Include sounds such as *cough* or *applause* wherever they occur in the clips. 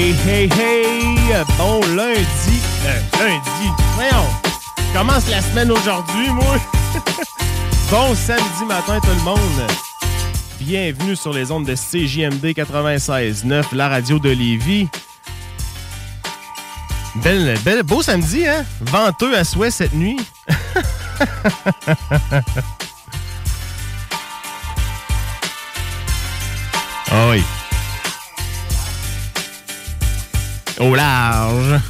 Hey, hey, hey! Bon lundi. Euh, lundi. Voyons. Commence la semaine aujourd'hui, moi. *laughs* bon samedi matin, tout le monde. Bienvenue sur les ondes de CJMD 96.9, la radio de Lévis. Belle, belle, beau samedi, hein? Venteux à souhait cette nuit. *laughs* Ah oui. Au large.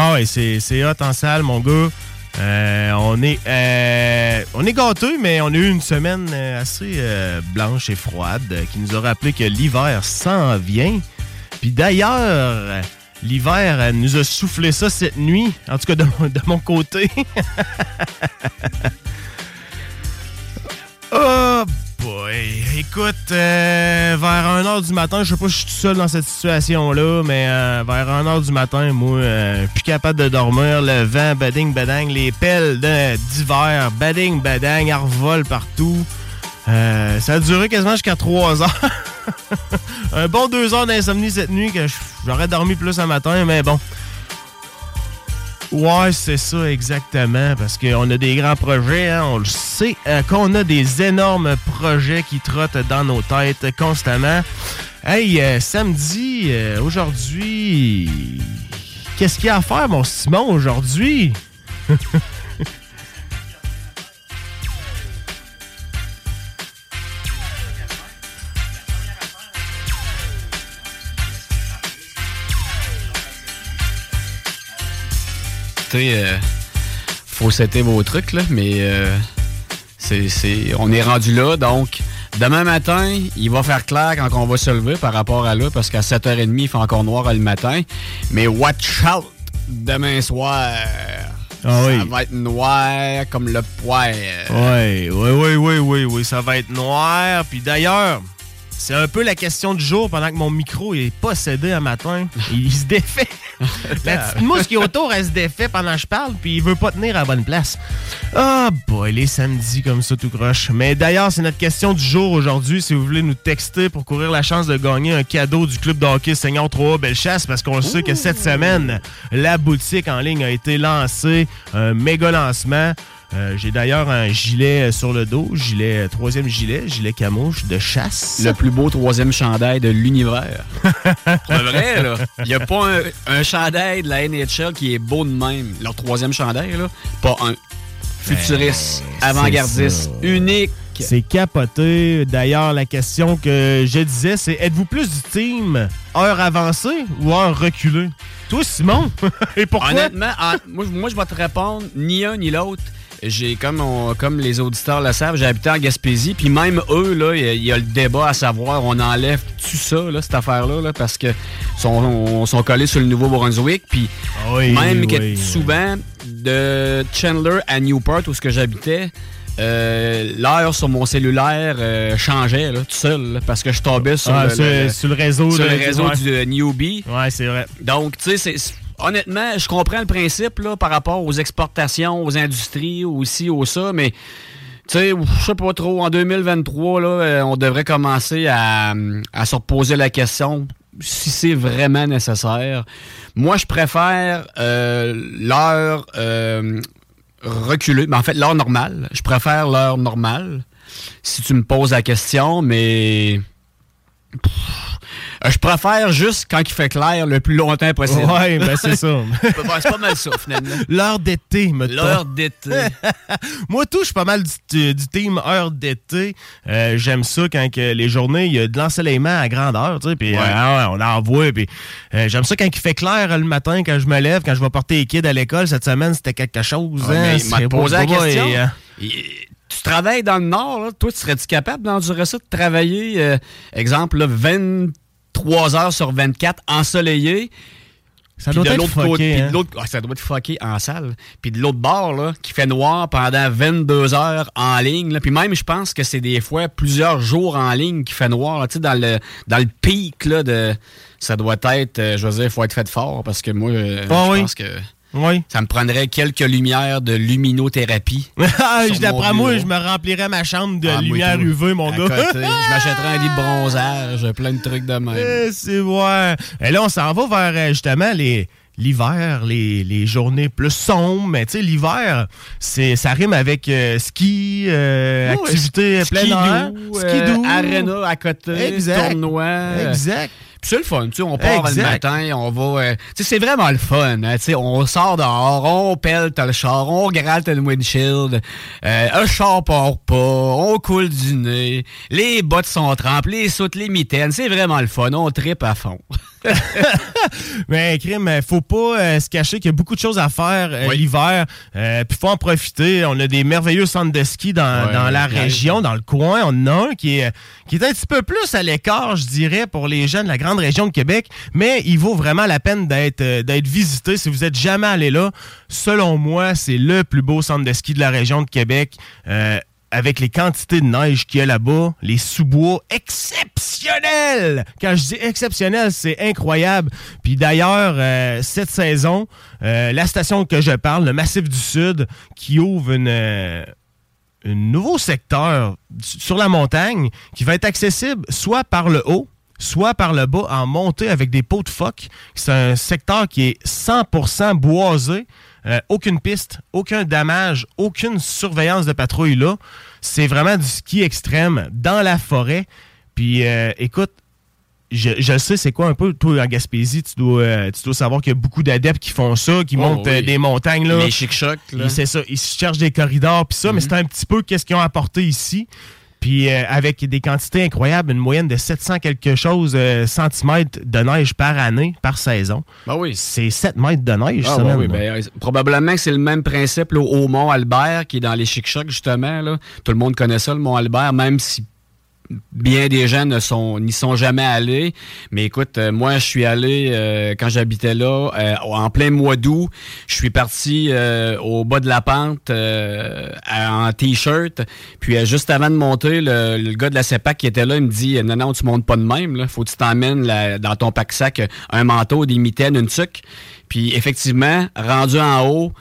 Ah ouais, c'est, hot en salle, mon gars. Euh, on est euh, on est gâteux, mais on a eu une semaine euh, assez blanche et froide qui nous a rappelé que l'hiver s'en vient. Puis d'ailleurs, l'hiver nous a soufflé ça cette nuit, en tout cas de, mon- côté. *laughs* oh boy! Écoute, euh, vers 1h du matin, je sais pas si je suis tout seul dans cette situation-là, mais euh, vers 1h du matin, moi, euh, plus capable de dormir, le vent, bading, badang, les pelles d'hiver, bading, badang, arvol partout. Euh, ça a duré quasiment jusqu'à 3 heures. *laughs* un bon 2 heures d'insomnie cette nuit que j'aurais dormi plus un matin, mais bon. Ouais, c'est ça exactement, parce qu'on a des grands projets, hein, on le sait, euh, qu'on a des énormes projets qui trottent dans nos têtes constamment. Hey, euh, samedi, aujourd'hui, qu'est-ce qu'il y a à faire, mon Simon, aujourd'hui? *laughs* Euh, faut setter vos trucs, là, mais euh, c'est, c'est- on est rendu là. Donc, demain matin, il va faire clair quand on va se lever par rapport à là, parce qu'à 7h30, il fait encore noir le matin. Mais watch out! Demain soir, Ah ça va être noir comme le poire. Oui, oui, oui, oui, oui, oui, ça va être noir. Puis d'ailleurs, c'est un peu la question du jour pendant que mon micro est pas cédé un matin. *laughs* Il se défait. *laughs* la petite mousse qui est autour, elle se défait pendant que je parle, puis il veut pas tenir à la bonne place. Ah, boy, les samedis comme ça tout croche. Mais d'ailleurs, c'est notre question du jour aujourd'hui. Si vous voulez nous texter pour courir la chance de gagner un cadeau du club de hockey Seigneur 3 Bellechasse, parce qu'on sait que cette semaine, la boutique en ligne a été lancée, un méga lancement. Euh, J'ai d'ailleurs un gilet sur le dos, gilet euh, troisième gilet, gilet camouche de chasse. Le plus beau troisième chandail de l'univers. *laughs* Pour vrai, là. Il n'y a pas un, un chandail de la NHL qui est beau de même. Leur troisième chandail, là. Pas un. Futuriste, Ben, avant-gardiste, unique. C'est capoté. D'ailleurs, la question que je disais, c'est êtes-vous plus du team heure avancée ou heure reculée? Toi, Simon? *laughs* Et pourquoi? Honnêtement, en- moi, moi, je vais te répondre ni un ni l'autre. J'ai, comme, on- comme les auditeurs le savent, j'ai habité en Gaspésie, puis même eux, là, il y a- il y, a le débat à savoir, on enlève tout ça, là, cette affaire-là, là, parce que sont, on- sont collés sur le Nouveau-Brunswick, puis Oui, même que oui, souvent, de Chandler à Newport, où ce que j'habitais, euh, l'heure sur mon cellulaire euh, changeait là, tout seul parce que je tombais sur, Ah, le, sur, le- sur le réseau. sur là, le réseau ouais. du euh, Newbie. Ouais, c'est vrai. Donc, tu sais, c'est- honnêtement, je comprends le principe là, par rapport aux exportations, aux industries, aussi, au ça, mais tu sais, je sais pas trop, en 2023, là, euh, on devrait commencer à, à se reposer la question si c'est vraiment nécessaire. Moi, je préfère euh, l'heure euh, reculée, mais en fait, l'heure normale. Je préfère l'heure normale, si tu me poses la question, mais... Euh, Je préfère juste quand il fait clair le plus longtemps possible. Ouais, ben c'est ça. *laughs* C'est pas mal ça, finalement. L'heure d'été, me L'heure d'été. *laughs* Moi, tout, je suis pas mal du, du team heure d'été. Euh, J'aime ça quand que les journées, il y a de l'ensoleillement à grandeur, tu sais, puis Ouais. euh, ah on en voit, puis euh, j'aime ça quand il fait clair euh, le matin, quand je me lève, quand je vais porter les kids à l'école cette semaine, c'était quelque chose. Ouais, hein, mais m'a pas- posé la question. et, euh, Et, tu travailles dans le Nord, là. toi, tu serais-tu capable d'endurer ça, de travailler, euh, exemple, là, 23 heures sur 24, ensoleillé, ça doit de être fucké, côté, hein. de ah, ça doit être fucké en salle. Puis de l'autre bord, là, qui fait noir pendant 22 heures en ligne. là. Puis même, je pense que c'est des fois plusieurs jours en ligne qui fait noir. là. Tu sais, dans le, dans le pic, là, de, ça doit être, euh, je veux dire, il faut être fait fort parce que moi, euh, Ah je oui. pense que Oui. ça me prendrait quelques lumières de luminothérapie. *laughs* Ah, je d'après moi, je me remplirais ma chambre de Ah, lumière. UV, mon À gars. côté, je m'achèterais un lit de bronzage, plein de trucs de même. *laughs* Eh, c'est ouais. Et là, on s'en va vers euh, justement les l'hiver, les, les journées plus sombres. Mais tu sais, l'hiver, c'est ça rime avec euh, ski, euh, activité plein air, euh, arena à côté, Exact. tournoi. Exact. Puis c'est le fun, tu sais, on part Exact. le matin, on va... euh, tu sais, c'est vraiment le fun, hein, tu sais, on sort dehors, on pèle, t'as le char, on gratte le windshield, euh, un char part pas, on coule du nez, les bottes sont trempes, les soutes, les mitaines, c'est vraiment le fun, on tripe à fond. *laughs* Mais crime, euh, faut pas euh, se cacher qu'il y a beaucoup de choses à faire euh, Oui. l'hiver. Euh, Puis faut en profiter. On a des merveilleux centres de ski dans, dans la région, dans le coin. On en a un qui est, qui est un petit peu plus à l'écart, je dirais, pour les jeunes de la grande région de Québec. Mais il vaut vraiment la peine d'être euh, d'être visité. Si vous êtes jamais allé là, selon moi, c'est le plus beau centre de ski de la région de Québec. Euh, avec les quantités de neige qu'il y a là-bas, les sous-bois exceptionnels. Quand je dis exceptionnel, c'est incroyable. Puis d'ailleurs, euh, cette saison, la station que je parle, le Massif du Sud, qui ouvre une, un nouveau secteur sur la montagne qui va être accessible soit par le haut, soit par le bas en montée avec des pots de phoque. C'est un secteur qui est 100% boisé. Euh, aucune piste, aucun damage, aucune surveillance de patrouille là. C'est vraiment du ski extrême dans la forêt. Puis euh, écoute, je, je sais c'est quoi un peu, toi en Gaspésie, tu dois, euh, tu dois savoir qu'il y a beaucoup d'adeptes qui font ça, qui Oh, montent euh, des montagnes. Là. Les chic-chocs, là. Ils- C'est ça, ils cherchent des corridors puis ça, mais c'est un petit peu qu'est-ce qu'ils ont apporté ici. Puis euh, avec des quantités incroyables, une moyenne de 700 quelque chose euh, centimètres de neige par année, par saison. Ben oui. C'est 7 mètres de neige, Ah, man. oui, ben, euh, probablement que c'est le même principe là, au Mont-Albert, qui est dans les Chic-Chocs, justement. Là. Tout le monde connaît ça, le Mont-Albert, même si bien des gens ne sont n'y sont jamais allés. Mais écoute, euh, moi, je suis allé euh, quand j'habitais là, euh, en plein mois d'août. Je suis parti euh, au bas de la pente euh, en t-shirt. Puis euh, juste avant de monter, le, le gars de la CEPAC qui était là, il me dit Non, non, tu montes pas de même. Là. Faut que tu t'emmènes dans ton pack-sac un manteau, des mitaines, une tuque. Puis effectivement, rendu en haut,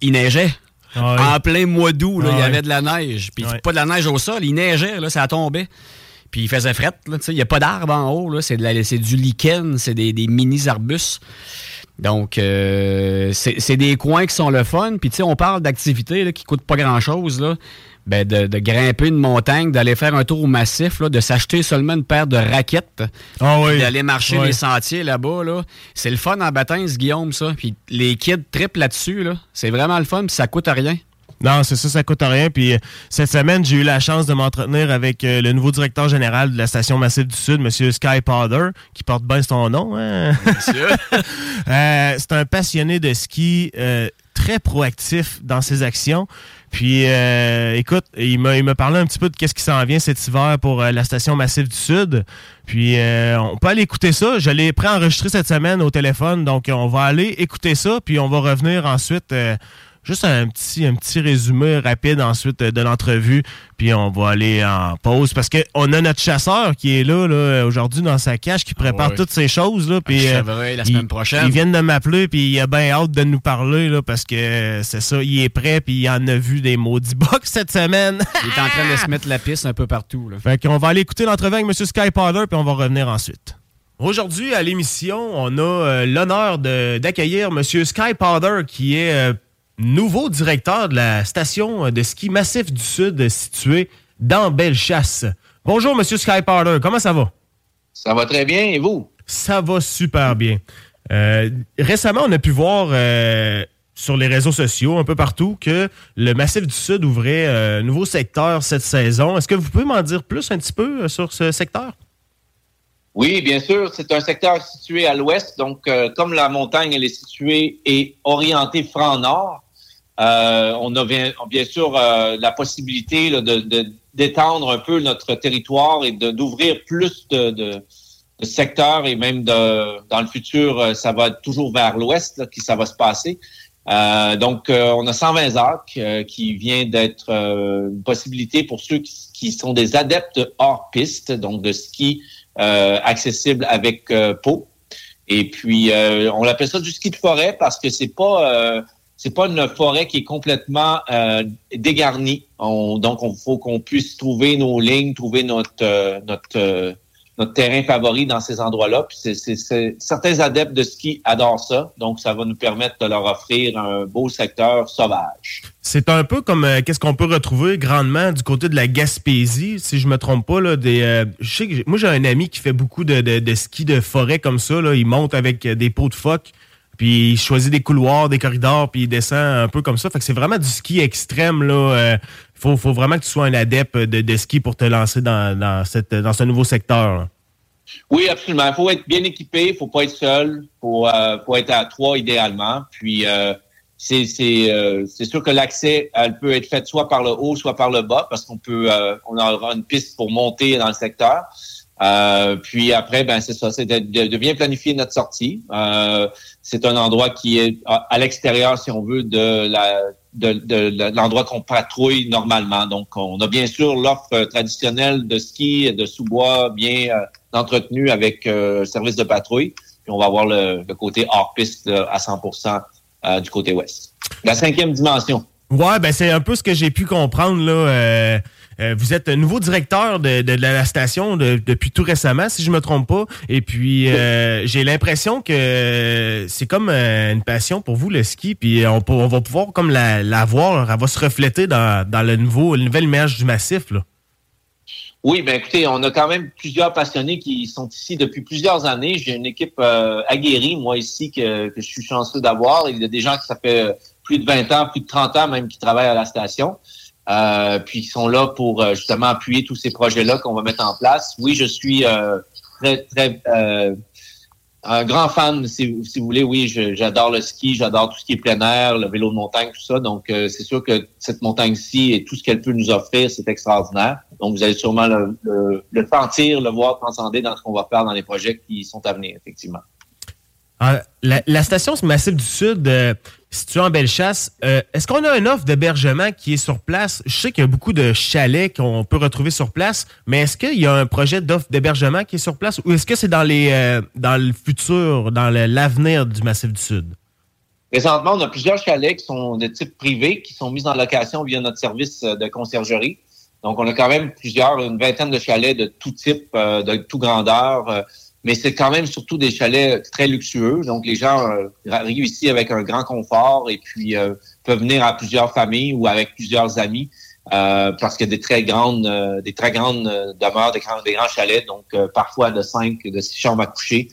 il neigeait. Ah En plein mois d'août, Ah il y ouais. avait de la neige. Puis pas de la neige au sol, il neigeait, là, ça tombait. Puis il faisait fret, il n'y a pas d'arbre en haut, c'est, du lichen, c'est des, des mini-arbustes. Donc, euh, c'est, des coins qui sont le fun. Puis, tu sais, on parle d'activités qui coûtent pas grand-chose. Ben, de, de grimper une montagne, d'aller faire un tour au massif, là, de s'acheter seulement une paire de raquettes, Ah oui. d'aller marcher les sentiers là-bas. Là. C'est le fun en baptême, Guillaume, ça. Puis les kids trippent là-dessus. Là. C'est vraiment le fun, puis ça coûte rien. Non, c'est ça, ça coûte rien. Puis euh, cette semaine, j'ai eu la chance de m'entretenir avec euh, le nouveau directeur général de la station Massif du Sud, M. Sky Powder, qui porte bien son nom. hein? *laughs* Euh, c'est un passionné de ski, euh, très proactif dans ses actions. Puis, euh, écoute, il m'a, parlé un petit peu de qu'est-ce qui s'en vient cet hiver pour euh, la station Massif du Sud. Puis, euh, on peut aller écouter ça. Je l'ai préenregistré cette semaine au téléphone, donc on va aller écouter ça, puis on va revenir ensuite. Euh, juste un petit, un petit résumé rapide ensuite de l'entrevue, puis on va aller en pause parce qu'on a notre chasseur qui est là, là aujourd'hui dans sa cache, qui prépare toutes ces choses. Là, puis, la semaine prochaine. Ils viennent de m'appeler, puis il a bien hâte de nous parler là, parce que c'est ça, il est prêt, puis il en a vu des maudits box cette semaine. *laughs* il est en train de se mettre la piste un peu partout. Là. Fait qu'on va aller écouter l'entrevue avec M. Sky Powder, puis on va revenir ensuite. Aujourd'hui, à l'émission, on a euh, l'honneur d'accueillir M. Sky Powder, qui est euh, nouveau directeur de la station de ski Massif du Sud située dans Bellechasse. Bonjour, M. Sky Powder. Comment ça va? Ça va très bien. Et vous? Ça va super bien. Euh, récemment, on a pu voir sur les réseaux sociaux, un peu partout, que le Massif du Sud ouvrait un nouveau secteur cette saison. Est-ce que vous pouvez m'en dire plus un petit peu sur ce secteur? Oui, bien sûr. C'est un secteur situé à l'ouest. Donc, euh, comme la montagne, elle est située et orientée franc-nord, euh, on a bien, bien sûr euh, la possibilité de, d'étendre un peu notre territoire et d'ouvrir plus de, de, secteurs et même de, dans le futur, ça va toujours vers l'ouest que ça va se passer. donc, on a 120 arcs qui vient d'être une possibilité pour ceux qui, qui, sont des adeptes hors piste, donc de ski euh, accessible avec euh, peau. Et puis, euh, on appelle ça du ski de forêt parce que c'est pas c'est pas une forêt qui est complètement dégarnie. donc, il faut qu'on puisse trouver nos lignes, trouver notre notre notre terrain favori dans ces endroits-là. Puis c'est, certains adeptes de ski adorent ça, donc ça va nous permettre de leur offrir un beau secteur sauvage. C'est un peu comme euh, qu'est-ce qu'on peut retrouver grandement du côté de la Gaspésie, si je me trompe pas. Euh, moi, j'ai un ami qui fait beaucoup de, de, ski de forêt comme ça. Il monte avec des pots de phoque. Puis il choisit des couloirs, des corridors, puis il descend un peu comme ça. Fait c'est vraiment du ski extrême. là. Euh, faut, faut vraiment que tu sois un adepte de, ski pour te lancer dans, dans, cette, dans ce nouveau secteur. Oui, absolument. Il faut être bien équipé, il faut pas être seul, il faut, euh, faut, être à trois idéalement. Puis euh, c'est euh, sûr que l'accès, elle peut être fait soit par le haut, soit par le bas, parce qu'on peut on aura une piste pour monter dans le secteur. Euh, puis après, ben c'est ça, c'est de, de, bien planifier notre sortie. Euh, c'est un endroit qui est à, l'extérieur, si on veut, de la de, de, l'endroit qu'on patrouille normalement. Donc, on a bien sûr l'offre traditionnelle de ski et de sous-bois bien euh, entretenu avec euh, service de patrouille. Puis on va avoir le, côté hors-piste à 100% du côté ouest. La cinquième dimension. Ouais, ben c'est un peu ce que j'ai pu comprendre là. Euh, vous êtes nouveau directeur de, la station depuis tout récemment, si je me trompe pas. Et puis, euh, j'ai l'impression que c'est comme euh, une passion pour vous, le ski. Puis, on, va pouvoir comme la, voir, elle va se refléter dans, le nouveau, la nouvelle image du massif. Oui, ben écoutez, on a quand même plusieurs passionnés qui sont ici depuis plusieurs années. J'ai une équipe aguerrie, moi ici, que, que je suis chanceux d'avoir. Il y a des gens qui ça fait plus de 20 ans, plus de 30 ans même qui travaillent à la station. Euh, puis ils sont là pour euh, justement appuyer tous ces projets-là qu'on va mettre en place. Oui, je suis euh, très, très un grand fan, si, vous voulez. Oui, j'adore le ski, j'adore tout ce qui est plein air, le vélo de montagne, tout ça. Donc, c'est sûr que cette montagne-ci et tout ce qu'elle peut nous offrir, c'est extraordinaire. Donc, vous allez sûrement le, le, le sentir, le voir transcender dans ce qu'on va faire dans les projets qui sont à venir, effectivement. Ah, la, la, station Massif du Sud, situé en Bellechasse. Euh, est-ce qu'on a une offre d'hébergement qui est sur place? Je sais qu'il y a beaucoup de chalets qu'on peut retrouver sur place, mais est-ce qu'il y a un projet d'offre d'hébergement qui est sur place ou est-ce que c'est dans euh, dans le futur, dans l'avenir du Massif du Sud? Présentement, on a plusieurs chalets qui sont de type privé, qui sont mis en location via notre service de conciergerie. Donc, on a quand même plusieurs, une vingtaine de chalets de tout type, euh, de tout grandeur mais c'est quand même surtout des chalets très luxueux. Donc, les gens euh, arrivent ici avec un grand confort et puis euh, peuvent venir à plusieurs familles ou avec plusieurs amis euh, parce qu'il y a des très grandes, des très grandes demeures, des grands, des grands chalets, donc parfois de cinq, de six chambres à coucher.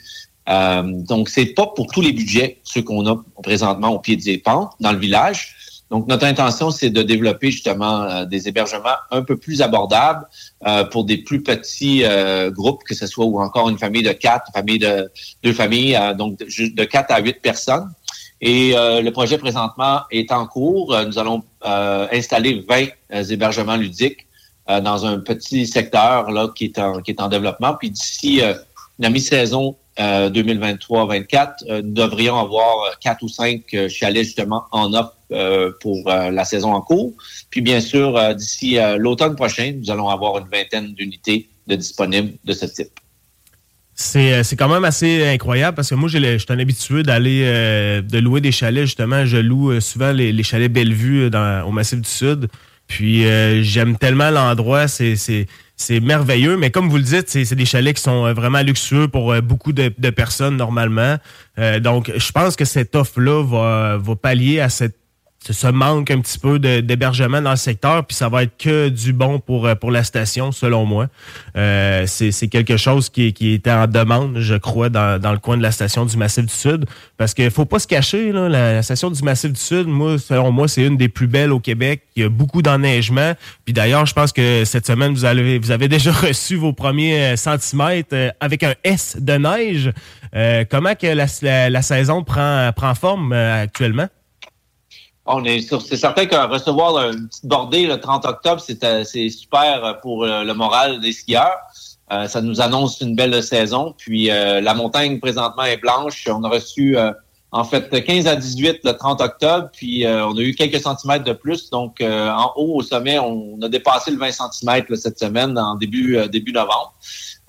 donc, c'est pas pour tous les budgets ceux qu'on a présentement au pied des pentes dans le village. Donc, notre intention, c'est de développer justement euh, des hébergements un peu plus abordables euh, pour des plus petits euh, groupes, que ce soit ou encore une famille de quatre, une famille de deux familles, donc de, quatre à huit personnes. Et le projet présentement est en cours. Nous allons installer 20 hébergements ludiques dans un petit secteur là qui est en, qui est en développement. Puis d'ici la mi-saison 2023-24, nous devrions avoir quatre ou cinq chalets justement en offre pour la saison en cours. Puis bien sûr, d'ici l'automne prochain, nous allons avoir une vingtaine d'unités disponibles de ce type. C'est, quand même assez incroyable parce que moi, je suis un habitué d'aller de louer des chalets. Justement, je loue souvent les, chalets Bellevue dans, au Massif du Sud. Puis j'aime tellement l'endroit, c'est, c'est merveilleux, mais comme vous le dites, c'est des chalets qui sont euh, vraiment luxueux pour euh, beaucoup de, personnes normalement. Euh, donc, je pense que cette offre-là va, va pallier à cette ce manque un petit peu d'hébergement dans le secteur, puis ça va être que du bon pour, euh, pour la station, selon moi. Euh, c'est quelque chose qui, qui était en demande, je crois, dans, dans le coin de la station du Massif du Sud, parce qu'il faut pas se cacher, là, la, station du Massif du Sud, moi, selon moi, c'est une des plus belles au Québec. Il y a beaucoup d'enneigement. Puis d'ailleurs, je pense que cette semaine, vous avez, vous avez *laughs* déjà reçu vos premiers euh, centimètres avec un S de neige. comment que la, la, la, saison prend, prend forme actuellement? On est c'est certain que recevoir une petite bordée le 30 octobre, euh, c'est super pour euh, le moral des skieurs. Euh, ça nous annonce une belle saison. Puis la montagne présentement est blanche. On a reçu en fait 15 à 18 le 30 octobre, puis on a eu quelques centimètres de plus. Donc en haut au sommet, on, a dépassé le 20 centimètres cette semaine en début début novembre.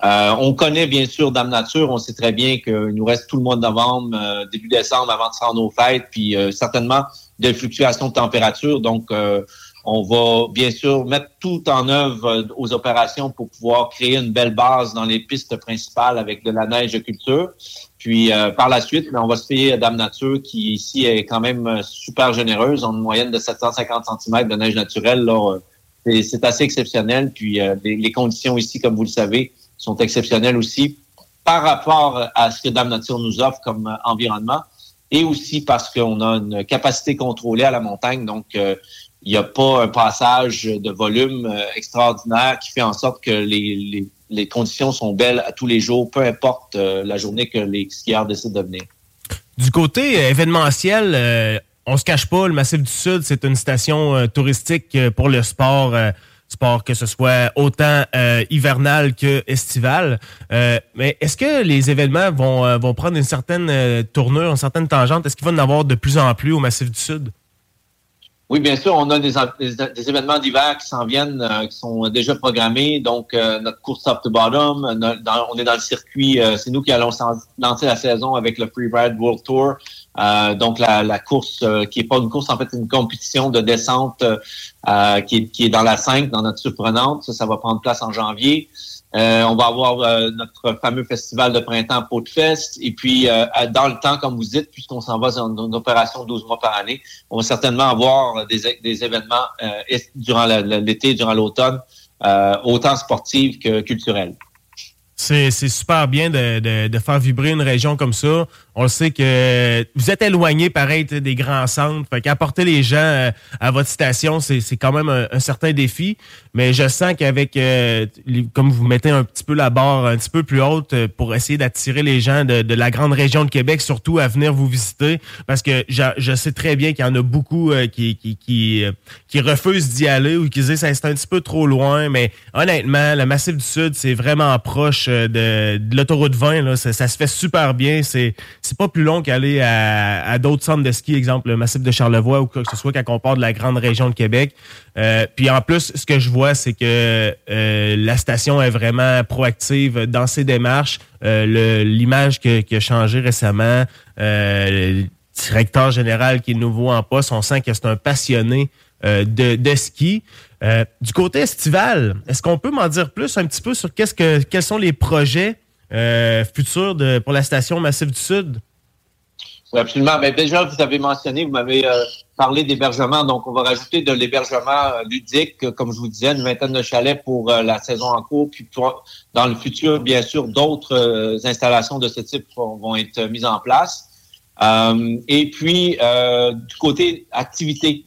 on connaît bien sûr Dame Nature. On sait très bien qu'il nous reste tout le mois de novembre, début décembre avant de se rendre fêtes. Puis certainement de fluctuations de température. Donc, euh, on va bien sûr mettre tout en œuvre euh, aux opérations pour pouvoir créer une belle base dans les pistes principales avec de la neige de culture. Puis euh, par la suite, ben, on va se payer Dame Nature qui ici est quand même super généreuse, en une moyenne de 750 cm de neige naturelle. Là, c'est assez exceptionnel. Puis les, les, conditions ici, comme vous le savez, sont exceptionnelles aussi par rapport à ce que Dame Nature nous offre comme environnement et aussi parce qu'on a une capacité contrôlée à la montagne. Donc, euh, il n'y a pas un passage de volume euh, extraordinaire qui fait en sorte que les, conditions sont belles à tous les jours, peu importe euh, la journée que les skieurs décident de venir. Du côté événementiel, on se cache pas, le Massif du Sud, c'est une station touristique pour le sport que ce soit autant euh, hivernal que estival. Euh, mais est-ce que les événements vont, euh, vont prendre une certaine tournure, une certaine tangente? Est-ce qu'il va en avoir de plus en plus au Massif du Sud? Oui, bien sûr, on a des, des, événements d'hiver qui s'en viennent, qui sont déjà programmés. Donc, notre course top to bottom, on est dans le circuit, c'est nous qui allons lancer la saison avec le Freeride World Tour. Euh, donc la, la course euh, qui est pas une course, en fait, une compétition de descente euh, qui, est, qui est dans la 5, dans notre surprenante. Ça, ça va prendre place en janvier. on va avoir notre fameux festival de printemps Pau de Fest. Et puis, dans le temps, comme vous dites, puisqu'on s'en va dans une opération 12 mois par année, on va certainement avoir des, des événements durant l'été, durant l'automne, autant sportifs que culturels. C'est super bien de, de, de, faire vibrer une région comme ça. On le sait que vous êtes éloigné, pareil, des grands centres. Fait qu'apporter les gens euh, à votre station, c'est quand même un, certain défi. Mais je sens qu'avec, euh, comme vous mettez un petit peu la barre un petit peu plus haute euh, pour essayer d'attirer les gens de, de, la grande région de Québec, surtout à venir vous visiter, parce que je, je sais très bien qu'il y en a beaucoup qui, qui, qui, qui, refusent d'y aller ou qui disent c'est un petit peu trop loin. Mais honnêtement, le Massif du Sud, c'est vraiment proche de, de l'autoroute 20. Là. Ça, se fait super bien. C'est c'est pas plus long qu'aller à, d'autres centres de ski, exemple le massif de Charlevoix ou quoi que ce soit quand on de la grande région de Québec. Euh, puis en plus, ce que je vois, c'est que euh, la station est vraiment proactive dans ses démarches. Euh, l'image qui, a changé récemment, le directeur général qui est nouveau en poste, on sent que c'est un passionné de, de, ski. Du côté estival, est-ce qu'on peut m'en dire plus un petit peu sur quels sont les projets euh, futur de, pour la station Massif du Sud? Oui, absolument. Mais déjà, vous avez mentionné, vous m'avez euh, parlé d'hébergement. Donc, on va rajouter de l'hébergement euh, ludique, comme je vous disais, une vingtaine de chalets pour la saison en cours. Puis, dans le futur, bien sûr, d'autres installations de ce type vont, être mises en place. et puis, du côté activité,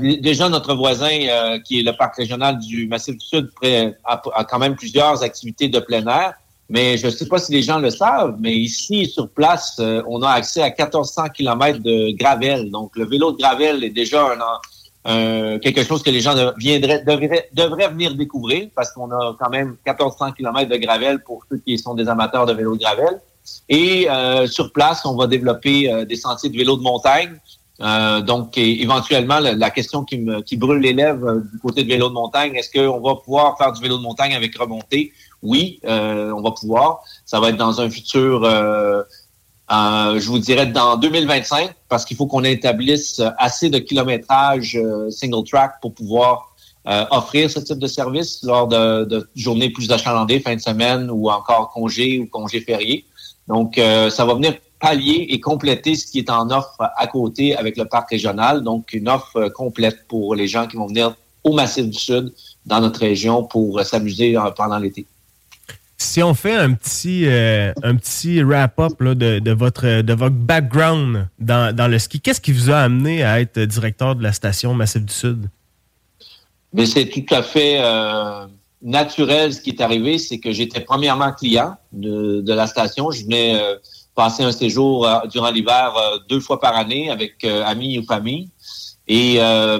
déjà, notre voisin, qui est le parc régional du Massif du Sud, a, quand même plusieurs activités de plein air. Mais je ne sais pas si les gens le savent, mais ici, sur place, euh, on a accès à 1400 km de gravel. Donc, le vélo de gravel est déjà un, quelque chose que les gens viendraient, devraient, devraient venir découvrir parce qu'on a quand même 1400 km de gravel pour ceux qui sont des amateurs de vélo de gravel. Et sur place, on va développer des sentiers de vélo de montagne. Donc, éventuellement, la, question qui me qui brûle les lèvres du côté de vélo de montagne, est-ce qu'on va pouvoir faire du vélo de montagne avec remontée? Oui, on va pouvoir. Ça va être dans un futur euh, je vous dirais dans 2025, parce qu'il faut qu'on établisse assez de kilométrage euh, single track pour pouvoir euh, offrir ce type de service lors de, journées plus achalandées, fin de semaine ou encore congé ou congé férié. Donc, ça va venir pallier et compléter ce qui est en offre à côté avec le parc régional. Donc, une offre complète pour les gens qui vont venir au Massif du Sud, dans notre région, pour s'amuser pendant l'été si on fait un petit, euh, un petit wrap-up de, votre, de votre background dans, le ski, qu'est-ce qui vous a amené à être directeur de la station Massif du Sud? Mais c'est tout à fait euh, naturel ce qui est arrivé, c'est que j'étais premièrement client de, la station. Je venais euh, passer un séjour durant l'hiver deux fois par année avec amis ou famille. Et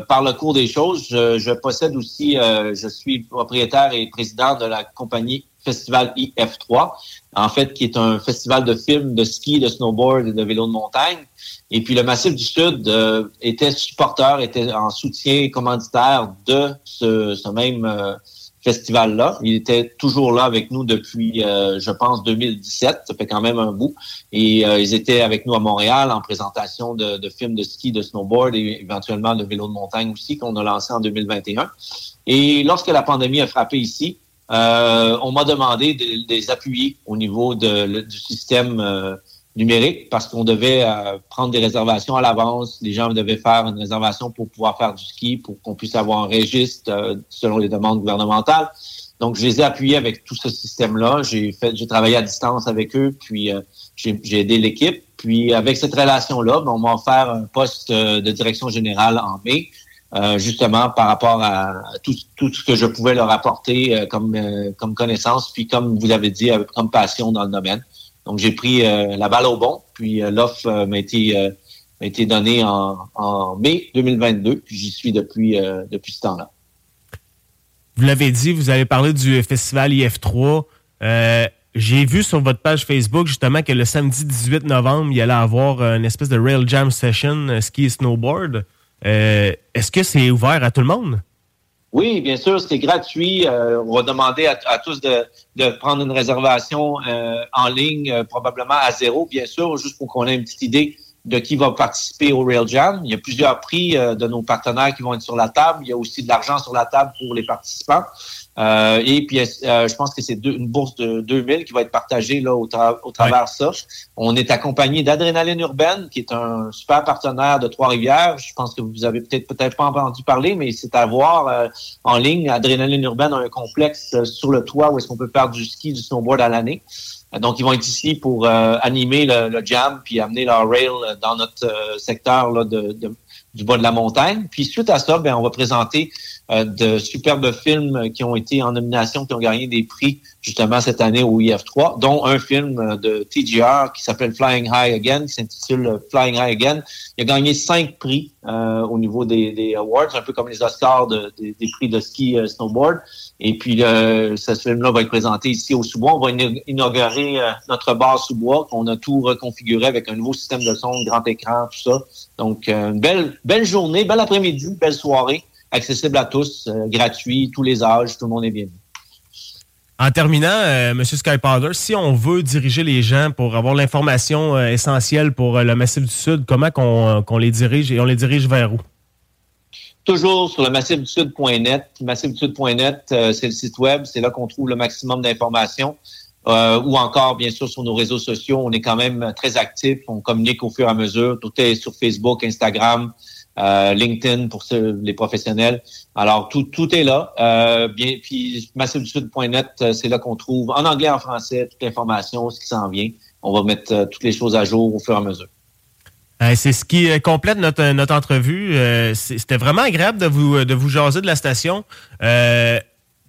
par le cours des choses, je, je possède aussi, je suis propriétaire et président de la compagnie festival IF3, en fait, qui est un festival de films de ski, de snowboard et de vélo de montagne. Et puis le Massif du Sud euh, était supporter, était en soutien commanditaire de ce, même euh, festival-là. Il était toujours là avec nous depuis, euh, je pense, 2017. Ça fait quand même un bout. Et ils étaient avec nous à Montréal en présentation de, de, films de ski, de snowboard et éventuellement de vélo de montagne aussi qu'on a lancé en 2021. Et lorsque la pandémie a frappé ici, euh, on m'a demandé de, les appuyer au niveau du système euh, numérique parce qu'on devait euh, prendre des réservations à l'avance. Les gens devaient faire une réservation pour pouvoir faire du ski, pour qu'on puisse avoir un registre selon les demandes gouvernementales. Donc, je les ai appuyés avec tout ce système-là. J'ai fait, j'ai travaillé à distance avec eux, puis j'ai aidé l'équipe. Puis, avec cette relation-là, ben, on m'a offert un poste de direction générale en mai. Euh, justement par rapport à tout, tout, ce que je pouvais leur apporter euh, comme, euh, comme connaissance, puis comme vous l'avez dit, comme passion dans le domaine. Donc j'ai pris la balle au bon, puis l'offre m'a été, m'a été donnée en, en, mai 2022, puis j'y suis depuis, depuis ce temps-là. Vous l'avez dit, vous avez parlé du festival IF3. J'ai vu sur votre page Facebook justement que le samedi 18 novembre, il y allait avoir une espèce de Rail Jam Session ski et snowboard. Euh, est-ce que c'est ouvert à tout le monde? Oui, bien sûr, c'est gratuit. Euh, on va demander à, tous de, prendre une réservation euh, en ligne, probablement à zéro, bien sûr, juste pour qu'on ait une petite idée de qui va participer au Rail Jam. Il y a plusieurs prix de nos partenaires qui vont être sur la table. Il y a aussi de l'argent sur la table pour les participants. Euh, et puis, euh, je pense que c'est une bourse de 2000 qui va être partagée là au, travers de ça. On est accompagné d'Adrénaline Urbaine, qui est un super partenaire de Trois-Rivières. Je pense que vous avez peut-être peut-être pas entendu parler, mais c'est à voir euh, en ligne. Adrénaline Urbaine a un complexe sur le toit où est-ce qu'on peut faire du ski, du snowboard à l'année. Donc, ils vont être ici pour animer le, jam puis amener leur rail dans notre secteur là, de, du bas de la montagne. Puis suite à ça, ben, on va présenter euh, de superbes films qui ont été en nomination, qui ont gagné des prix justement cette année au IF3, dont un film euh, de TGR qui s'appelle Flying High Again, qui s'intitule euh, Flying High Again. Il a gagné cinq prix au niveau des, awards, un peu comme les Oscars des, prix de ski snowboard. Et puis, ce film-là va être présenté ici au Sous-Bois. On va inaugurer notre bar Sous-Bois, qu'on a tout reconfiguré avec un nouveau système de son, grand écran, tout ça. Donc, une belle, belle journée, belle après-midi, belle soirée accessible à tous, euh, gratuit, tous les âges, tout le monde est bienvenu. En terminant, euh, M. Skypowder, si on veut diriger les gens pour avoir l'information euh, essentielle pour le Massif du Sud, comment qu'on les dirige et on les dirige vers où? Toujours sur le massifdusud.net. Massifdusud.net, c'est le site web, c'est là qu'on trouve le maximum d'informations. ou encore, bien sûr, sur nos réseaux sociaux, on est quand même très actifs, on communique au fur et à mesure. Tout est sur Facebook, Instagram, euh, LinkedIn pour les professionnels. Alors, tout, tout est là. Euh, bien, puis massivesud.net, euh, c'est là qu'on trouve en anglais, en français, toute l'information, ce qui s'en vient. On va mettre toutes les choses à jour au fur et à mesure. c'est ce qui complète notre, notre entrevue. C'était vraiment agréable de vous, de vous jaser de la station.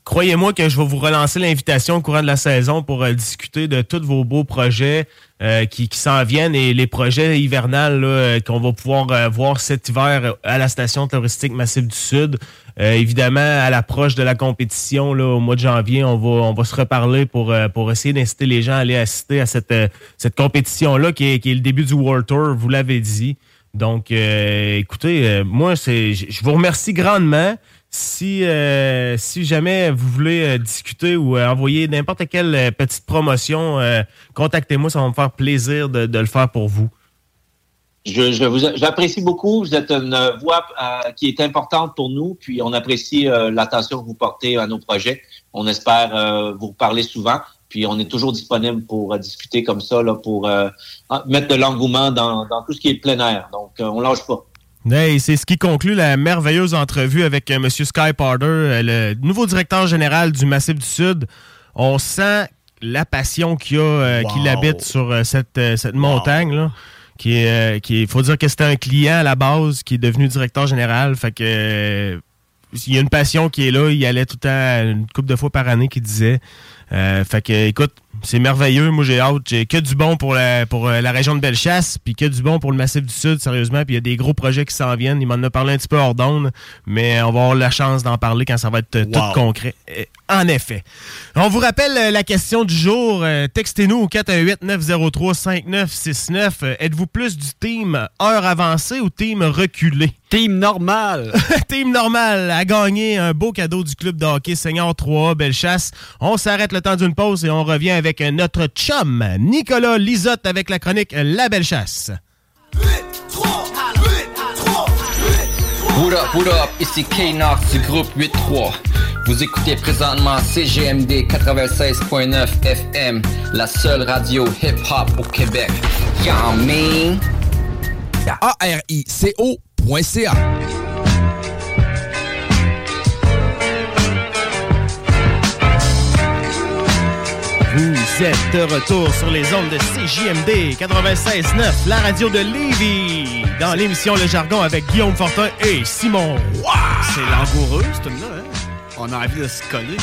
Croyez-moi que je vais vous relancer l'invitation au courant de la saison pour euh, discuter de tous vos beaux projets euh, qui, s'en viennent et les projets hivernales euh, qu'on va pouvoir voir cet hiver à la station touristique Massif du Sud. évidemment, à l'approche de la compétition là, au mois de janvier, on va, on va se reparler pour, pour essayer d'inciter les gens à aller assister à cette, cette compétition-là qui est, qui est le début du World Tour, vous l'avez dit. Donc, écoutez, moi, c'est, je vous remercie grandement. Si, euh, si jamais vous voulez euh, discuter ou euh, envoyer n'importe quelle petite promotion, contactez-moi, ça va me faire plaisir de, le faire pour vous. Je, vous j'apprécie beaucoup. Vous êtes une voix qui est importante pour nous, puis on apprécie l'attention que vous portez à nos projets. On espère vous parler souvent, puis on est toujours disponible pour discuter comme ça, là, pour mettre de l'engouement dans, dans tout ce qui est plein air. Donc, on lâche pas c'est ce qui conclut la merveilleuse entrevue avec euh, M. Sky Parder, euh, le nouveau directeur général du Massif du Sud. On sent la passion qu'il a, euh, qu'il habite sur cette, cette montagne. Là, qui est, qui faut dire que c'était un client à la base qui est devenu directeur général. Fait que il y a une passion qui est là. Il allait tout le temps une couple de fois par année, qu'il disait. fait que, écoute, c'est merveilleux. Moi, j'ai hâte. J'ai que du bon pour la, pour euh, la région de Bellechasse, puis que du bon pour le Massif du Sud, sérieusement. Puis il y a des gros projets qui s'en viennent. Il m'en a parlé un petit peu hors d'onde, mais on va avoir la chance d'en parler quand ça va être euh, tout concret. En effet. On vous rappelle euh, la question du jour. Textez-nous au 418-903-5969. Êtes-vous plus du team heure avancée ou team reculé? Team normal. *laughs* team normal a gagné un beau cadeau du club de hockey Seigneur 3 Bellechasse. On s'arrête le temps d'une pause et on revient avec notre chum Nicolas Lisotte avec la chronique La Belle Chasse. What up, what up, ici K-Nox du groupe 8-3. Vous écoutez présentement CGMD 96.9 FM, la seule radio hip-hop au Québec. Y'a A-R-I-C-O.ca Vous êtes de retour sur les ondes de CJMD 96.9, la radio de Lévis, dans l'émission Le Jargon avec Guillaume Fortin et Simon C'est langoureux, ce là hein? On a envie de se coller.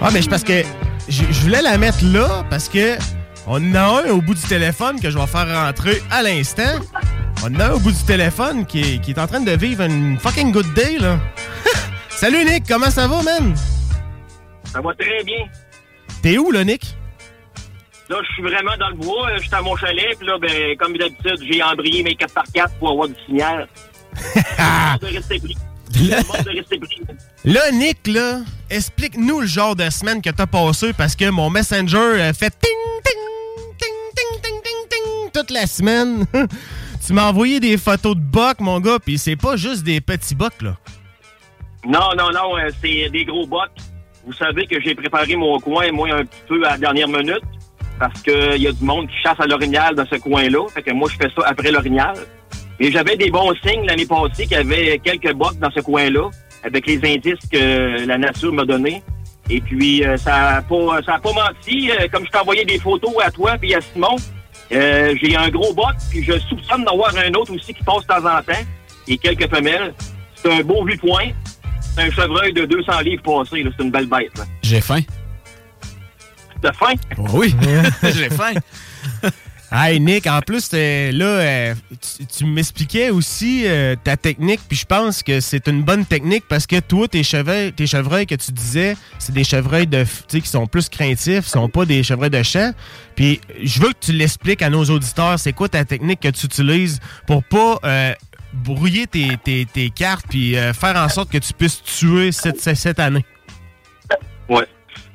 Ah, mais je parce que je voulais la mettre là parce que on en a un au bout du téléphone que je vais faire rentrer à l'instant. On en a un au bout du téléphone qui est, qui est en train de vivre une fucking good day, là. *laughs* Salut Nick, comment ça va, man? Ça va très bien. T'es où, là, Nick? Là, je suis vraiment dans le bois. Je suis à mon chalet. Puis là, ben, comme d'habitude, j'ai embrayé mes 4x4 pour avoir du signal. *laughs* de rester pris. Pris. *laughs* Là, Nick, là, explique-nous le genre de semaine que t'as passé parce que mon Messenger fait ting, ting, ting, ting, ting, ting, ting toute la semaine. *laughs* tu m'as envoyé des photos de bocs, mon gars, puis c'est pas juste des petits bocs, là. Non, non, non, euh, c'est des gros bocs. Vous savez que j'ai préparé mon coin, moi, un petit peu à la dernière minute, parce qu'il y a du monde qui chasse à l'orignal dans ce coin-là. Fait que moi, je fais ça après l'orignal. Et j'avais des bons signes l'année passée qu'il y avait quelques bottes dans ce coin-là, avec les indices que la nature m'a donnés. Et puis, euh, ça n'a pas, ça a pas menti. Euh, comme je t'ai envoyé des photos à toi puis à Simon, euh, j'ai un gros bot, puis je soupçonne d'avoir un autre aussi qui passe de temps en temps, et quelques femelles. C'est un beau vu-point. C'est un chevreuil de 200 livres passé. C'est une belle bête. J'ai faim. T'as faim? Oui, *laughs* j'ai faim. *laughs* Hey Nick, en plus, là, euh, tu, m'expliquais aussi euh, ta technique, puis je pense que c'est une bonne technique parce que toi, tes chevreuils, tes chevreuils que tu disais, c'est des chevreuils de, qui sont plus craintifs, sont pas des chevreuils de champ. Puis je veux que tu l'expliques à nos auditeurs, c'est quoi ta technique que tu utilises pour pas euh, brouiller tes, tes, cartes puis faire en sorte que tu puisses tuer cette, cette année? Ouais.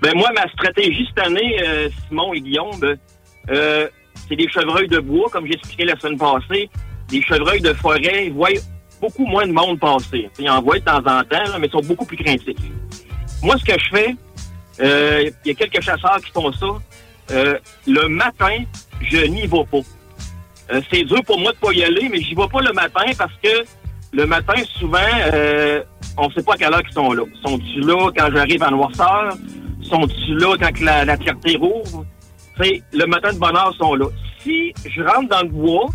Ben moi, ma stratégie cette année, Simon et Guillaume, c'est des chevreuils de bois, comme j'expliquais la semaine passée. Des chevreuils de forêt, voient beaucoup moins de monde passer. Ils en voient de temps en temps, mais ils sont beaucoup plus craintifs. Moi, ce que je fais, euh, il y a quelques chasseurs qui font ça. Euh, le matin, je n'y vais pas. Euh, c'est dur pour moi de pas y aller, mais j'y vais pas le matin parce que le matin, souvent, on ne sait pas à quelle heure ils sont là. Sont-ils là quand j'arrive en noirceur? Sont-ils là quand la, la clarté rouvre? Le matin de bonheur sont là. Si je rentre dans le bois,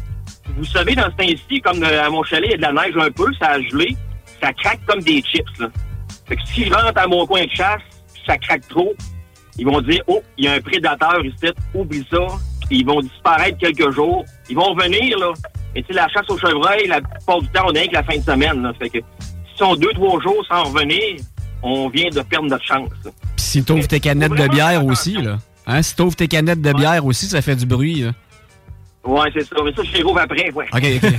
vous savez, dans ce temps-ci, comme euh, à mon chalet, il y a de la neige un peu, ça a gelé, ça craque comme des chips. Fait que s'ils rentrent à mon coin de chasse, ça craque trop, ils vont dire, oh, il y a un prédateur ici, oublie ça. Ils vont disparaître quelques jours. Ils vont revenir, là. Et tu sais, la chasse au chevreuil, la plupart du temps, on est que la fin de semaine, là. Fait que si sont deux, trois jours sans revenir, on vient de perdre notre chance. Puis si t'ouvres tes canettes de bière aussi, là. Hein? Si t'ouvres tes canettes de bière aussi, ça fait du bruit, là. Ouais, c'est ça. Mais ça, je les rouvre après, ouais. OK, OK.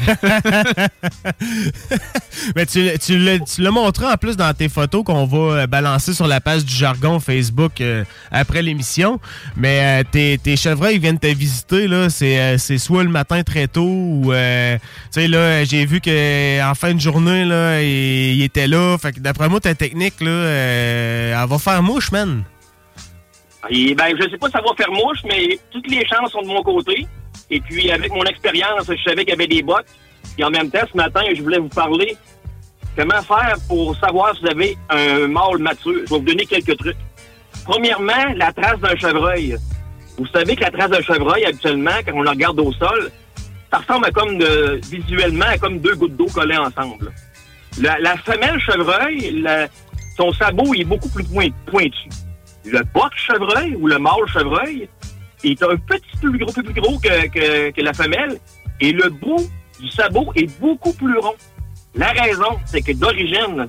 *laughs* Mais tu, tu l'as montré en plus dans tes photos qu'on va euh, balancer sur la page du jargon Facebook euh, après l'émission. Mais euh, tes, tes chevreuils viennent te visiter, là. C'est, soit le matin très tôt ou. tu sais, là, j'ai vu qu'en fin de journée, là, il, était là. Fait que d'après moi, ta technique, là, elle va faire mouche, man. Et, ben, je sais pas si ça va faire mouche, mais toutes les chances sont de mon côté. Et puis, avec mon expérience, je savais qu'il y avait des bottes. Et en même temps, ce matin, je voulais vous parler comment faire pour savoir si vous avez un mâle mature. Je vais vous donner quelques trucs. Premièrement, la trace d'un chevreuil. Vous savez que la trace d'un chevreuil, habituellement, quand on la regarde au sol, ça ressemble à comme de, visuellement à comme deux gouttes d'eau collées ensemble. La, femelle chevreuil, son sabot est beaucoup plus pointu. Le boc chevreuil ou le mâle chevreuil, il est un petit peu plus gros, plus gros que, la femelle. Et le bout du sabot est beaucoup plus rond. La raison, c'est que d'origine,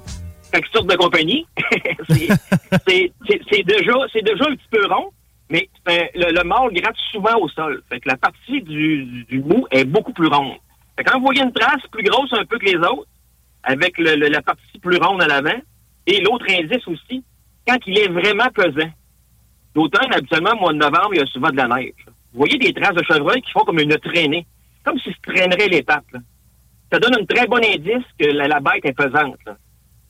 quand sorte de compagnie, *laughs* c'est déjà, un petit peu rond, mais le, le, mâle gratte souvent au sol. Fait que la partie du, du bout est beaucoup plus ronde. Quand vous voyez une trace plus grosse un peu que les autres, avec le, la partie plus ronde à l'avant, et l'autre indice aussi, quand il est vraiment pesant. L'automne, habituellement, au mois de novembre, il y a souvent de la neige. Vous voyez des traces de chevreuil qui font comme une traînée, comme si se traînerait pattes. Ça donne un très bon indice que la, bête est pesante.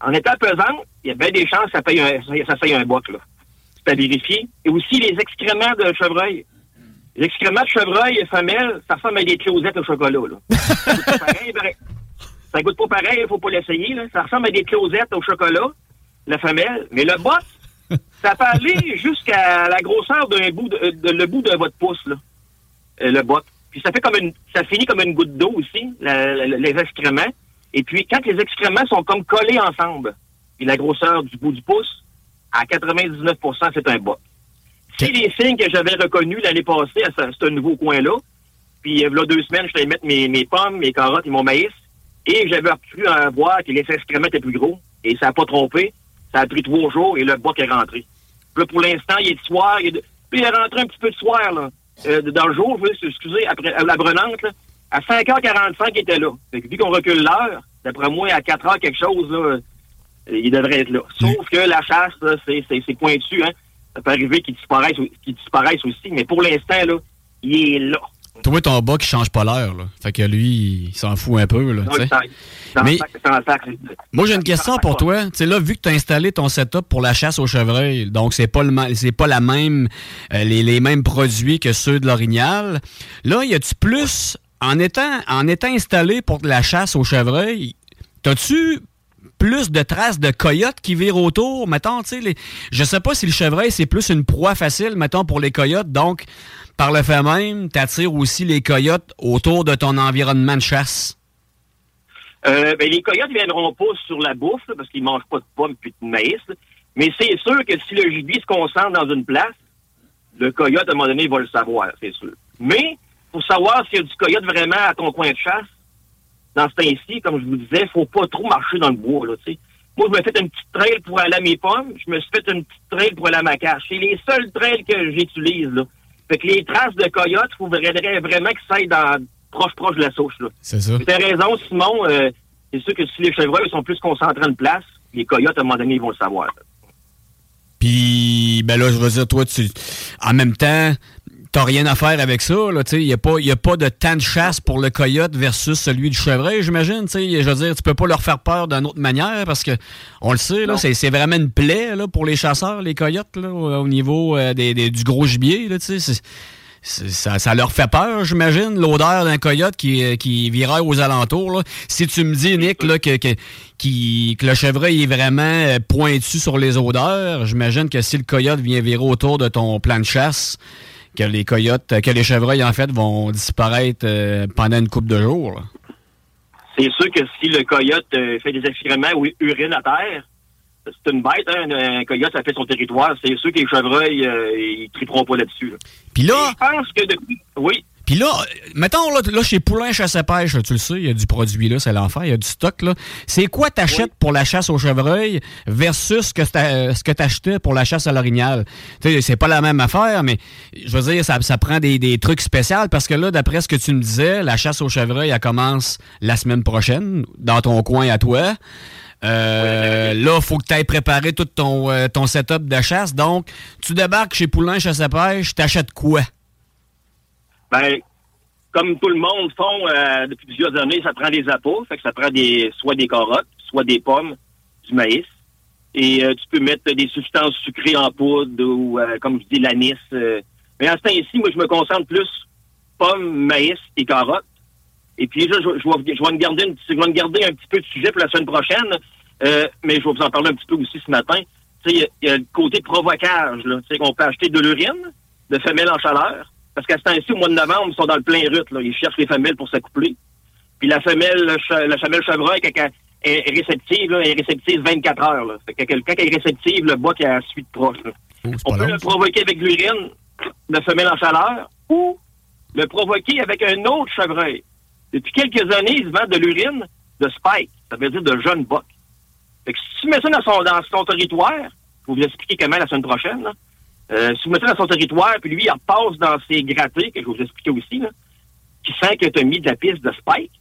En étant pesante, il y a bien des chances que ça paye un, ça, un boc. C'est à vérifier. Et aussi les excréments de chevreuil. Les excréments de chevreuil femelle, ça ressemble à des closettes au chocolat. ça, goûte ça goûte pas pareil, il faut pas l'essayer. Ça ressemble à des closettes au chocolat, la femelle. Mais le boc, *laughs* ça peut aller jusqu'à la grosseur d'un bout de, le bout de votre pouce, là, euh, le bot. Puis ça fait comme une, ça finit comme une goutte d'eau aussi, les excréments. Et puis quand les excréments sont comme collés ensemble, puis la grosseur du bout du pouce, à 99% c'est un bot. C'est les signes que j'avais reconnus l'année passée à ce, nouveau coin-là. Puis euh, là, deux semaines, je allé mettre mes, mes pommes, mes carottes et mon maïs. Et j'avais pu voir que les excréments étaient plus gros. Et ça n'a pas trompé. Ça a pris trois jours et le boc est rentré. Là, pour l'instant, il est de soir. Il est Puis il est rentré un petit peu de soir, là. Euh, dans le jour, excusez, après la Brenante, à 5h45, il était là. Fait que, vu qu'on recule l'heure, d'après moi, à 4h quelque chose, là, euh, il devrait être là. Sauf que la chasse, c'est pointu, hein. Ça peut arriver qu'il disparaisse, disparaisse aussi, mais pour l'instant, là, il est là. Toi, ton bas qui change pas l'heure, là. Fait que lui, il s'en fout un peu, là. Mais, moi, j'ai une question pour toi. Tu sais, là, vu que tu as installé ton setup pour la chasse au chevreuil, donc c'est pas le c'est pas la même, euh, les, mêmes produits que ceux de l'orignal. Là, y a-tu plus, en étant, en étant installé pour la chasse au chevreuil, t'as-tu plus de traces de coyotes qui virent autour, mettons, tu sais, les... je sais pas si le chevreuil, c'est plus une proie facile, mettons, pour les coyotes, donc par le fait même, tu attires aussi les coyotes autour de ton environnement de chasse? Euh, ben, les coyotes ne viendront pas sur la bouffe parce qu'ils ne mangent pas de pommes et de maïs. Mais c'est sûr que si le gibier se concentre dans une place, le coyote, à un moment donné, va le savoir, c'est sûr. Mais pour savoir s'il y a du coyote vraiment à ton coin de chasse, dans ce temps-ci, comme je vous disais, il faut pas trop marcher dans le bois. Là, Moi, je me fais une petite trail pour aller à mes pommes. Je me suis fait une petite trail pour aller à ma cache. C'est les seuls trails que j'utilise. Là. Fait que les traces de coyotes, il faudrait vraiment que ça aille dans proche proche de la souche. C'est ça. Tu as raison, Simon. Euh, c'est sûr que si les chevreuils sont plus concentrés en place, les coyotes, à un moment donné, ils vont le savoir. Puis, ben là, je veux dire, toi, tu, en même temps, t'as rien à faire avec ça. Il n'y a, pas, a pas de temps de chasse pour le coyote versus celui du chevreuil, j'imagine. Je veux dire, tu peux pas leur faire peur d'une autre manière parce que, on le sait, c'est vraiment une plaie là, pour les chasseurs, les coyotes, là, au niveau euh, des, du gros gibier. Là, ça, ça, leur fait peur, j'imagine, l'odeur d'un coyote qui, euh, qui virait aux alentours. Si tu me dis, Nick, là, que, que, que, le chevreuil est vraiment euh, pointu sur les odeurs, j'imagine que si le coyote vient virer autour de ton plan de chasse, que les coyotes, que les chevreuils, en fait, vont disparaître euh, pendant une couple de jours. C'est sûr que si le coyote euh, fait des excréments ou urine à terre, c'est une bête, hein, un, un coyote, ça fait son territoire. C'est sûr que les chevreuils, euh, ils triperont pas là-dessus. là. Puis là, Je pense que depuis... Oui. Puis là, euh, mettons, là, là, chez Poulain Chasse à Pêche, tu le sais, il y a du produit là, c'est l'enfer, il y a du stock là. C'est quoi t'achètes pour la chasse au chevreuil versus ce que t'as- euh, ce que t'achetais pour la chasse à l'orignal? Tu sais, c'est pas la même affaire, mais je veux dire, ça, ça prend des, des trucs spéciaux parce que là, d'après ce que tu me disais, la chasse au chevreuil, elle commence la semaine prochaine, dans ton coin à toi. Euh, là, faut que tu ailles préparer tout ton, euh, ton setup de chasse. Donc, tu débarques chez Poulain Chasse à Pêche, t'achètes quoi? Ben, comme tout le monde font euh, depuis plusieurs années, ça prend des appâts. Fait que ça prend des soit des carottes, soit des pommes, du maïs. Et euh, tu peux mettre des substances sucrées en poudre ou, euh, comme je dis, l'anis. euh. Mais en ce temps-ci, moi, je me concentre plus pommes, maïs et carottes. Et puis là, je, je vais, je vais me garder je vais me garder un petit peu de sujet pour la semaine prochaine. Euh, mais je vais vous en parler un petit peu aussi ce matin. Il y y, a le côté provocage. Là. Qu'on peut acheter de l'urine de femelles en chaleur. Parce qu'à ce temps-ci, au mois de novembre, ils sont dans le plein rut. Là. Ils cherchent les femelles pour s'accoupler. Puis la femelle, la femelle chevreuil, quand elle est réceptive, là, elle est réceptive 24 heures. Là. Fait que quand elle est réceptive, le est à la suite proche. Oh, On peut long, le provoquer avec l'urine de femelle en chaleur ou le provoquer avec un autre chevreuil. Depuis quelques années, ils vendent de l'urine de spike, ça veut dire de jeune boc. Fait que si tu mets ça dans son, dans son territoire, je vais vous expliquer comment la semaine prochaine, là. Euh, si vous mettez dans son territoire, puis lui, il repasse dans ses grattés, que je vous expliquer aussi, là, qui sent que tu as mis de la piste de spike,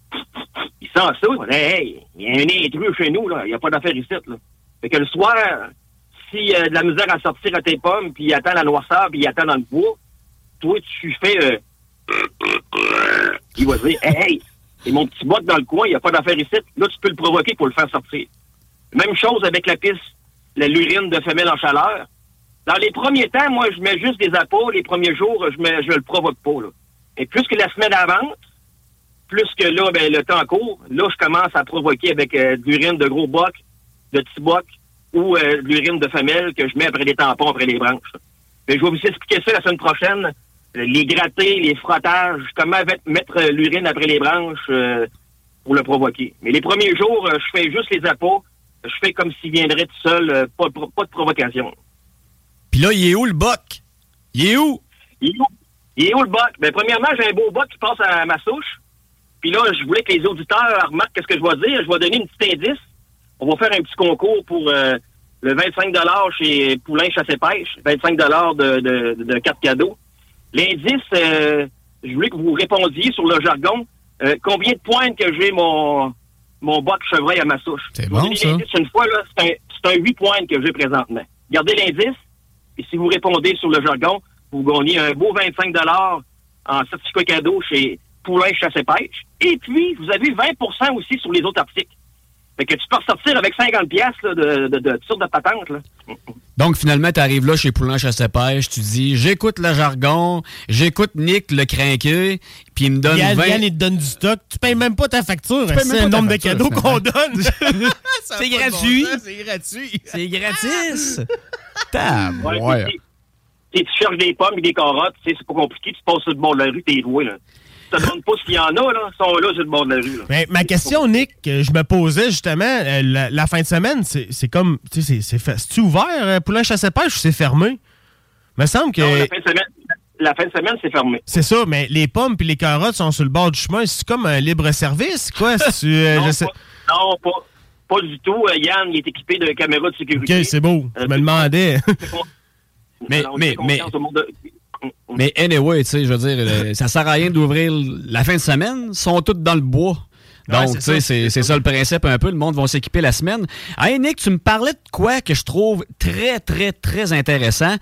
il sent ça, il hey, il y a un intrus chez nous, là, il n'y a pas d'affaire ici. Là. Fait que le soir, s'il a de la misère à sortir à tes pommes, puis il attend la noirceur, puis il attend dans le bois, toi, tu fais... Euh, il va dire, hey, hey, c'est mon petit boc dans le coin, il n'y a pas d'affaire ici. Là, tu peux le provoquer pour le faire sortir. Même chose avec la piste, la- l'urine de femelle en chaleur. Dans les premiers temps, moi, je mets juste des appâts. Les premiers jours, je ne je le provoque pas. Là. Et plus que la semaine avance, plus que là, ben, le temps court, là, je commence à provoquer avec euh, de l'urine de gros bocs, de petits bocs ou euh, de l'urine de femelle que je mets après les tampons, après les branches. Mais je vais vous expliquer ça la semaine prochaine. Les grattés, les frottages, comment met- mettre l'urine après les branches euh, pour le provoquer. Mais les premiers jours, euh, je fais juste les appâts. Je fais comme s'il viendrait tout seul, pas, pas de provocation. Puis là, il est où le boc? Il est où? Il est où, il est où le boc? Ben, premièrement, j'ai un beau boc qui passe à ma souche. Puis là, je voulais que les auditeurs remarquent qu'est-ce que je vais dire. Je vais donner une petite indice. On va faire un petit concours pour euh, le 25 chez Poulain Chasse et Pêche. 25 de, de, de cartes cadeaux. L'indice, euh, je voulais que vous répondiez sur le jargon. euh, combien de pointes que j'ai mon, mon boc chevreuil à ma souche? C'est bon, ça. Une fois, là, c'est un, c'est un 8 pointes que j'ai présentement. Gardez l'indice. Et si vous répondez sur le jargon, vous gagnez un beau 25 en certificat cadeau chez Poulain Chasse et Pêche. Et puis, vous avez 20% aussi sur les autres articles. Fait que tu peux ressortir avec 50 pièces de, de, de, de toutes sortes de patentes. Là. Donc, finalement, tu arrives là chez Poulain Chasse à Pêche, tu dis j'écoute le jargon, j'écoute Nick le crinqué, puis il me donne Yann, 20. Yann, il te donne du stock. Tu payes même pas ta facture. payes même C'est pas le nombre de cadeaux qu'on donne. *laughs* *laughs* C'est gratuit. C'est gratuit. C'est gratis. *laughs* Ouais, ouais. si- si tu cherches des pommes et des carottes, c'est pas compliqué. Tu passes sur le bord de la rue, t'es roué. Là. Tu te demandes pas s'il y en a, là. Ils sont là sur le bord de la rue. Là. Mais ma question, Nick, que je me posais justement, euh, la, la fin de semaine, c'est c'est comme, tu sais, c'est- ouvert, euh, Poulain Chasse et Pêche, ou c'est fermé? me semble que... Non, la fin de semaine, la fin de semaine, c'est fermé. C'est ça, mais les pommes puis les carottes sont sur le bord du chemin. C'est comme un libre-service, quoi? si tu, euh, non, je sais- pas, non, pas, pas du tout. Euh, Yann, il est équipé de caméras de sécurité. Ok, c'est beau. Je Euh, me demandais. *laughs* Mais- Alors, mais- monde de- Mais anyway, tu sais, je veux dire, euh, *laughs* ça sert à rien d'ouvrir la fin de semaine, ils sont tous dans le bois. Donc, tu sais, ça. c'est c'est ça le principe un peu. Le monde va s'équiper la semaine. Hey, Nick, tu me parlais de quoi que je trouve très, très, très intéressant?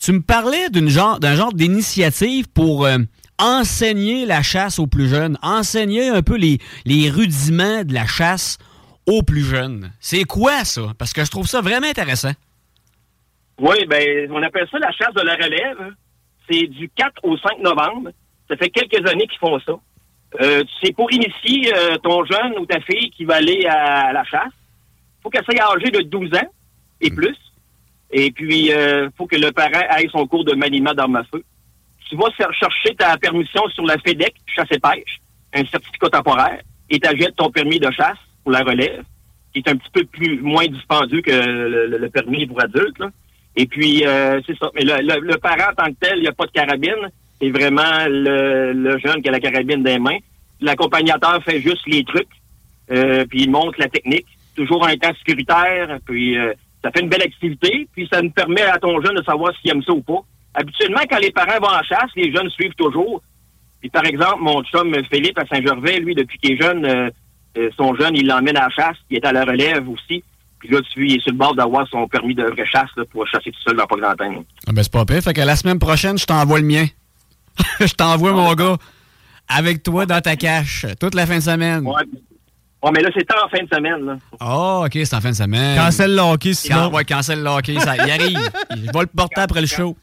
Tu me parlais d'une genre, d'un genre d'initiative pour euh, enseigner la chasse aux plus jeunes, enseigner un peu les, les rudiments de la chasse aux plus jeunes. C'est quoi ça? Parce que je trouve ça vraiment intéressant. Oui, ben, on appelle ça la chasse de la relève. C'est du 4 au 5 novembre. Ça fait quelques années qu'ils font ça. Euh, c'est pour initier euh, ton jeune ou ta fille qui va aller à la chasse. faut qu'elle soit âgée de 12 ans et plus. Et puis, il faut que le parent aille son cours de maniement d'armes à feu. Tu vas chercher ta permission sur la FEDEC, chasse et pêche, un certificat temporaire, et tu ton permis de chasse pour la relève. qui est un petit peu plus moins dispendieux que le, le- permis pour adultes. là. Et puis, euh, c'est ça. Mais le, le- le parent en tant que tel, il n'y a pas de carabine. C'est vraiment le, le jeune qui a la carabine des mains. L'accompagnateur fait juste les trucs, euh, puis il montre la technique, toujours en étant sécuritaire. Puis euh, ça fait une belle activité, puis ça nous permet à ton jeune de savoir s'il aime ça ou pas. Habituellement, quand les parents vont en chasse, les jeunes suivent toujours. Puis par exemple, mon chum Philippe à Saint-Gervais, lui, depuis qu'il est jeune, euh, son jeune, il l'emmène à la chasse, il est à la relève aussi. Puis là, tu il est sur le bord d'avoir son permis de vraie chasse là, pour chasser tout seul dans pas grand temps. Ah ben c'est pas pire. Fait que la semaine prochaine, je t'envoie le mien. *laughs* je t'envoie mon gars avec toi dans ta cache toute la fin de semaine. Ouais. Ouais, mais là, c'est en fin de semaine. Là. Ah, OK, c'est en fin de semaine. Cancel le hockey, Can- sinon. ouais, cancel le hockey. Ça, il arrive. Il va le porter après le show.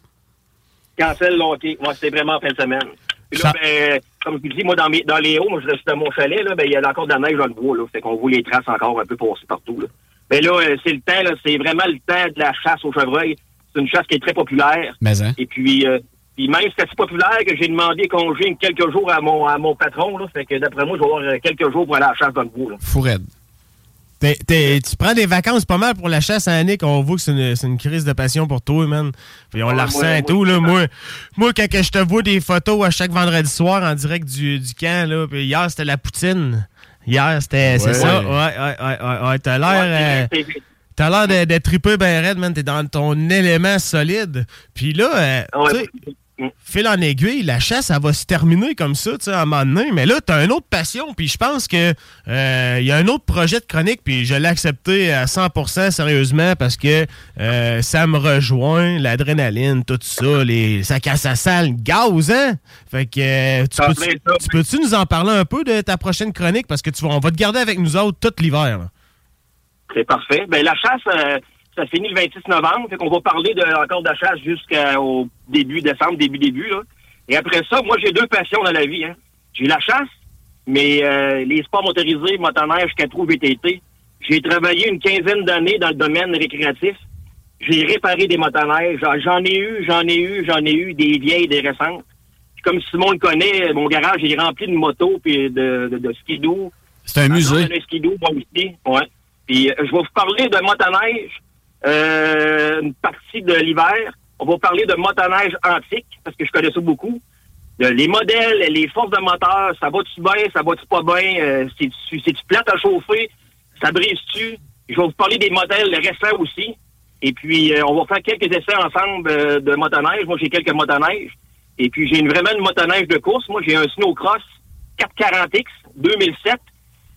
Cancel le hockey. Moi, c'était vraiment en fin de semaine. Puis Ça- là, ben, comme je vous dis, moi, dans, mes, dans les hauts, moi, je reste dans mon chalet, là, ben, il y a encore de la neige dans le bois, là. Fait qu'on voit les traces encore un peu passer partout, là. Mais là, euh, c'est le temps, là, c'est vraiment le temps de la chasse au chevreuil. C'est une chasse qui est très populaire. Mais hein? Et puis, euh, puis même c'est assez populaire que j'ai demandé congé quelques jours à mon, à mon patron, là. Fait que d'après moi, je vais avoir euh, quelques jours pour aller à la chasse dans le bois, là. Tu prends des vacances pas mal pour la chasse à Annick. On voit que c'est une, une crise de passion pour toi, man. Puis on la moi, ressent moi, et tout. Là, moi, moi, quand je te vois des photos à chaque vendredi soir en direct du, du camp, là, puis hier, c'était la poutine. Hier, c'était c'est ça. Ouais, ouais, ouais, ouais, ouais. T'as l'air. euh, c'est- T'as l'air de triper ben raide, man. T'es dans ton élément solide. Puis là, euh, Ouais. tu sais, fil en aiguille, la chasse, elle va se terminer comme ça, tu sais, à un moment donné. Mais là, t'as une autre passion. Puis je pense que euh, il y a un autre projet de chronique, puis je l'ai accepté à 100% sérieusement parce que euh, ça me rejoint, l'adrénaline, tout ça, les, ça casse à salle, gaz, hein? Fait que euh, tu peux- tu peux-tu nous en parler un peu de ta prochaine chronique? Parce que tu vas, on va te garder avec nous autres tout l'hiver. C'est parfait. Ben, la chasse, ça finit le 26 novembre. Fait qu'on va parler de, encore de la chasse jusqu'au début décembre, début, début, là. Et après ça, moi, j'ai deux passions dans la vie, hein. J'ai la chasse, mais euh, les sports motorisés, motoneige, quatre VTT. J'ai travaillé une quinzaine d'années dans le domaine récréatif. J'ai réparé des motoneiges. J'en- J'en ai eu, j'en ai eu, j'en ai eu des vieilles, des récentes. Puis comme Simon le connaît, mon garage est rempli de motos puis de, de, de skidoo. C'est un musée. Un skidoo, moi aussi, ouais. Puis euh, je vais vous parler de motoneige, euh, une partie de l'hiver. On va parler de motoneige antique, parce que je connais ça beaucoup. Les modèles, les forces de moteur, ça va-tu bien, ça va-tu pas bien, euh, c'est-tu c'est-tu plate à chauffer, ça brise-tu? Je vais vous parler des modèles récents aussi. Et puis, euh, on va faire quelques essais ensemble euh, de motoneige. Moi, j'ai quelques motoneiges. Et puis, j'ai une, vraiment une motoneige de course. Moi, j'ai un snowcross 440X 2007,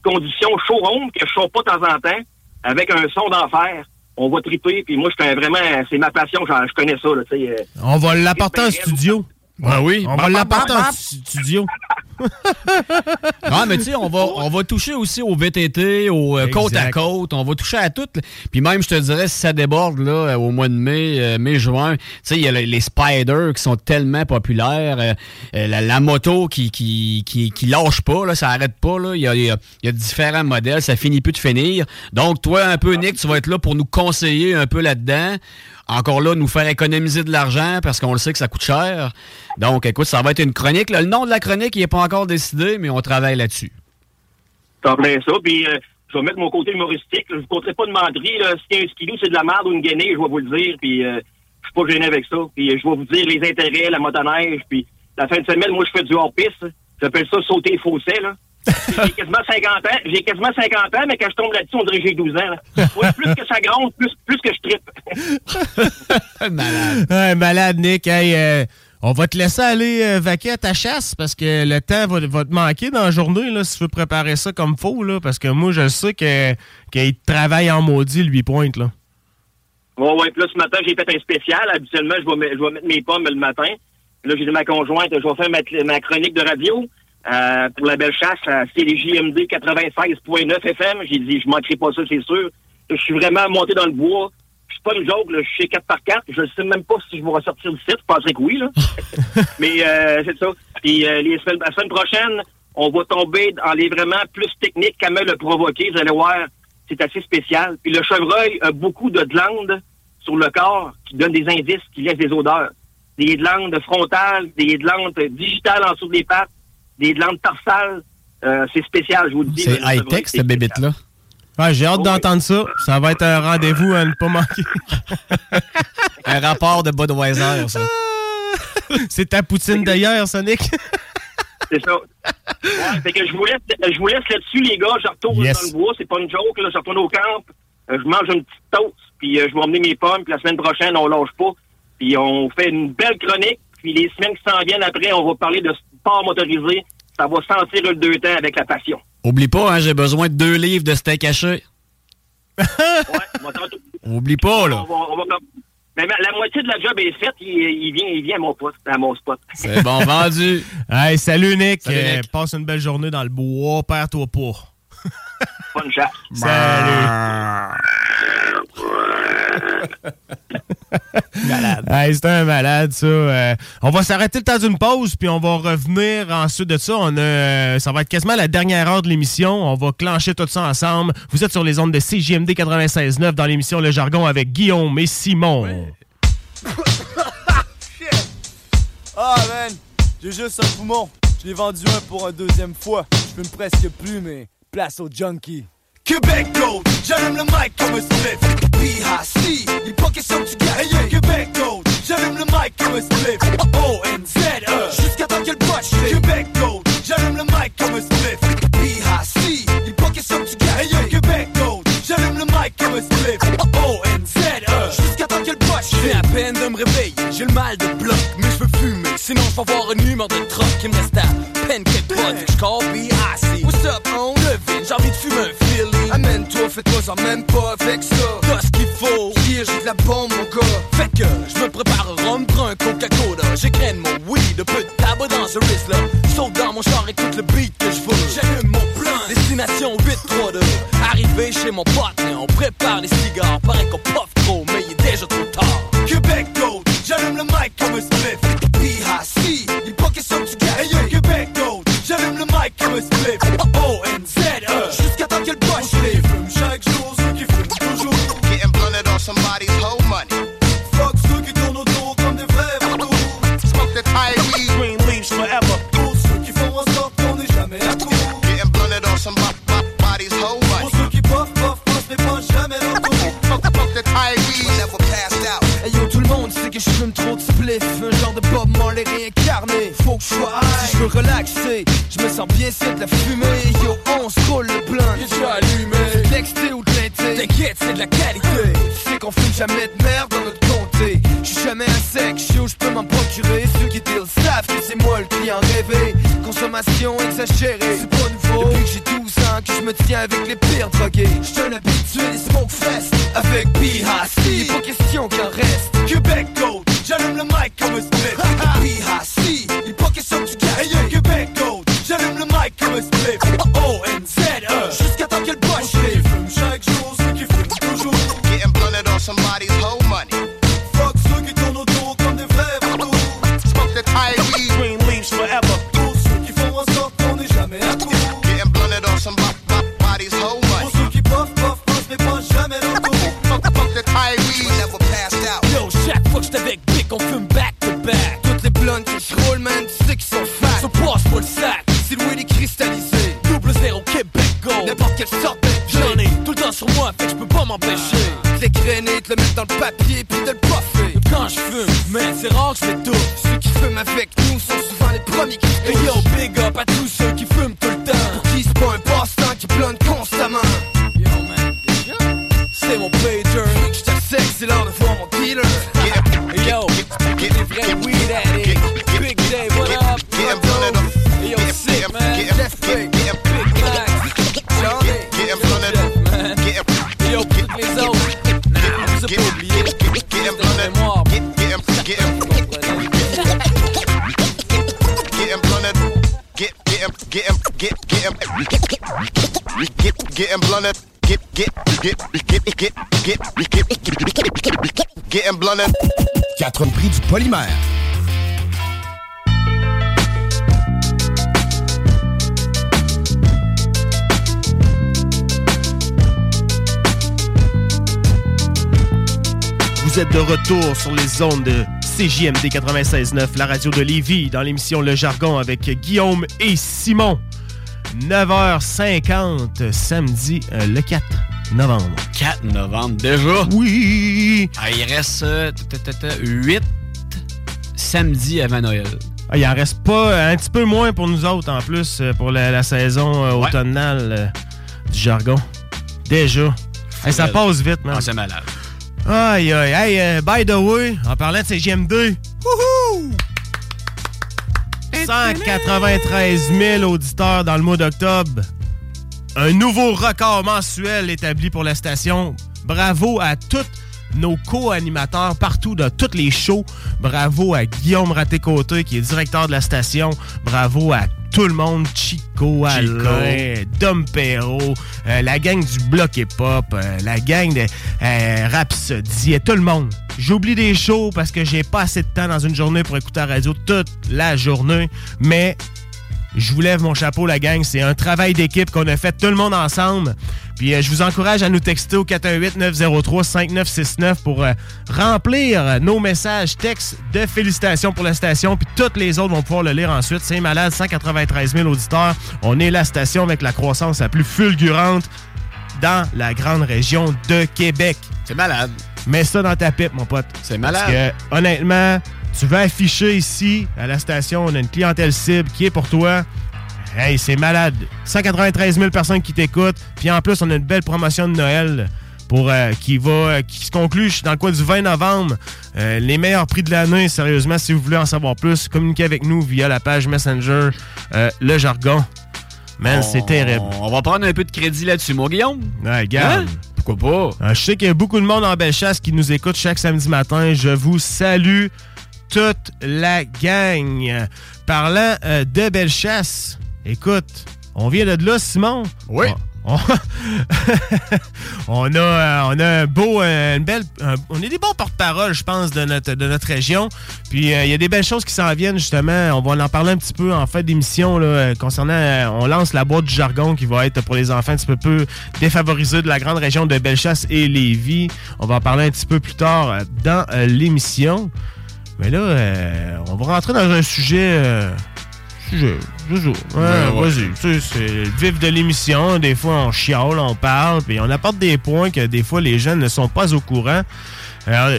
condition chaud-ronde, que je chauffe pas de temps en temps, avec un son d'enfer. On va triper. Puis moi, je suis vraiment, c'est ma passion. genre, je connais ça, là, euh. On va l'apporter en studio. Ah oui? On va l'apporter en studio. Ah, mais tu sais, on va, on va toucher aussi au VTT, au euh, côte à côte. On va toucher à tout. là. Puis même, je te dirais, si ça déborde là, euh, au mois de mai, euh, mai-juin, tu sais, il y a les, les spiders qui sont tellement populaires. euh, la, la moto qui, qui, qui, qui lâche pas, là, ça arrête pas. Il y a, y a- il y a différents modèles. Ça finit plus de finir. Donc, toi, un peu, Nick, tu vas être là pour nous conseiller un peu là-dedans. Encore là, nous faire économiser de l'argent parce qu'on le sait que ça coûte cher. Donc, écoute, ça va être une chronique. là. Le nom de la chronique, il n'est pas encore décidé, mais on travaille là-dessus. T'en plein ça. Puis euh, je vais mettre mon côté humoristique. Je ne vous compterai pas de menterie. Là. Si un skidoo, c'est de la merde ou une gainée, je vais vous le dire. Puis euh, je suis pas gêné avec ça. Puis euh, je vais vous dire les intérêts, la motoneige. Puis la fin de semaine, moi, je fais du hors-piste. J'appelle ça sauter fossé, là. j'ai *laughs* quasiment 50 ans. J'ai quasiment 50 ans, mais quand je tombe là-dessus, on dirait que j'ai 12 ans. Là. Ouais, plus que ça gronde, plus, plus que je trippe. *laughs* Malade. Ouais, malade, Nick. Hey, euh, on va te laisser aller euh, vaquer à ta chasse parce que le temps va, te manquer dans la journée là, si tu veux préparer ça comme faut. Là, parce que moi, je sais qu'il travaille en maudit, lui, pointe. Là. Ouais, ouais. Puis là, ce matin, j'ai fait un spécial. Habituellement, je vais, mettre mes pommes le matin. Là, j'ai dit ma conjointe, je vais faire ma, chronique de radio euh, pour la belle chasse à CLJMD 96.9 FM. J'ai dit, je manquerai pas ça, c'est sûr. Je suis vraiment monté dans le bois. Je suis pas une joke, là. je suis chez 4x4. Je sais même pas si je vais ressortir du site. Je penserais que oui, là. *laughs* Mais euh, c'est ça. Puis euh, les semaines, la semaine prochaine, on va tomber dans les vraiment plus techniques qu'à me le provoquer. Vous allez voir, c'est assez spécial. Puis le chevreuil a beaucoup de glandes sur le corps qui donnent des indices, qui laissent des odeurs. Des glandes frontales, des glandes digitales en dessous des pattes, des glandes tarsales. Euh, c'est spécial, je vous le dis. C'est high-tech, c'est cette bébête-là. Ouais, j'ai hâte d'entendre ça. Ça va être un rendez-vous à ne pas manquer. *laughs* un rapport de Budweiser, ça. *laughs* C'est ta poutine d'ailleurs, Sonic. C'est ça. Fait que je vous laisse, je vous laisse là-dessus, les gars. Je retourne Yes. dans le bois. C'est pas une joke, là. Je retourne au camp. Euh, je mange une petite toast. Puis euh, je vais emmener mes pommes. Puis la semaine prochaine, on lâche pas. Puis on fait une belle chronique. Puis les semaines qui s'en viennent après, on va parler de sport motorisé. Ça va sentir le deux temps avec la passion. Oublie pas, hein, j'ai besoin de deux livres de steak haché. Ouais, on va *laughs* tantôt- Oublie pas, là. on va- on va comme- Mais ma- la moitié de la job est faite. Il, il vient, il vient à mon poste, à mon spot. C'est bon, *laughs* vendu. Hey, salut Nick. Salut, Euh, Nick. passe une belle journée dans le bois. Perds-toi pas. Bonne chasse. Salut. *laughs* malade. Hey, c'est un malade, ça. Euh, on va s'arrêter le temps d'une pause, puis on va revenir ensuite de ça. On a, euh, ça va être quasiment la dernière heure de l'émission. On va clencher tout ça ensemble. Vous êtes sur les ondes de CJMD 96.9 dans l'émission Le Jargon avec Guillaume et Simon. *laughs* Ah man, j'ai juste un poumon. Je l'ai vendu un pour un deuxième fois. Je fume presque plus, mais place au junkie. Québec Gold, j'allume le mic comme un split. BHC, il pas question que tu gagnes. Québec Gold, j'allume le mic comme un split. O-N-Z-E, jusqu'à temps qu'elle poche. Québec Gold, j'allume le mic comme un split. BHC, il pas question que tu gagnes. Québec Gold, j'allume le mic comme un split. O-N-Z-E, jusqu'à temps qu'elle poche. Viens à peine de me réveiller, j'ai le mal de bloc, mais je veux fumer. Sinon, je vais avoir une humeur de troc qui me reste à peine quelques potes. Fait que je call B.I.C. What's up, on? Devine, j'ai envie de fumer un fais-toi même pas avec ça. T'as ce qu'il faut, hier j'ai de la bombe, mon gars. Fait que je me prépare un rhum, un Coca-Cola. J'égrène mon weed, un peu de tabac dans wrist là. Saute dans mon char, écoute le beat que je veux. J'allume mon plan, destination 832. Arrivé chez mon pote, on prépare les cigares. Paraît qu'on puff trop, mais il est déjà trop tard. Québec Gold, j'allume le mic comme un split. BHC, il pas question que tu gagnes. Québec Gold, j'allume le mic comme un split. Sait que je fume trop de spliff. Un genre de Bob Marley réincarné. Faut que je sois. Si je veux relaxer, je me sens bien, c'est de la fumée. Yo, on se roule le blanc. J'ai déjà allumé. Texté ou teinté. T'inquiète, c'est de la qualité. Tu sais qu'on fume jamais de merde dans notre comté. Je suis jamais un sec, yo, je peux m'en procurer. Ceux qui deal savent que c'est moi le client rêvé. Consommation exagérée, c'est pas nouveau. Depuis que j'ai 12 ans, que je me tiens avec les pires drogués. Je suis un habitué des smoke fest avec BHC. Pas question qu'il en reste. Québec Gold, j'allume le mic le sac, c'est le weed cristallisé. Double zéro Québec Gold. N'importe quelle sorte J'en ai tout le temps sur moi, fait que je peux pas m'empêcher. T'égrainer, te le mettre dans le papier, puis de le puffer. Quand je fume, man, c'est rare que je fais tout. Ceux qui fument avec nous sont souvent les premiers qui Hey yo, big up à tous ceux qui get, get, get, getting blunted. Quatre prix du polymère. Vous êtes de retour sur les ondes de CJMD 96.9, la radio de Lévis, dans l'émission Le Jargon avec Guillaume et Simon. 9h50 samedi euh, le 4 novembre. 4 novembre déjà? Oui! Ah, il reste 8 samedis avant Noël. Ah, il en reste pas un petit peu moins pour nous autres en plus euh, pour la, la saison euh, Ouais. automnale euh, du jargon. Déjà. Hey, ça passe vite, man. Ah, c'est malade. Aïe, aïe, euh, by the way, en parlant de CGM2, wouhou! 193 000 auditeurs dans le mois d'octobre. Un nouveau record mensuel établi pour la station. Bravo à tous nos co-animateurs partout dans tous les shows. Bravo à Guillaume Raté-Côté qui est directeur de la station. Bravo à tout le monde, Chico, Alain, Dom Perrault, euh, la gang du bloc hip-hop, euh, la gang de euh, Rhapsody, et tout le monde. J'oublie des shows parce que j'ai pas assez de temps dans une journée pour écouter la radio toute la journée, mais je vous lève mon chapeau, la gang. C'est un travail d'équipe qu'on a fait tout le monde ensemble. Puis euh, je vous encourage à nous texter au 418-903-5969 pour euh, remplir euh, nos messages textes de félicitations pour la station. Puis toutes les autres vont pouvoir le lire ensuite. C'est malade, 193 000 auditeurs. On est la station avec la croissance la plus fulgurante dans la grande région de Québec. C'est malade. Mets ça dans ta pipe, mon pote. C'est malade. Parce que, honnêtement, tu veux afficher ici, à la station, on a une clientèle cible qui est pour toi. Hey, c'est malade. 193 000 personnes qui t'écoutent. Puis en plus, on a une belle promotion de Noël pour euh, qui va euh, qui se conclut dans le coin du 20 novembre. Euh, les meilleurs prix de l'année, sérieusement, si vous voulez en savoir plus, communiquez avec nous via la page Messenger, euh, le jargon. Man, c'est terrible. On va prendre un peu de crédit là-dessus, mon Guillaume? Ouais, regarde. Hein? Pourquoi pas? Euh, je sais qu'il y a beaucoup de monde en Bellechasse qui nous écoute chaque samedi matin. Je vous salue toute la gang. Parlant euh, de Bellechasse, écoute, on vient de là, Simon? Oui. On, *laughs* on a, euh, on a un beau, euh, une belle, un- on est des bons porte-parole, je pense, de notre, de notre région. Puis euh, il y a des belles choses qui s'en viennent justement. On va en parler un petit peu en fait d'émission là, concernant. euh, on lance la boîte du jargon qui va être pour les enfants un petit peu défavorisés de la grande région de Bellechasse et Lévis. On va en parler un petit peu plus tard dans euh, l'émission. Mais là, euh, on va rentrer dans un sujet. euh, sujet. Jojo. Ouais, ouais. vas-y. Tu sais, c'est le vif de l'émission. Des fois, on chiale, on parle, puis on apporte des points que des fois, les jeunes ne sont pas au courant. Alors,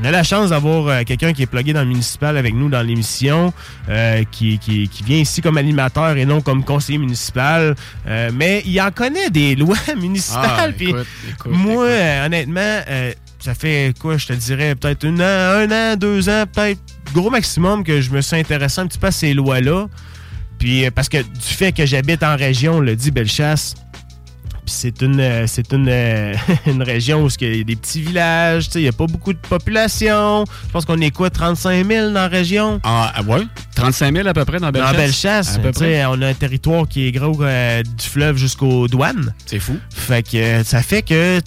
on a la chance d'avoir euh, quelqu'un qui est plugué dans le municipal avec nous dans l'émission, euh, qui, qui- qui vient ici comme animateur et non comme conseiller municipal. Euh, mais il en connaît des *laughs* lois municipales. Ah, puis écoute, écoute, moi, honnêtement, euh, ça fait quoi, je te dirais, peut-être un an, un an, deux ans, peut-être gros maximum que je me suis intéressé un petit peu à ces lois-là. Puis euh, parce que du fait que j'habite en région, on le dit Bellechasse, puis c'est une, euh, c'est une, euh, *laughs* une région où il y a des petits villages, tu sais, il n'y a pas beaucoup de population. Je pense qu'on est quoi, 35 000 dans la région? Ah, ouais? 35 000 à peu près dans Bellechasse? Dans Bellechasse, À peu près. on a un territoire qui est gros euh, du fleuve jusqu'aux douanes. C'est fou. Fait que ça fait que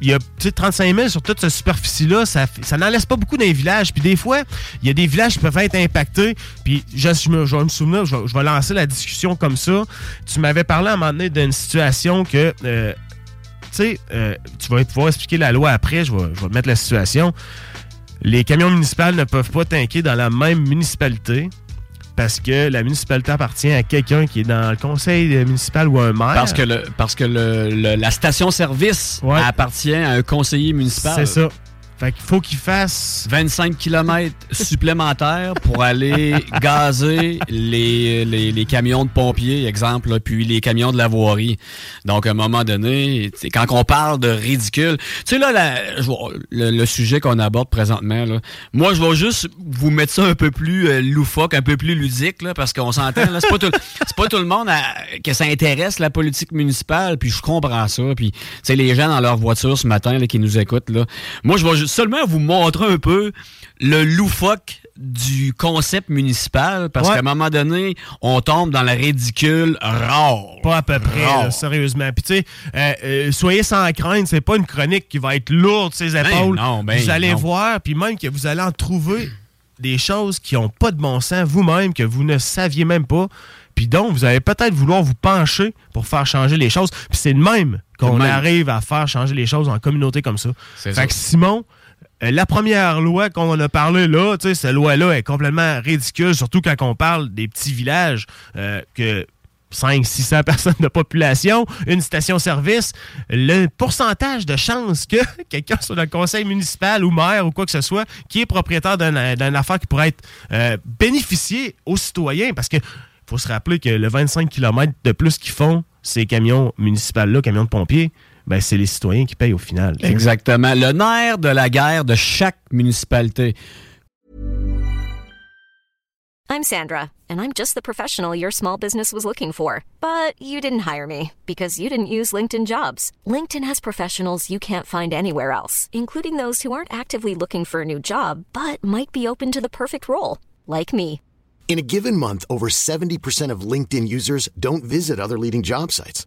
il y a tu sais, 35 000 sur toute cette superficie-là, ça, n'en laisse pas beaucoup dans les villages. Puis des fois, il y a des villages qui peuvent être impactés. Puis je, je me, je me vais, je vais lancer la discussion comme ça. Tu m'avais parlé à un moment donné d'une situation que, euh, tu sais, euh, tu vas pouvoir expliquer la loi après, je vais, je vais mettre la situation. Les camions municipaux ne peuvent pas tanker dans la même municipalité parce que la municipalité appartient à quelqu'un qui est dans le conseil municipal ou un maire. Parce que, le, parce que le, le- la station-service Ouais. appartient à un conseiller municipal. C'est ça. Fait qu'il faut qu'il fasse 25 km supplémentaires pour aller *laughs* gazer les, les, les camions de pompiers, exemple, là, puis les camions de la voirie. Donc, à un moment donné, quand on parle de ridicule, tu sais, là, la- le, le sujet qu'on aborde présentement, là, moi, je vais juste vous mettre ça un peu plus euh, loufoque, un peu plus ludique, là, parce qu'on s'entend, là, c'est pas tout, c'est pas tout le monde à- que ça intéresse, la politique municipale, puis je comprends ça, puis, tu sais, les gens dans leur voiture ce matin, là, qui nous écoutent, là, moi, je vais ju- seulement vous montrer un peu le loufoque du concept municipal, parce Ouais. qu'à un moment donné, on tombe dans le ridicule rare. Pas à peu près, là, sérieusement. Puis tu sais, euh, euh, soyez sans crainte, c'est pas une chronique qui va être lourde ses épaules. non, ben vous allez non. voir, puis même que vous allez en trouver des choses qui ont pas de bon sens vous-même, que vous ne saviez même pas. Puis donc, vous allez peut-être vouloir vous pencher pour faire changer les choses. Puis c'est de même qu'on arrive à faire changer les choses en communauté comme ça. C'est Fait ça. que Simon, la première loi qu'on a parlé là, tu sais, cette loi-là est complètement ridicule, surtout quand on parle des petits villages euh, que 5 600 *laughs* personnes de population, une station-service, le pourcentage de chances que *laughs* quelqu'un soit dans le conseil municipal ou maire ou quoi que ce soit, qui est propriétaire d'une affaire qui pourrait être euh, bénéficiée aux citoyens, parce que faut se rappeler que le 25 km de plus qu'ils font, ces camions municipaux-là, camions de pompiers, ben, c'est les citoyens qui payent au final. Exactement. Le nerf de la guerre de chaque municipalité. I'm Sandra, and I'm just the professional your small business was looking for. But you didn't hire me because you didn't use LinkedIn jobs. LinkedIn has professionals you can't find anywhere else, including those who aren't actively looking for a new job but might be open to the perfect role, like me. In a given month, over 70% of LinkedIn users don't visit other leading job sites.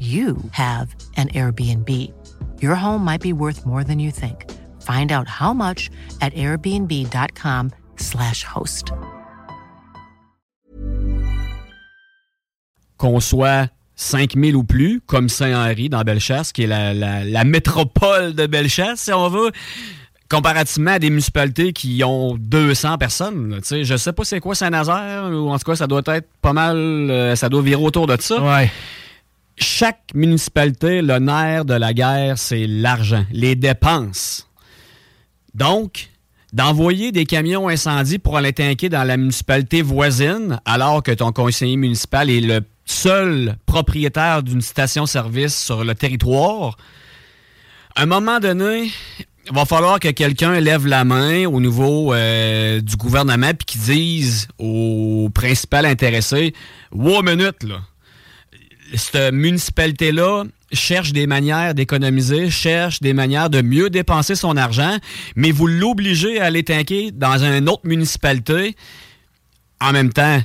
you have an Airbnb. Your home might be worth more than you think. Find out how much at airbnb.com/slash host. Qu'on soit 5000 ou plus, comme Saint-Henri dans Bellechasse, qui est la, la- la métropole de Bellechasse, si on veut, comparativement à des municipalités qui ont 200 personnes. là, tu sais, je sais pas c'est quoi Saint-Nazaire, ou en tout cas, ça doit être pas mal, euh, ça doit virer autour de ça. Chaque municipalité, le nerf de la guerre, c'est l'argent, les dépenses. Donc, d'envoyer des camions incendies pour aller tanker dans la municipalité voisine, alors que ton conseiller municipal est le seul propriétaire d'une station-service sur le territoire, à un moment donné, il va falloir que quelqu'un lève la main au niveau euh, du gouvernement puis qu'il dise au principal intéressé Wow, minute, là. Cette municipalité-là cherche des manières d'économiser, cherche des manières de mieux dépenser son argent, mais vous l'obligez à aller tanker dans une autre municipalité. En même temps,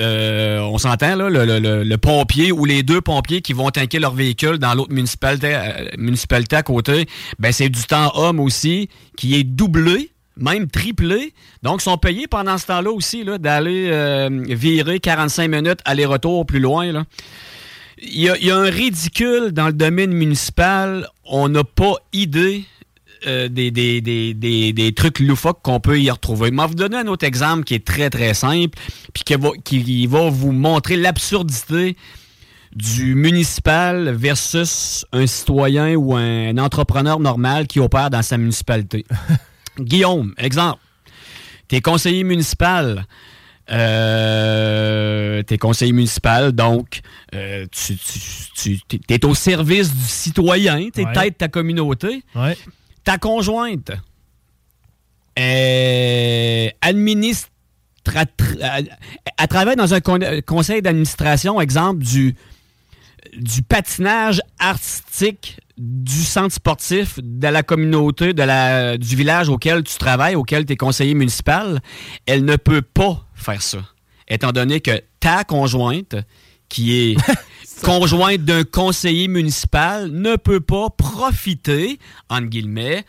euh, on s'entend, là, le, pompier ou les deux pompiers qui vont tanker leur véhicule dans l'autre municipalité, euh, municipalité à côté, ben c'est du temps homme aussi qui est doublé, même triplé. Donc, ils sont payés pendant ce temps-là aussi d'aller euh, virer 45 minutes aller-retour plus loin. Là. Il y, a, il y a un ridicule dans le domaine municipal. On n'a pas idée euh, des, des, des, des, des trucs loufoques qu'on peut y retrouver. Je vais vous donner un autre exemple qui est très, très simple, puis qui va, qui va vous montrer l'absurdité du municipal versus un citoyen ou un entrepreneur normal qui opère dans sa municipalité. *laughs* Guillaume, exemple. T'es conseiller municipal. Euh, t'es conseiller municipal, donc euh, tu, tu, tu es au service du citoyen, t'es Ouais. tête de ta communauté. Ouais. Ta conjointe euh, administre elle travaille dans un con- conseil d'administration, exemple, du, du patinage artistique du centre sportif de la communauté, de la, du village auquel tu travailles, auquel tu es conseiller municipal, elle ne peut pas faire ça. Étant donné que ta conjointe, qui est *laughs* conjointe d'un conseiller municipal, ne peut pas profiter, entre guillemets,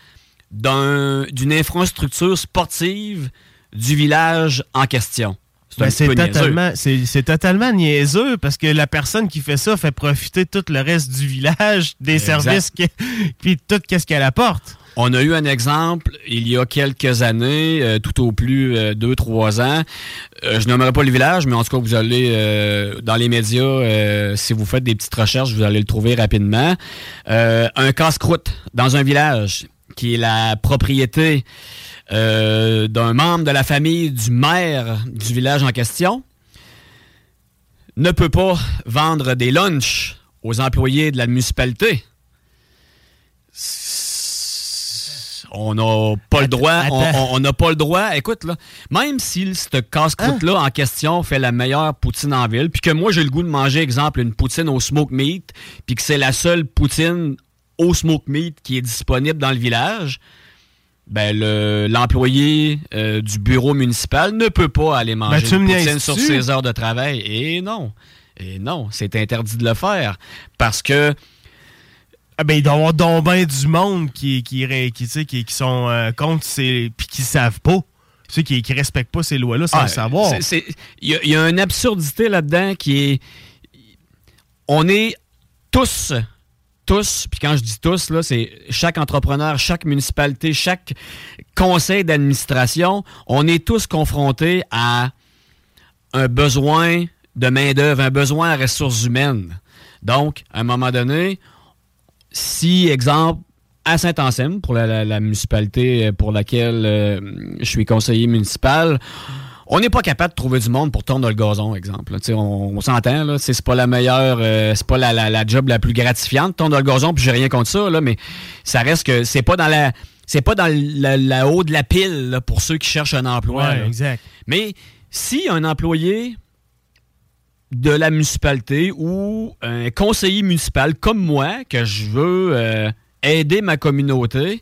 d'un- d'une infrastructure sportive du village en question. Ben, c'est totalement, c'est c'est totalement niaiseux parce que la personne qui fait ça fait profiter tout le reste du village, des Exact. services, que- *laughs* puis tout qu'est-ce qu'elle apporte. On a eu un exemple il y a quelques années, euh, tout au plus euh, deux, trois ans. Euh, je nommerai pas le village, mais en tout cas, vous allez euh, dans les médias, euh, si vous faites des petites recherches, vous allez le trouver rapidement. Euh, un casse-croûte dans un village qui est la propriété euh, d'un membre de la famille du maire du village en question ne peut pas vendre des lunchs aux employés de la municipalité. On n'a pas le droit. on- n'a pas le droit. Écoute, là, même si ce casse-croûte-là en question fait la meilleure poutine en ville, puis que moi j'ai le goût de manger, exemple, une poutine au smoke meat, puis que c'est la seule poutine au smoke meat qui est disponible dans le village, ben le- l'employé euh, du bureau municipal ne peut pas aller manger Ben, tu une poutine sur ses heures de travail. Et non. Et non, c'est interdit de le faire. Parce que Ah ben, il doit y avoir donc ben du monde qui, qui, qui, qui, qui sont euh, contre ces. puis qui savent pas. Ceux qui, qui respectent pas ces lois-là sans Ah, le savoir. y, il y a une absurdité là-dedans qui est. On est tous, tous, puis quand je dis tous, là, c'est chaque entrepreneur, chaque municipalité, chaque conseil d'administration, on est tous confrontés à un besoin de main-d'œuvre, un besoin à ressources humaines. Donc, à un moment donné, si, exemple, à Saint-Anselme, pour la municipalité pour laquelle euh, je suis conseiller municipal, on n'est pas capable de trouver du monde pour tourner le gazon, exemple. là. On, on s'entend, là. C'est pas la meilleure, euh, c'est pas la, la- la job la plus gratifiante, tourner le gazon, puis j'ai rien contre ça, là, mais ça reste que c'est pas dans la. C'est pas dans la, la haut de la pile là, pour ceux qui cherchent un emploi. Ouais, exact. Mais si un employé de la municipalité ou un conseiller municipal comme moi, que je veux euh, aider ma communauté,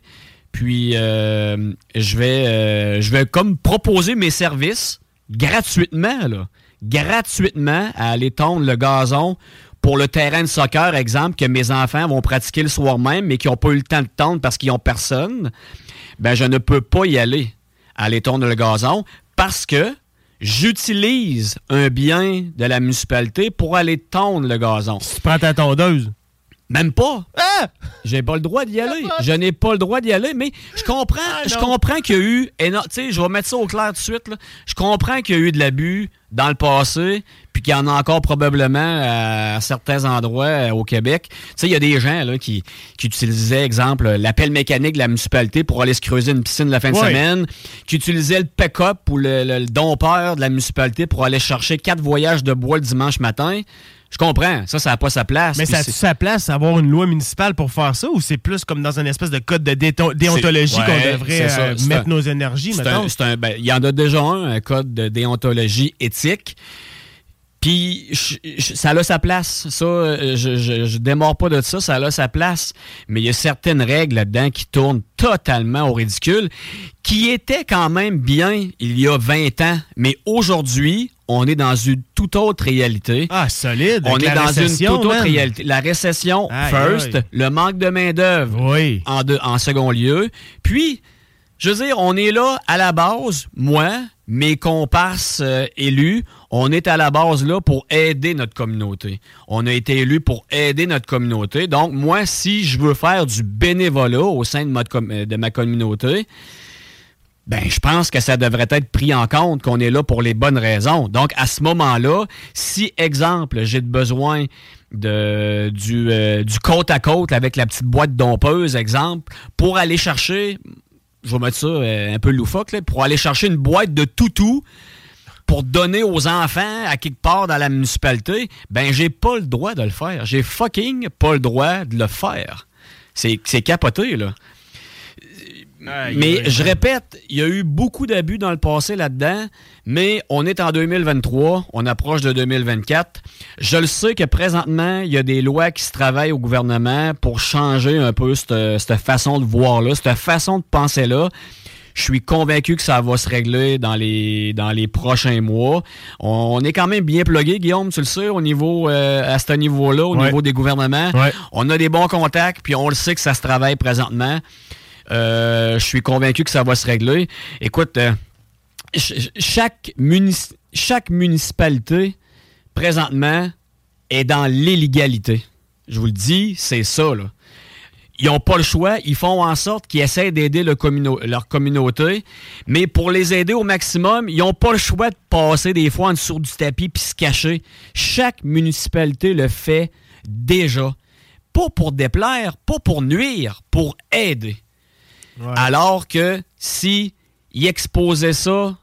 puis euh, je vais euh, je vais comme proposer mes services gratuitement, là, gratuitement à aller tondre le gazon pour le terrain de soccer, exemple, que mes enfants vont pratiquer le soir même, mais qui n'ont pas eu le temps de tondre parce qu'ils n'ont personne, ben je ne peux pas y aller, aller tondre le gazon, parce que j'utilise un bien de la municipalité pour aller tondre le gazon. Tu prends ta tondeuse. Même pas. Ah! J'ai pas le droit d'y aller. Je n'ai pas le droit d'y aller, mais je comprends, je non. comprends qu'il y a eu, tu sais, je vais mettre ça au clair tout de suite, là. je comprends qu'il y a eu de l'abus dans le passé, puis qu'il y en a encore probablement à certains endroits euh, au Québec. Tu sais, il y a des gens là, qui, qui utilisaient, exemple, l'appel mécanique de la municipalité pour aller se creuser une piscine la fin de semaine, qui utilisaient le pick-up ou le, le- le dompeur de la municipalité pour aller chercher quatre voyages de bois le dimanche matin. Je comprends, ça, ça n'a pas sa place. Mais ça a sa place avoir une loi municipale pour faire ça ou c'est plus comme dans une espèce de code de déontologie ouais, qu'on devrait ça. euh, mettre un- nos énergies, un- un- ben, Il y en a déjà un, un code de déontologie éthique. Puis je- je- ça a sa place. Ça, euh, je, je, je démords pas de ça, ça a sa place. Mais il y a certaines règles là-dedans qui tournent totalement au ridicule, qui étaient quand même bien il y a 20 ans. Mais aujourd'hui, on est dans une toute autre réalité. Ah, solide. On est la dans récession, une toute autre réalité. La récession, first, le manque de main-d'œuvre en, deux- en second lieu. Puis, je veux dire, on est là à la base, moi, mes comparses euh, élus, on est à la base là pour aider notre communauté. On a été élus pour aider notre communauté. Donc, moi, si je veux faire du bénévolat au sein de, ma euh, de ma communauté, ben, je pense que ça devrait être pris en compte qu'on est là pour les bonnes raisons. Donc, à ce moment-là, si, exemple, j'ai besoin de, du, euh, du côte à côte avec la petite boîte dompeuse, exemple, pour aller chercher, je vais mettre ça euh, un peu loufoque, là, pour aller chercher une boîte de toutou pour donner aux enfants à quelque part dans la municipalité, ben, j'ai pas le droit de le faire. J'ai fucking pas le droit de le faire. C'est capoté, là. Mais je répète, il y a eu beaucoup d'abus dans le passé là-dedans, mais on est en 2023, on approche de 2024. Je le sais que présentement, il y a des lois qui se travaillent au gouvernement pour changer un peu cette, cette façon de voir-là, cette façon de penser-là. Je suis convaincu que ça va se régler dans les, dans les prochains mois. On est quand même bien plugué, Guillaume, tu le sais, au niveau, euh, à ce niveau-là, au Ouais. niveau des gouvernements. Ouais. On a des bons contacts, puis on le sait que ça se travaille présentement. Euh, je suis convaincu que ça va se régler. Écoute, euh, ch- ch- chaque, munici- chaque municipalité, présentement, est dans l'illégalité. Je vous le dis, c'est ça. Ils n'ont pas le choix. Ils font en sorte qu'ils essaient d'aider leur communauté. Mais pour les aider au maximum, ils n'ont pas le choix de passer des fois en dessous du tapis puis se cacher. Chaque municipalité le fait déjà. Pas pour déplaire, pas pour nuire, pour aider. Alors que si ils exposaient ça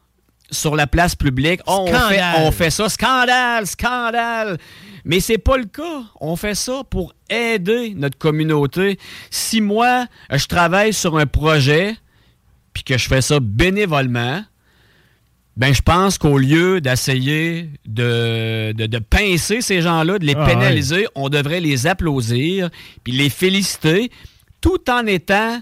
sur la place publique, on, fait, Scandale. on fait ça, scandale, scandale. Mais c'est pas le cas. On fait ça pour aider notre communauté. Si moi, je travaille sur un projet, puis que je fais ça bénévolement, Ben, je pense qu'au lieu d'essayer de, de, de pincer ces gens-là, de les Ah, pénaliser, on devrait les applaudir puis les féliciter tout en étant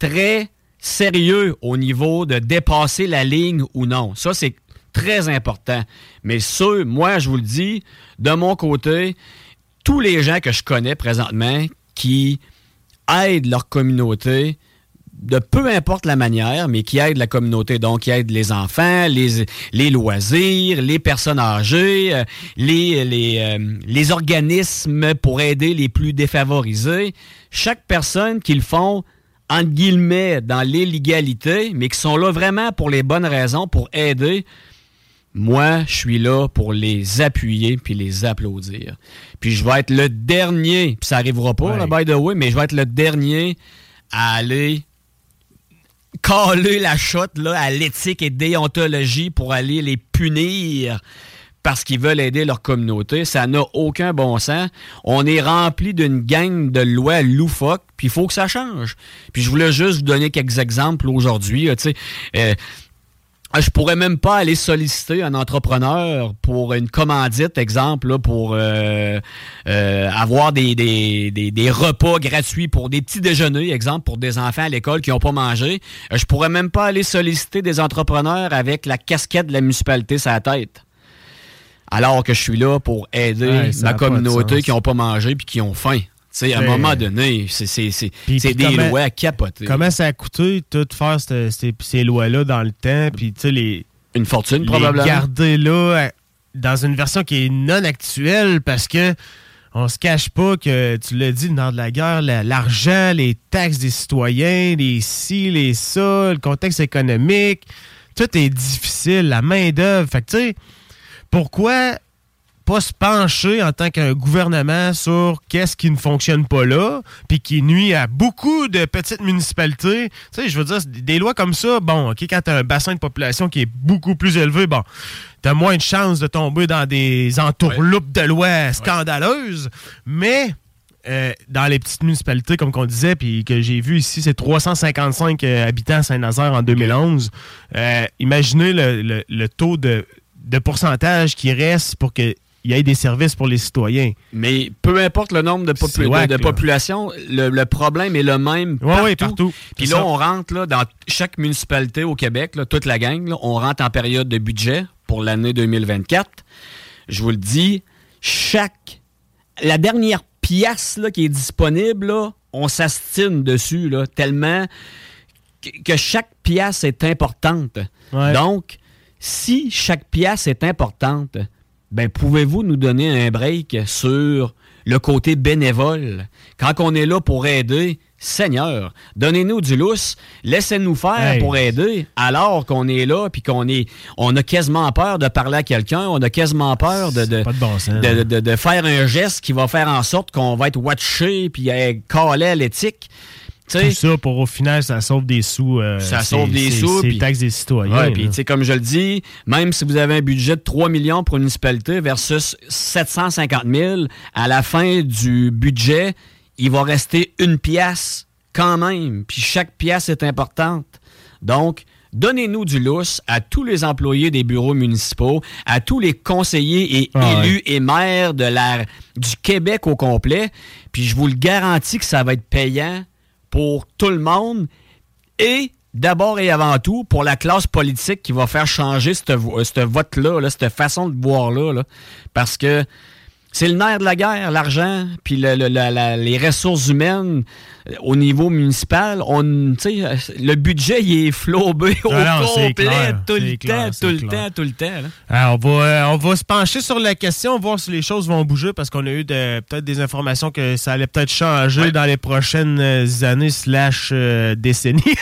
très sérieux au niveau de dépasser la ligne ou non. Ça, c'est très important. Mais ceux, moi, je vous le dis, de mon côté, tous les gens que je connais présentement qui aident leur communauté, de peu importe la manière, mais qui aident la communauté. Donc, qui aident les enfants, les, les loisirs, les personnes âgées, euh, les, les, euh, les organismes pour aider les plus défavorisés. Chaque personne qu'ils font, entre guillemets, dans l'illégalité, mais qui sont là vraiment pour les bonnes raisons, pour aider, moi, je suis là pour les appuyer puis les applaudir. Puis je vais être le dernier, puis ça arrivera pas, là, by the way, mais je vais être le dernier à aller caler la shot là, à l'éthique et déontologie pour aller les punir parce qu'ils veulent aider leur communauté. Ça n'a aucun bon sens. On est rempli d'une gang de lois loufoques, puis il faut que ça change. Puis je voulais juste vous donner quelques exemples aujourd'hui. sais. Euh, je pourrais même pas aller solliciter un entrepreneur pour une commandite, exemple, pour euh, euh, avoir des, des repas gratuits pour des petits déjeuners, exemple, pour des enfants à l'école qui n'ont pas mangé. Euh, Je pourrais même pas aller solliciter des entrepreneurs avec la casquette de la municipalité sur la tête. Alors que je suis là pour aider Ouais, ma pas communauté qui n'ont pas mangé puis qui ont faim. Tu sais, à un moment donné, c'est des comment- lois à capoter. Comment ça a coûté tout faire cette- ces, ces lois-là dans le temps, puis tu sais, les... Une fortune, les probablement. garder là euh, dans une version qui est non actuelle parce que on se cache pas que, tu l'as dit, dans de la guerre, la- l'argent, les taxes des citoyens, les ci, les ça, le contexte économique, tout est difficile, la main-d'œuvre. Fait que, tu sais, pourquoi pas se pencher en tant qu'un gouvernement sur qu'est-ce qui ne fonctionne pas là, puis qui nuit à beaucoup de petites municipalités? Tu sais, je veux dire, des lois comme ça, bon, OK, quand tu as un bassin de population qui est beaucoup plus élevé, bon, tu as moins de chances de tomber dans des entourloupes de lois scandaleuses, mais euh, dans les petites municipalités, comme qu'on disait, puis que j'ai vu ici, c'est 355 euh, habitants à Saint-Nazaire en 2011. Euh, imaginez le, le- le taux de, de pourcentage qui reste pour qu'il y ait des services pour les citoyens. Mais peu importe le nombre de, popu- de- de population, le, le problème est le même Ouais, partout. ouais, partout. Puis là, ça. on rentre là, dans chaque municipalité au Québec, là, toute la gang, là, on rentre en période de budget pour l'année 2024. Je vous le dis, chaque... La dernière pièce là, qui est disponible, là, on s'astine dessus, là, tellement que, que chaque pièce est importante. Ouais. Donc, si chaque pièce est importante, ben pouvez-vous nous donner un break sur le côté bénévole? Quand on est là pour aider, Seigneur, donnez-nous du lousse, laissez-nous faire Hey. pour aider, alors qu'on est là, puis qu'on est, on a quasiment peur de parler à quelqu'un, on a quasiment peur de, de, Pas de bon sens. de, de- de faire un geste qui va faire en sorte qu'on va être watché, puis calé à l'éthique. Tout ça, pour au final, ça sauve des sous. euh, ça sauve des sous. C'est taxes des citoyens. Puis comme je le dis, même si vous avez un budget de 3 millions pour une municipalité versus 750 000, à la fin du budget, il va rester une pièce quand même. Puis chaque pièce est importante. Donc, donnez-nous du lousse à tous les employés des bureaux municipaux, à tous les conseillers et Ah élus et maires de la, du Québec au complet. Puis je vous le garantis que ça va être payant pour tout le monde et d'abord et avant tout pour la classe politique qui va faire changer ce vote-là, là, cette façon de voir-là. là. parce que c'est le nerf de la guerre, l'argent, puis le- le- la- la- les ressources humaines euh, au niveau municipal. On, euh, le budget, il est flobé *laughs* au Ah non, c'est complet, clair, tout le clair, temps, tout le temps, tout le temps. on, va, on va se pencher sur la question, voir si les choses vont bouger, parce qu'on a eu de- peut-être des informations que ça allait peut-être changer dans les prochaines euh, années slash euh, décennies. *laughs*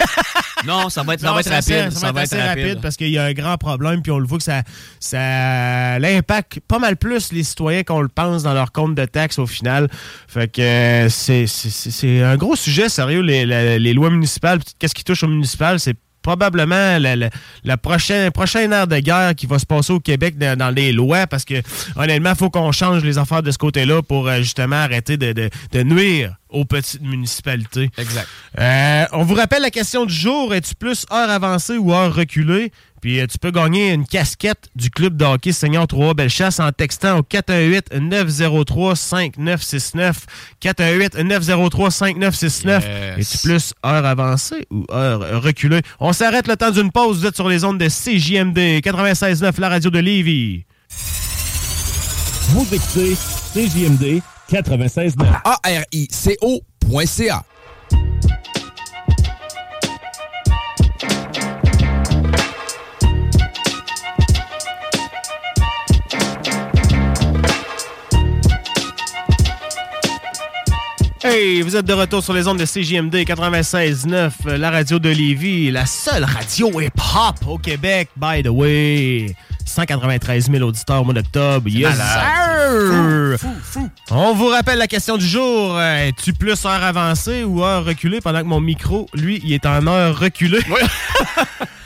Non, ça va être, ça va être assez- rapide. Ça, va être assez rapide, parce qu'il y a un grand problème, puis on le voit que ça, ça l'impact pas mal plus les citoyens qu'on le dans leur compte de taxes au final. Fait que euh, c'est- un gros sujet, sérieux, les, les lois municipales. Qu'est-ce qui touche au municipal? C'est probablement la, la, la prochaine, prochaine ère de guerre qui va se passer au Québec dans, dans les lois parce que honnêtement, il faut qu'on change les affaires de ce côté-là pour euh, justement arrêter de, de- de nuire aux petites municipalités. Exact. Euh, on vous rappelle la question du jour. Es-tu plus heure avancée ou heure reculée? Puis euh, tu peux gagner une casquette du club de hockey Seigneur 3 Bellechasse en textant au 418-903-5969. 418-903-5969. Yes. Es-tu plus heure avancée ou heure reculée? On s'arrête le temps d'une pause. Vous êtes sur les ondes de CJMD 96.9, la radio de Lévis. Vous écoutez CJMD 96.9. A-R-I-C-O.ca. Hey, vous êtes de retour sur les ondes de CJMD 96.9, euh, la radio de Lévis, la seule radio hip-hop au Québec, by the way. 193 000 auditeurs au mois d'octobre. Yes, sir. On vous rappelle la question du jour. Euh, Es-tu plus heure avancée ou heure reculée pendant que mon micro, lui, il est en heure reculée? *laughs*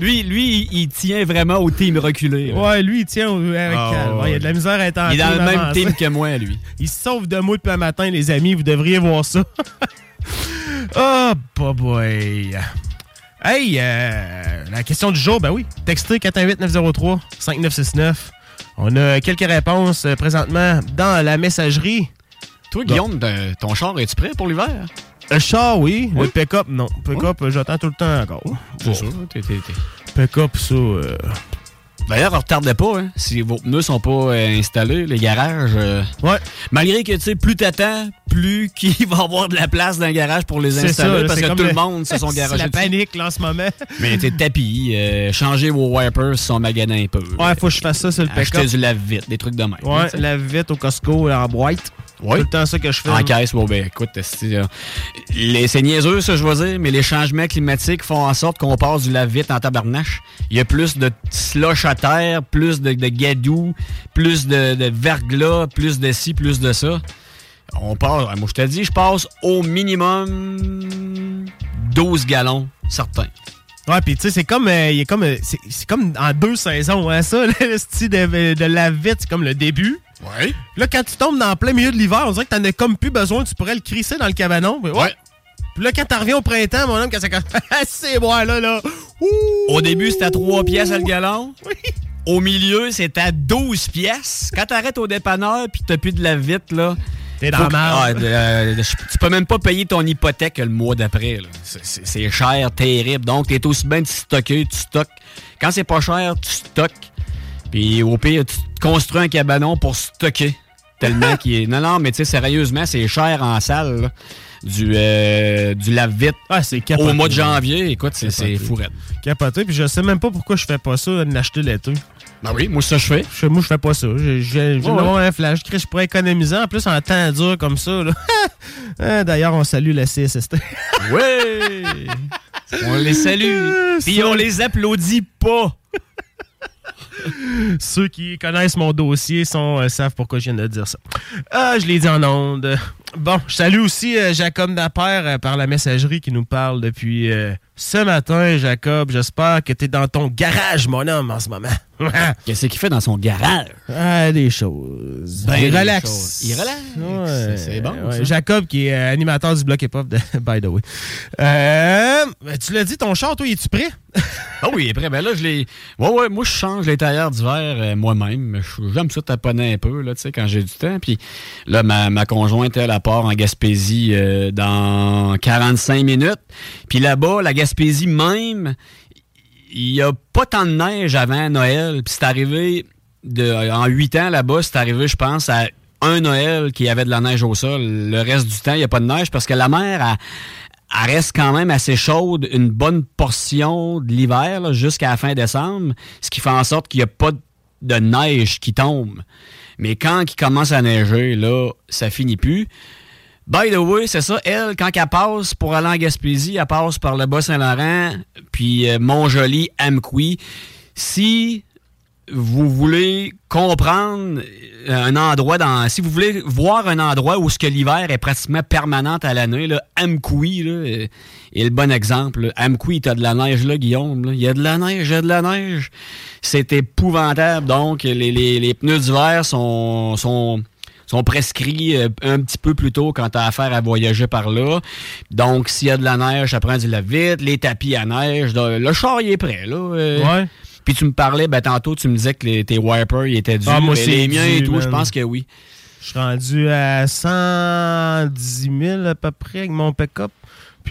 Lui, lui, il tient vraiment au team reculé. là. Ouais, lui, il tient au- avec Ah, calme. ouais. Ouais, Il y a de la misère à être en Il est dans le même team que moi, lui. *laughs* Il se sauve de moi depuis un matin, les amis. Vous devriez voir ça. oh, *laughs* bah boy. Hey, euh, la question du jour, ben oui. Textez 418-903-5969. On a quelques réponses euh, présentement dans la messagerie. Toi, Guillaume, de- ton char, es-tu prêt pour l'hiver? Le char, oui. Le pick-up, non. Pick-up, euh, j'attends tout le temps encore. C'est t'es- Pick-up, ça. euh, D'ailleurs, retardez pas, hein, si vos pneus sont pas euh, installés, les garages. euh, ouais. Malgré que, tu sais, plus t'attends, plus *laughs* qu'il va y avoir de la place dans le garage pour les C'est installer, ça, parce c'est que tout le le- monde se sont *laughs* c'est garagés la dessus. panique, là, en ce moment. *laughs* Mais t'es tapis, euh, changez vos wipers si sont maganés un peu. Ouais, faut que je fasse ça sur le pick-up. Acheter du lave-vite, des trucs de même. Ouais, tu sais. la vite au Costco en boîte. Ouais. Tout le temps ça que je fais. En caisse, bon, ben, écoute, c'est, niaiseux, ça, je veux dire, mais les changements climatiques font en sorte qu'on passe du lave-vite en tabarnache. Il y a plus de slush à terre, plus de, de gadou, plus de, de verglas, plus de ci, plus de ça. On passe, moi, je te dis, je passe au minimum 12 gallons, certains. Ouais, puis tu sais, c'est comme, euh, il est comme, euh, c'est c'est comme en deux saisons, hein, ça, *laughs* le style de, de la vite, c'est comme le début. Ouais. Là, quand tu tombes dans plein milieu de l'hiver, on dirait que t'en as comme plus besoin, tu pourrais le crisser dans le cabanon. mais ouais. Puis là, quand t'en reviens au printemps, mon homme, quand c'est comme, *laughs* c'est moi, là, là. Au début, c'était à 3 pièces le gallon. *laughs* Au milieu, c'est à 12 pièces. Quand t'arrêtes au dépanneur puis que t'as plus de la vite, là. T'es dans que-. Ah, euh, je- tu peux même pas payer ton hypothèque le mois d'après. c'est cher, terrible. Donc, t'es aussi bien de stocker, tu stockes. Quand c'est pas cher, tu stockes. Puis au pire, tu construis un cabanon pour stocker. Tellement qu'il est. *laughs* Non, non, mais tu sais, sérieusement, c'est cher en salle. là. Du, euh, du lave-vite. Ah, c'est Au mois de janvier, écoute, c'est c'est Capoté. puis je sais même pas pourquoi je fais pas ça, de l'acheter l'été. Ben oui, moi, ça, je fais. Je- Moi, je fais pas ça. J'ai j'ai Ouais, un flash. Je pourrais économiser. En plus, en temps dur comme ça. Hein, *laughs* D'ailleurs, on salue la *laughs* CSST. Ouais! On les salue. Puis on les applaudit pas. Ceux qui connaissent mon dossier sont, euh, savent pourquoi je viens de dire ça. Ah, je l'ai dit en ondes. Bon, je salue aussi euh, Jacob Napper euh, par la messagerie qui nous parle depuis euh, ce matin. Jacob, j'espère que tu es dans ton garage, mon homme, en ce moment. *laughs* Qu'est-ce qu'il fait dans son garage? Ah, des choses. Ben, il relaxe. choses. Il relaxe. Ouais, C'est- bon, ouais. ça. Jacob, qui est animateur du bloc hip-hop, de- *laughs* by the way. Ben, tu l'as dit, ton char, toi, es-tu prêt? Ah oui, après, ben là, je l'ai. Ouais, ouais, moi, je change les tailleurs d'hiver moi-même. J'aime ça taponner un peu, là, tu sais, quand j'ai du temps. Puis là, ma, ma conjointe, elle, part en Gaspésie euh, dans 45 minutes. Puis là-bas, la Gaspésie même, il y a pas tant de neige avant Noël. Puis c'est arrivé, en 8 ans là-bas, c'est arrivé, je pense, à un Noël qui avait de la neige au sol. Le reste du temps, il n'y a pas de neige parce que la mer, reste quand même assez chaude une bonne portion de l'hiver jusqu'à la fin décembre, ce qui fait en sorte qu'il n'y a pas de neige qui tombe. Mais quand il commence à neiger, là, ça finit plus. By the way, c'est ça, elle, quand elle passe pour aller en Gaspésie, elle passe par le Bas-Saint-Laurent, puis euh, Montjoli, Amqui. Si vous voulez comprendre euh, un endroit dans. Si vous voulez voir un endroit où ce que l'hiver est pratiquement permanent à l'année, là, Amqui là, euh, est le bon exemple. Amqui, t'as de la neige là, Guillaume. là. Il y a de la neige, il y a de la neige. C'est épouvantable. Donc, les, les- les pneus d'hiver sont, sont, sont prescrits euh, un petit peu plus tôt quand tu as affaire à voyager par là. Donc, s'il y a de la neige, ça prend du lave-vite, les tapis à neige, le char, est prêt, là. Ouais. Puis tu me parlais, ben, tantôt, tu me disais que les- tes wipers, ils étaient durs. Ah, moi, mais c'est les miens et tout, je pense que oui. Je suis rendu à 110 000 à peu près avec mon pick-up.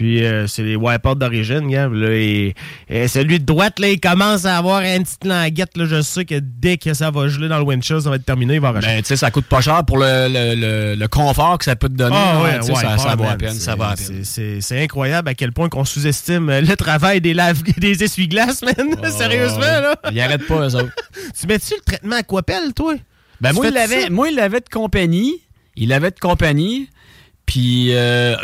Puis euh, c'est les wipers d'origine, gars. Là, et, et celui de droite, là, il commence à avoir une petite languette. Là, je sais que dès que ça va geler dans le windshield, ça va être terminé, il va racheter. Ben, tu sais, ça coûte pas cher pour le, le- le- le confort que ça peut te donner. Ah là, ouais, ouais, ça, ça ouais, vaut à man, peine, c'est- ça va à peine. c'est- incroyable à quel point qu'on sous-estime euh, le travail des, lave *laughs* des essuie-glaces, man. Sérieusement, là. Ils arrêtent pas, eux autres. *laughs* Tu mets-tu le traitement Aquapelle, toi? Ben, il l'avait, moi, il l'avait de compagnie. Il l'avait de compagnie. Puis, euh,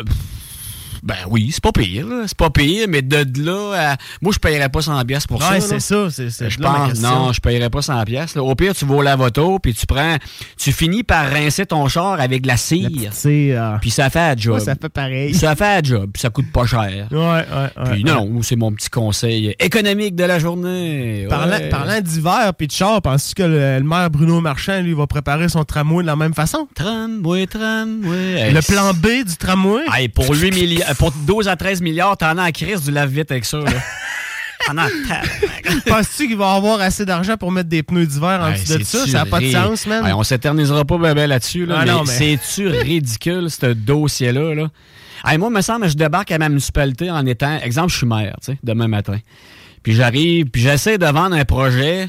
ben oui, c'est pas pire. là. C'est pas pire, mais de, de là à... Moi, je payerais pas 100 pièces pour ça. Ouais, c'est ça. C'est Je pense, non, je payerais pas 100 pièces. Au pire, tu vas au lavoto, puis tu prends, tu finis par rincer ton char avec de la cire. C'est, Puis ça fait la job. Ouais, ça fait pareil. Ça fait la job, puis ça coûte pas cher. Ouais, ouais, ouais. Puis non, c'est mon petit conseil économique de la journée. Parlant, d'hiver puis de char, penses-tu que le, le maire Bruno Marchand, lui, va préparer son tramway de la même façon? Tramway, tramway. Le plan B du tramway? Pour, 8 *laughs* milliards, pour 12 à 13 milliards, t'en as en crise du lave-vite avec ça. Là. *laughs* T'en as Penses-tu qu'il va avoir assez d'argent pour mettre des pneus d'hiver en Hey, dessous de ça? Ça n'a pas de sens, man. Hey, on s'éternisera pas ben, là-dessus, là, Ah c'est-tu ridicule, ce dossier-là? Là? Hey, moi, il me semble que je débarque à ma municipalité en étant, exemple, je suis maire, tu sais, demain matin. Puis j'arrive, puis j'essaie de vendre un projet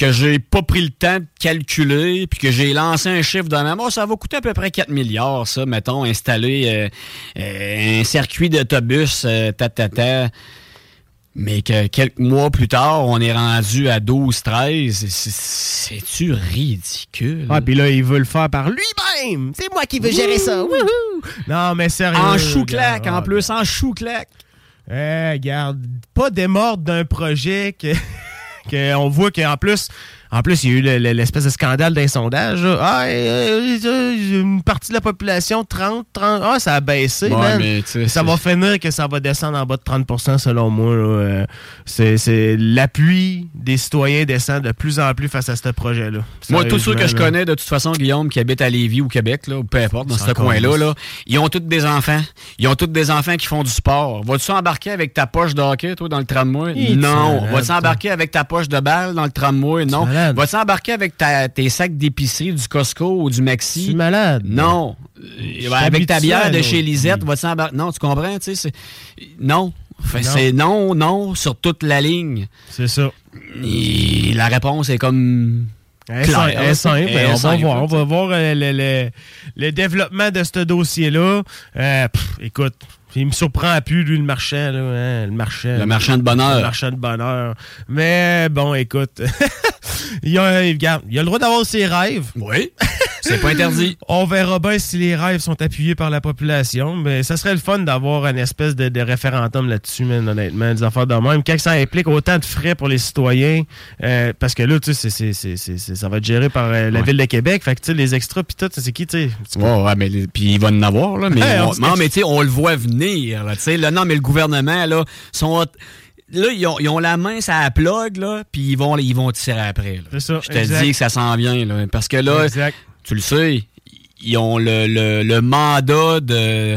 que j'ai pas pris le temps de calculer, puis que j'ai lancé un chiffre de même. Oh, ça va coûter à peu près 4 milliards, ça, mettons, installer euh, euh, un circuit d'autobus, euh, ta, ta, ta. Mais que quelques mois plus tard, on est rendu à 12, 13. C'est- C'est-tu ridicule? Ah, puis là, il veut le faire par lui-même. C'est moi qui veux gérer ça. Wouhou! Non, mais sérieux. En chou-clac, en plus, en chou-clac. Eh, regarde, pas démordre d'un projet que *laughs* on voit qu'en plus, en plus, il y a eu le- le- l'espèce de scandale d'un sondage. Ah, euh, euh, une partie de la population, 30, 30, ah, ça a baissé, Ouais, man. mais Ça va finir que ça va descendre en bas de 30% selon moi. Euh, C'est l'appui des citoyens descend de plus en plus face à ce projet-là. Moi, tous ceux que je connais, de toute façon, Guillaume, qui habitent à Lévis ou Québec, là, ou peu importe, dans ce coin-là, là, ils ont tous des enfants. Ils ont tous des enfants qui font du sport. Vas-tu embarquer avec ta poche de hockey, toi, dans le tramway? Non. Vas-tu embarquer avec ta poche de balle dans le tramway? Non. Malade. Vas-tu embarquer avec ta- tes sacs d'épicerie du Costco ou du Maxi? Tu es malade. Non. Je Euh, avec ta bière à de chez Lisette, vas-tu embarquer? Non, tu comprends? Tu sais. Non. C'est non, non, sur toute la ligne. C'est ça. Et la réponse est comme... Claire. simple. On va voir, on va voir euh, le, le- le développement de ce dossier-là. Euh, écoute, il me surprend plus, lui, le marchand. Là, hein, le marchand. Le marchand de bonheur. Le marchand de bonheur. Mais bon, écoute, *laughs* il, a, il- regarde, il a le droit d'avoir ses rêves. Oui. C'est pas interdit. *laughs* On verra bien si les rêves sont appuyés par la population. Mais ça serait le fun d'avoir une espèce de, de référendum là-dessus, man, honnêtement, des affaires de même. Quand ça implique autant de frais pour les citoyens, euh, parce que là, tu sais, c'est- ça va être géré par euh, la Ouais. Ville de Québec. Fait que, tu sais, les extras, pis tout, c'est qui, tu sais? Ouais, ouais, mais puis il va en avoir, là. Mais, *laughs* Hey, on on- se non, mais tu sais, on le voit venir, là. Tu sais, là, non, mais le gouvernement, là, sont. Là, ils ont, ils ont la main, ça la plug, là, puis ils vont, ils vont tirer après. C'est ça, Je te dis que ça s'en vient, là. Parce que là, Exact. tu le sais, ils ont le, le, le mandat de.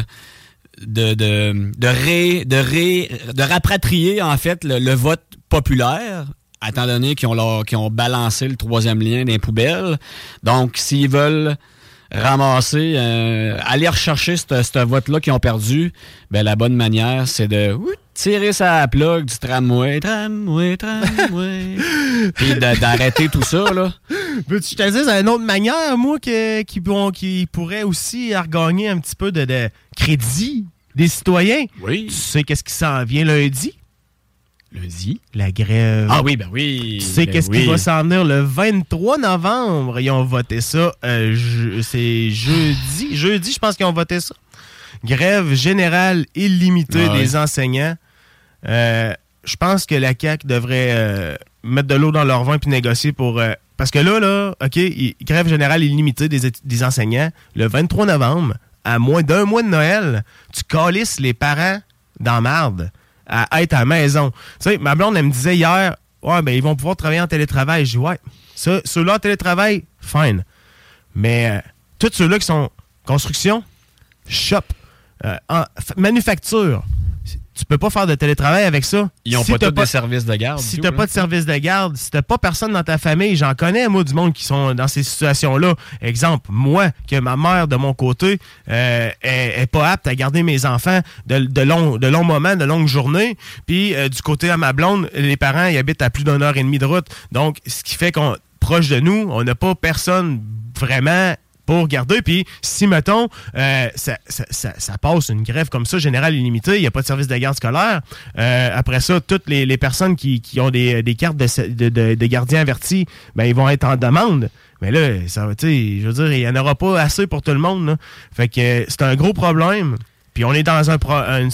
De, de, de, ré, de, ré, de rapatrier, en fait, le, le vote populaire, étant donné qu'ils ont, leur- qu'ils ont balancé le troisième lien des poubelles. Donc, s'ils veulent ramasser, euh, aller rechercher ce vote-là qu'ils ont perdu, ben, la bonne manière, c'est de tirer sa plug du tramway, tramway, tramway, *laughs* puis d'arrêter tout ça, là. Veux-tu te dise une autre manière, moi, que- qui, bon, qui pourrait aussi regagner un petit peu de, de crédit des citoyens? Oui. Tu sais qu'est-ce qui s'en vient lundi? Lundi? La grève. Ah oui, ben oui. Tu sais ben qu'est-ce oui. qui va s'en venir? Le 23 novembre? Ils ont voté ça. euh, je- c'est jeudi. Jeudi, je pense qu'ils ont voté ça. Grève générale illimitée Ah des enseignants. Euh, je pense que la CAQ devrait euh, mettre de l'eau dans leur vin puis négocier pour. parce que là, là, OK, grève générale illimitée des enseignants. Le 23 novembre, à moins d'un mois de Noël, tu calisses les parents dans marde à être à la maison. Tu sais, ma blonde, elle me disait hier, ouais, ben, ils vont pouvoir travailler en télétravail. Je dis, ouais, ça, ceux-là en télétravail, fine. Mais euh, tous ceux-là qui sont construction, shop, euh, manufacture. Tu peux pas faire de télétravail avec ça. Ils ont Si pas tous des services de garde. Si t'as pas de service de garde, si t'as pas personne dans ta famille, j'en connais, moi, du monde qui sont dans ces situations-là. Exemple, moi, que ma mère, de mon côté, euh, est, est pas apte à garder mes enfants de, de longs, de longs moments, de longues journées. Puis, euh, du côté à ma blonde, les parents, ils habitent à plus d'une heure et demie de route. Donc, ce qui fait qu'on, proche de nous, on n'a pas personne vraiment pour garder. Puis si, mettons, euh, ça, ça- passe une grève comme ça, générale illimitée, il n'y a pas de service de garde scolaire. euh, après ça, toutes les, les personnes qui, qui ont des, des cartes de, de, de- gardiens avertis, ben, ils vont être en demande. Mais là, ça va, tu sais, je veux dire, il n'y en aura pas assez pour tout le monde. là. Fait que c'est un gros problème. Puis on est dans un, pro- un,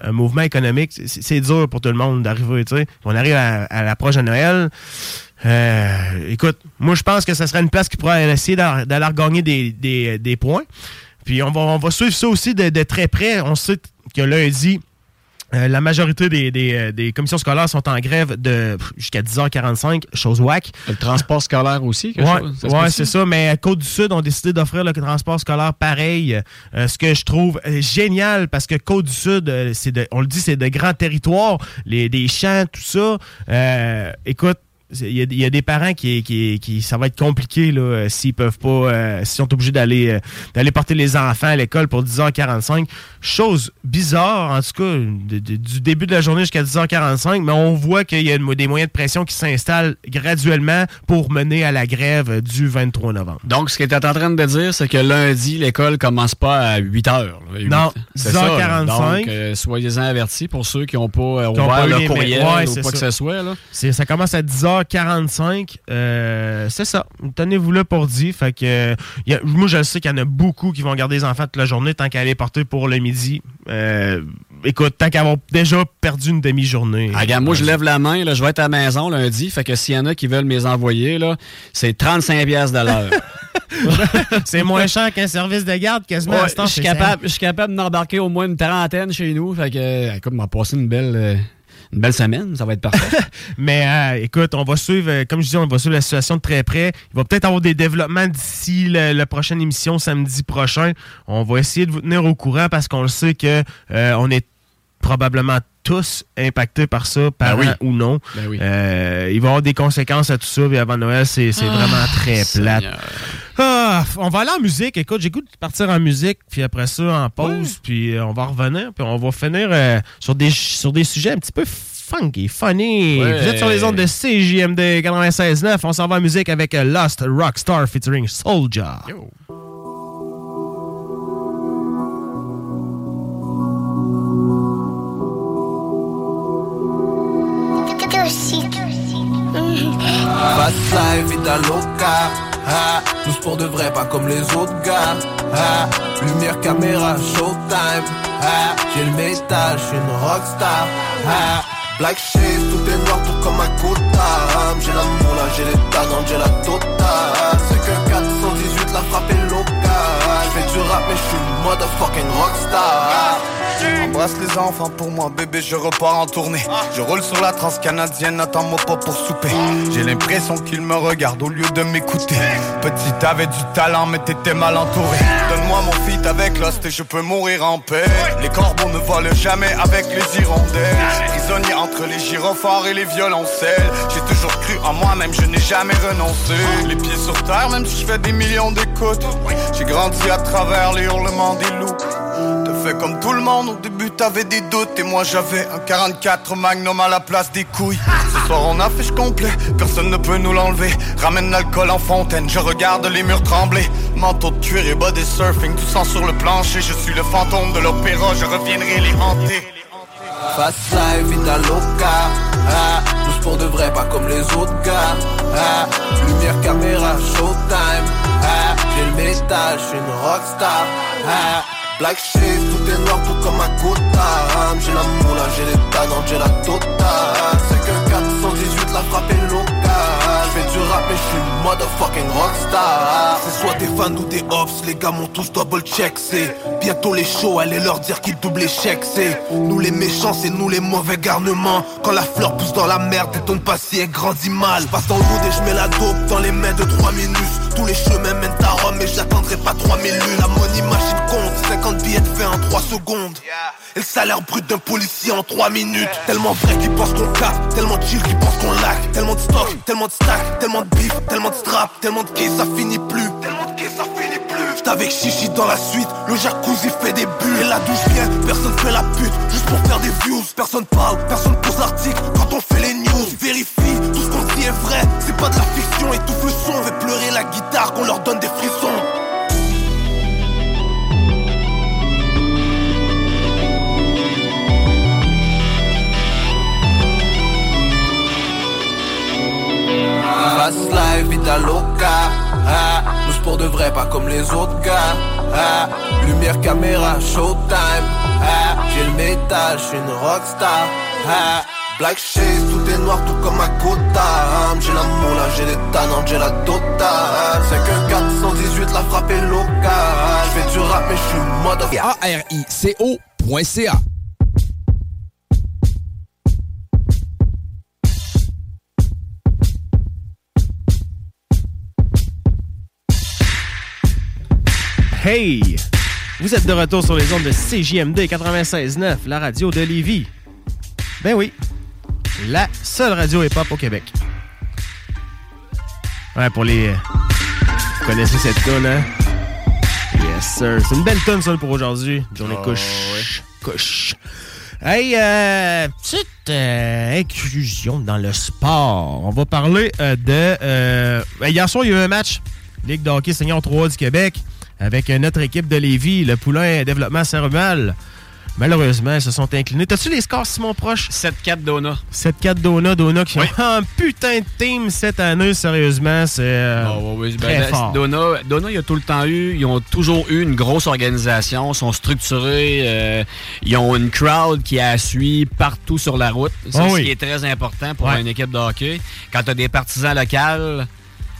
un, mouvement économique. C'est dur pour tout le monde d'arriver. tu sais. On arrive à, à l'approche de Noël. Euh, écoute, moi je pense que ce serait une place qui pourrait essayer d'aller gagner des, des- des points. Puis on va, on va suivre ça aussi de, de très près. On sait que lundi, euh, la majorité des, des, euh, des commissions scolaires sont en grève de jusqu'à 10h45, chose whack. Le transport scolaire aussi, quelque Ouais, chose? Ça peut-tu? c'est ça. Mais à Côte-du-Sud ont décidé d'offrir le transport scolaire pareil. Euh, ce que je trouve génial parce que Côte-du-Sud, c'est de- on le dit, c'est de grands territoires, les, des champs, tout ça. Euh, écoute, il y, a- il y a des parents qui, qui, qui- ça va être compliqué là, euh, s'ils peuvent pas, euh, s'ils sont obligés d'aller euh, d'aller porter les enfants à l'école pour 10h45. Chose bizarre, en tout cas, de- de- du début de la journée jusqu'à 10h45, mais on voit qu'il y a des moyens de pression qui s'installent graduellement pour mener à la grève du 23 novembre. Donc, ce que tu es en train de dire, c'est que lundi, l'école commence pas à 8 heures. là. Non, C'est ça, là. 10h45. Donc, euh, soyez-en avertis pour ceux qui n'ont pas ouvert leur courriel ouais, ou quoi que ça. ce soit. Là. Ça commence à 10h45. euh, c'est ça. Tenez-vous là pour dit. Fait que, euh, y a- moi, je sais qu'il y en a beaucoup qui vont garder les enfants toute la journée tant qu'à aller porter pour le midi. Euh, écoute, tant qu'à avoir déjà perdu une demi-journée. Ah, regarde, moi, je lève la main. Là, je vais être à la maison lundi. Fait que s'il y en a qui veulent me les envoyer, là, c'est 35$ piastres de l'heure. *laughs* c'est moins cher qu'un service de garde quasiment. Ouais, je suis capable, capable d'embarquer au moins une trentaine chez nous. Fait que, écoute, on va passer une belle, une belle semaine. Ça va être parfait. *laughs* Mais euh, écoute, on va suivre, euh, comme je dis, on va suivre la situation de très près. Il va peut-être avoir des développements d'ici la prochaine émission samedi prochain. On va essayer de vous tenir au courant parce qu'on le sait que euh, on est probablement tous impactés par ça, parents oui. ou non. Ben oui. Euh, il va y avoir des conséquences à tout ça. Puis avant Noël, c'est Ah, vraiment très plate. Ah, on va aller en musique. Écoute, j'ai goût de partir en musique, puis après ça, en pause, puis euh, on va revenir, puis on va finir euh, sur, des, sur des sujets un petit peu funky, funny. Ouais. Vous êtes sur les ondes de CJMD 96.9. On s'en va en musique avec Lost Rockstar featuring Soulja. Fast life, vida loca. Ah, tous pour de vrai, pas comme les autres gars. Ah, lumière, caméra, showtime. Ah, j'ai le métal, j'suis une rockstar. Ah, black shade, tout est noir, tout comme un quota. J'ai l'amour là, j'ai l'état, non, j'ai la totale. C'est que 418, la frappe est locale. J'fais du rap, mais j'suis une motherfucking rockstar. Embrasse les enfants pour moi, bébé, je repars en tournée. Je roule sur la transcanadienne, attends-moi pas pour souper. J'ai l'impression qu'ils me regardent au lieu de m'écouter. Petit, t'avais du talent, mais t'étais mal entouré. Donne-moi mon feat avec Lost et je peux mourir en paix. Les corbeaux ne volent jamais avec les hirondelles. Prisonnier entre les gyrophares et les violoncelles. J'ai toujours cru en moi-même, je n'ai jamais renoncé. Les pieds sur terre, même si je fais des millions d'écoutes. J'ai grandi à travers les hurlements des loups. Comme tout le monde, au début t'avais des doutes Et moi j'avais un 44 Magnum à la place des couilles. Ce soir on affiche complet, personne ne peut nous l'enlever. Ramène l'alcool en fontaine, je regarde les murs trembler. Manteau de cuir et body surfing, tout sang sur le plancher. Je suis le fantôme de l'opéra, je reviendrai les hanter. Fast life, vida loca. Ah, tous pour de vrai, pas comme les autres gars. Ah, lumière, caméra, showtime. Ah, j'ai le métal, j'suis une rockstar. Ah, black shade, tout est noir, tout comme un quota. J'ai l'amour là, j'ai l'état, non, j'ai la totale. C'est que 418, la frappe est locale. J'fais du rap, mais j'suis motherfucking rockstar. C'est soit des fans ou des ops, les gars m'ont tous double check. C'est bientôt les shows, allez leur dire qu'ils doublent chèques. C'est nous les méchants, c'est nous les mauvais garnements. Quand la fleur pousse dans la merde, elle tombe pas si elle grandit mal. Je passe dans le et je mets la dope dans les mains de 3 minutes. Tous les chemins mènent à Rome mais j'attendrai pas 3000 lunes. La money machine compte, 50 billets de fait en 3 secondes. Et le salaire brut d'un policier en 3 minutes. Tellement vrai qu'ils pensent qu'on capte, tellement chill qu'ils pensent qu'on lac. Tellement de stock, tellement de stack, tellement de beef, tellement de strap, tellement de quai, ça finit plus. Tellement de ça finit plus. J'suis avec Chichi dans la suite, le jacuzzi fait des bulles. Et la douche vient, personne fait la pute, juste pour faire des views. Personne parle, personne pose l'article quand on fait les news. Vérifie, tout ce qu'on dit est vrai, c'est pas de la fiction. Étouffe le son, fait pleurer la guitare, qu'on leur donne des frissons. Fast life, vida loca ah, Nous pour de vrai, pas comme les autres gars. Ah, Lumière, caméra, showtime. Ah, J'ai le métal, j'suis une rockstar. Ah, Black shades, tout est noir, tout comme à Gotham J'ai la moula, j'ai les tanans, j'ai la totale 51418, la frappe est locale. J'fais du rap, mais j'suis mode A-R-I-C-O.ca Hey! Vous êtes de retour sur les ondes de CJMD 96.9, la radio de Lévis. Ben oui, la seule radio hip-hop au Québec. Ouais, pour les... Vous connaissez cette tune, hein? Yes, sir. C'est une belle tune, ça, pour aujourd'hui. Journée Oh, couche. Couche. Hey, euh, petite euh, inclusion dans le sport. On va parler euh, de... euh, ben, hier soir, il y a eu un match Ligue de hockey senior 3 du Québec avec notre équipe de Lévis, le Poulain Développement Saint-Romuald. Malheureusement, ils se sont inclinés. T'as-tu les scores, Simon Proche? 7-4 Dona. 7-4 Dona. Dona qui ont un putain de team cette année, sérieusement. C'est euh, Ah, ouais, ben, très la- fort. Dona, Dona, il y a tout le temps eu, ils ont toujours eu une grosse organisation, sont structurés, euh, ils ont une crowd qui a suit partout sur la route. C'est Ah ce oui. qui est très important pour Ouais. une équipe de hockey. Quand tu as des partisans locaux,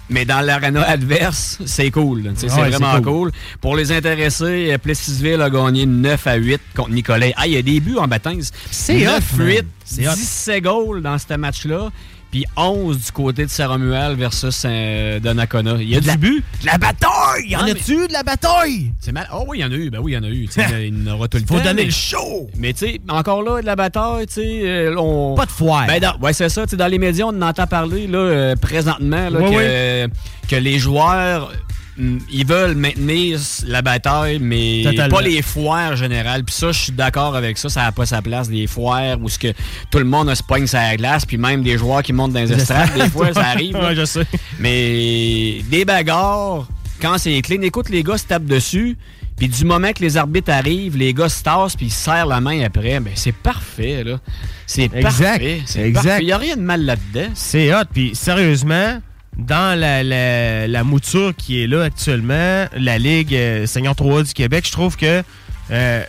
mais dans l'arena adverse, c'est cool. c'est vraiment cool. cool. Pour les intéressés, euh, Plessisville a gagné 9 à 8 contre Nicolet. Ah, il y a des buts en baptême. C'est hot, 9 man. 8 C'est hot. 17 goals dans ce match-là. Puis 11 du côté de Saint-Romuald versus euh, Donnacona. Il y a De du la- but. De la bataille! Y en a-tu de la bataille? C'est mal. Oh oui, il y en a eu. Ben oui, il y en a eu. *laughs* Il y en aura tout le Faut temps, donner mais- le show! Mais tu sais, encore là, de la bataille, tu sais, euh, on... Pas de foire. Ben dans- ouais, c'est ça. Tu sais, dans les médias, on en entend parler là, euh, présentement là, que, que les joueurs, ils veulent maintenir la bataille, mais Totalement. pas les foires générales. Puis ça, je suis d'accord avec ça. Ça n'a pas sa place, des foires où ce que tout le monde se pogne la glace, puis même des joueurs qui montent dans les Des estrades, des fois, ça arrive. *laughs* Ouais, je sais. Mais des bagarres, quand c'est clean, écoute, les gars se tapent dessus. Puis du moment que les arbitres arrivent, les gars se tassent puis ils se serrent la main après. Ben c'est parfait, là. C'est parfait. C'est Exact. parfait. Il n'y a rien de mal là-dedans. C'est hot. Puis sérieusement, dans la, la- la mouture qui est là actuellement, la Ligue euh, Seigneur 3 du Québec, je trouve que euh,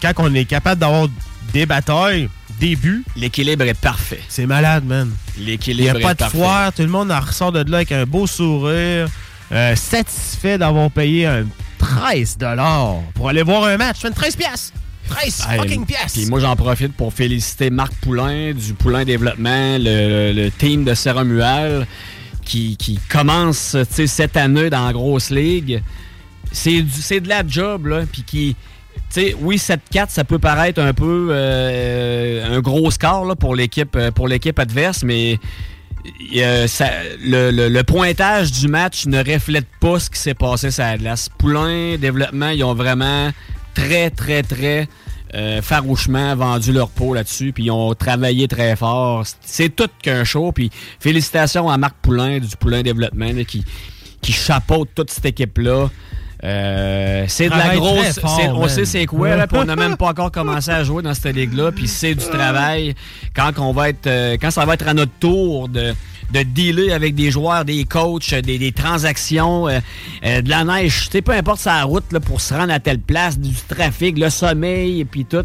quand on est capable d'avoir des batailles, des buts, L'équilibre est parfait. c'est malade, man. Il n'y L'équilibre a pas est de parfait. foire, tout le monde en ressort de là avec un beau sourire, euh, satisfait d'avoir payé un 13 pour aller voir un match. Je fais 13 piastres. 13 Hey, fucking piastres. Puis moi, j'en profite pour féliciter Marc Poulain du Poulain Développement, le, le team de Serra-Mual qui, commence cette année dans la grosse ligue. C'est de la job, là. Puis qui. Oui, 7-4, ça peut paraître un peu euh, un gros score là, pour l'équipe euh, pour l'équipe adverse, mais euh, le pointage du match ne reflète pas ce qui s'est passé sur la glace. Poulain, développement, ils ont vraiment très, très, très euh, farouchement vendu leur peau là-dessus, puis ils ont travaillé très fort. C'est tout qu'un show, puis félicitations à Marc Poulain du Poulain Développement là, qui, qui chapeaute toute cette équipe-là. Euh, c'est de la grosse. fort, on sait c'est quoi, là, on n'a même pas encore *laughs* commencé à jouer dans cette ligue-là, puis c'est du travail. Quand on va être, euh, quand ça va être à notre tour de de dealer avec des joueurs, des coachs, euh, des, transactions, euh, euh, de la neige, tu sais, peu importe sa route pour se rendre à telle place, du trafic, le sommeil, et puis tout.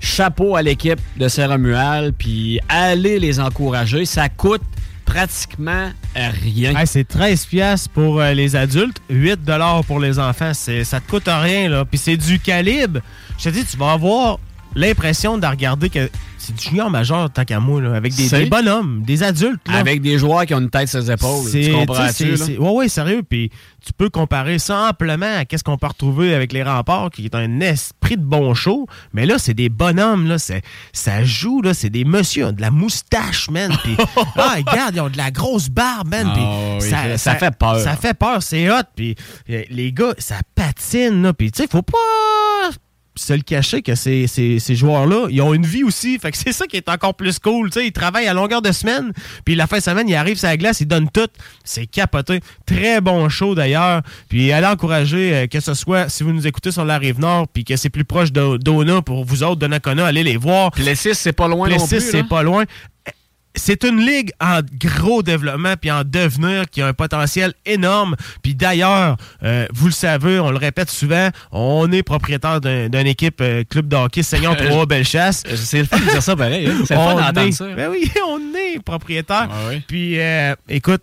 Chapeau à l'équipe de Saint-Romuald, puis allez les encourager. Ça coûte pratiquement rien. Hey, c'est 13 pièces pour euh, les adultes, 8 dollars pour les enfants. C'est, ça te coûte rien, là. Puis c'est du calibre. Je te dis, tu vas avoir l'impression de regarder que c'est du junior majeur tant qu'à moi, là, avec des, des bonhommes, des adultes. là. Avec des joueurs qui ont une tête sur les épaules. Tu comprends-tu? Ouais, ouais, sérieux. Puis tu peux comparer ça amplement à ce qu'on peut retrouver avec les remparts, qui est un esprit de bon show. Mais là, c'est des bonhommes, là. c'est- Ça joue, là. C'est des messieurs, ils ont de la moustache, man. Puis, *laughs* ah, regarde, ils ont de la grosse barbe, man. Ah, puis oui, ça- ça fait peur. Ça fait peur, c'est hot. Puis euh, les gars, ça patine, là. Puis, tu sais, faut pas se le cacher que ces, ces, ces joueurs-là, ils ont une vie aussi. Fait que c'est ça qui est encore plus cool. Tu sais, ils travaillent à longueur de semaine, puis la fin de semaine, ils arrivent sur la glace, ils donnent tout. C'est capoté. Très bon show d'ailleurs. Puis allez encourager, euh, que ce soit si vous nous écoutez sur la rive nord, puis que c'est plus proche d'Ona pour vous autres, de Nakona, allez les voir. Plessis, c'est pas loin non Plessis, plus, c'est pas loin. C'est une ligue en gros développement puis en devenir qui a un potentiel énorme. Puis d'ailleurs, euh, vous le savez, on le répète souvent, on est propriétaire d'un- d'une équipe euh, club de hockey Seigneur *laughs* 3 Bellechasse. C'est le fun de dire ça pareil. hein. C'est le fun d'entendre est- ça. Ben oui, *laughs* on est propriétaire. Puis euh, écoute,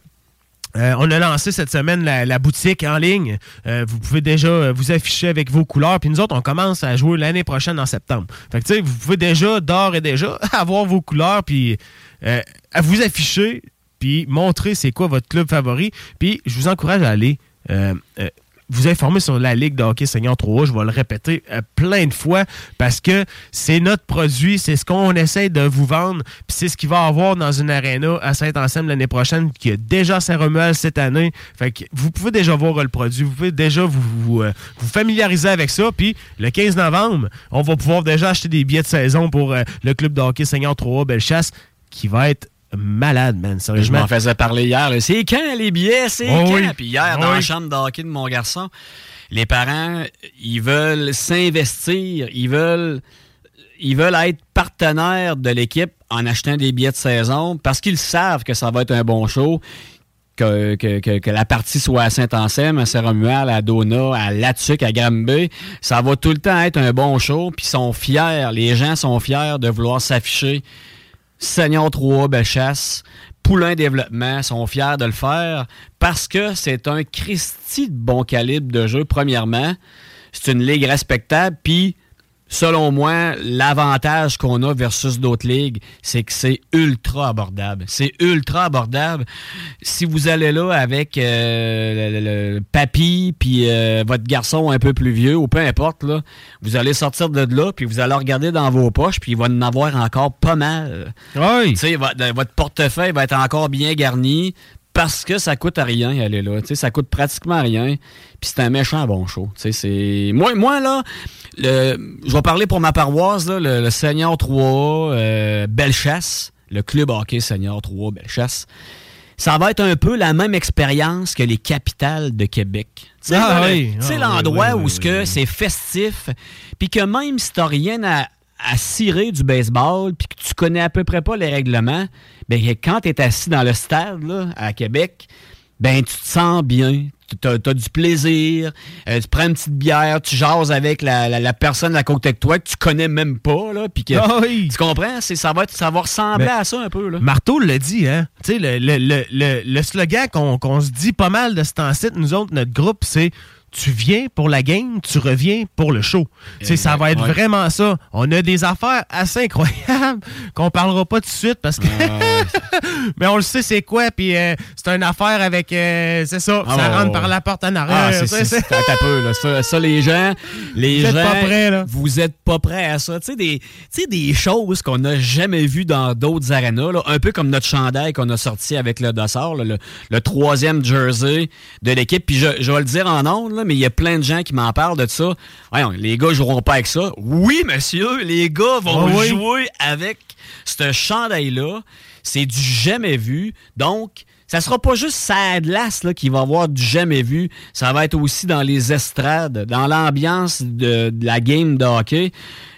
euh, on a lancé cette semaine la, la boutique en ligne. Euh, vous pouvez déjà vous afficher avec vos couleurs. Puis nous autres, on commence à jouer l'année prochaine en septembre. Fait que tu sais, vous pouvez déjà, d'ores et déjà, *laughs* avoir vos couleurs, puis euh, à vous afficher, puis montrer c'est quoi votre club favori. Puis je vous encourage à aller euh, euh, vous informer sur la Ligue de hockey senior 3 Je vais le répéter plein de fois parce que c'est notre produit, c'est ce qu'on essaie de vous vendre, puis c'est ce qu'il va avoir dans une aréna à Saint-Anselme l'année prochaine, qui a déjà Saint-Romuald cette année. Fait que vous pouvez déjà voir le produit, vous pouvez déjà vous, familiariser avec ça, puis le 15 novembre, on va pouvoir déjà acheter des billets de saison pour le club de hockey senior 3 Bellechasse, qui va être malade, man, Je m'en faisais parler hier. C'est quand les billets? C'est Oh quand? oui. Puis hier, Oh dans la chambre de hockey de mon garçon, les parents, ils veulent s'investir. Ils veulent, ils veulent être partenaires de l'équipe en achetant des billets de saison parce qu'ils savent que ça va être un bon show. Que, que- que- que la partie soit à Saint-Anselme, à Saint-Romuald, à Dona, à Latuc, à Granby, ça va tout le temps être un bon show. Puis ils sont fiers, les gens sont fiers de vouloir s'afficher Seigneur 3, Bellechasse, Poulain Développement sont fiers de le faire parce que c'est un Christie de bon calibre de jeu, premièrement. C'est une ligue respectable, puis selon moi, l'avantage qu'on a versus d'autres ligues, c'est que c'est ultra abordable. C'est ultra abordable. Si vous allez là avec euh, le, papy puis euh, votre garçon un peu plus vieux ou peu importe, là, vous allez sortir de là puis vous allez regarder dans vos poches puis il va en avoir encore pas mal. Oui. Tu sais, votre, votre portefeuille va être encore bien garni parce que ça coûte à rien aller là. Ça coûte pratiquement rien. Puis c'est un méchant bon show. C'est moi, moi là, le- je vais parler pour ma paroisse là, le, le Seigneur 3 euh, Bellechasse, le club hockey Seigneur 3 Bellechasse. Ça va être un peu la même expérience que les capitales de Québec. Tu sais, Ah oui. Ah l'endroit oui, où oui, ce que c'est festif, puis que même si t'as rien à, à cirer du baseball, puis que tu connais à peu près pas les règlements, ben quand t'es assis dans le stade là, à Québec, ben tu te sens bien. Tu as, du plaisir, euh, tu prends une petite bière, tu jases avec la, la- la personne à côté de toi que tu connais même pas, là, puis que Ah oui. tu comprends, c'est ça va être, ça va ressembler à ça un peu là. Marteau l'a dit, hein? Tu sais, le, le, le, le, le slogan qu'on qu'on se dit pas mal de ce temps-ci, nous autres, notre groupe, c'est tu viens pour la game, tu reviens pour le show. Ça va être ouais. vraiment ça. On a des affaires assez incroyables *laughs* qu'on parlera pas tout de suite parce que. *laughs* Mais on le sait, c'est quoi, puis euh, c'est une affaire avec. euh, c'est ça, Ah, ça ouais, rentre ouais. par la porte en Ah, arrière. sais, c'est- peu, là. Ça, ça, les gens, les Vous êtes gens, pas prêts, là. vous êtes pas prêts à ça. Tu sais, des, des choses qu'on n'a jamais vues dans d'autres arénas, là. un peu comme notre chandail qu'on a sorti avec le Dossard, là, le, le troisième jersey de l'équipe. Puis je, je vais le dire en ondes, là, mais il y a plein de gens qui m'en parlent de ça. Voyons, les gars joueront pas avec ça. Oui, monsieur, les gars vont Ah oui. jouer avec ce chandail-là. C'est du jamais vu. Donc, ça sera pas juste sa glace là, qui va avoir du jamais vu. Ça va être aussi dans les estrades, dans l'ambiance de, de la game de hockey.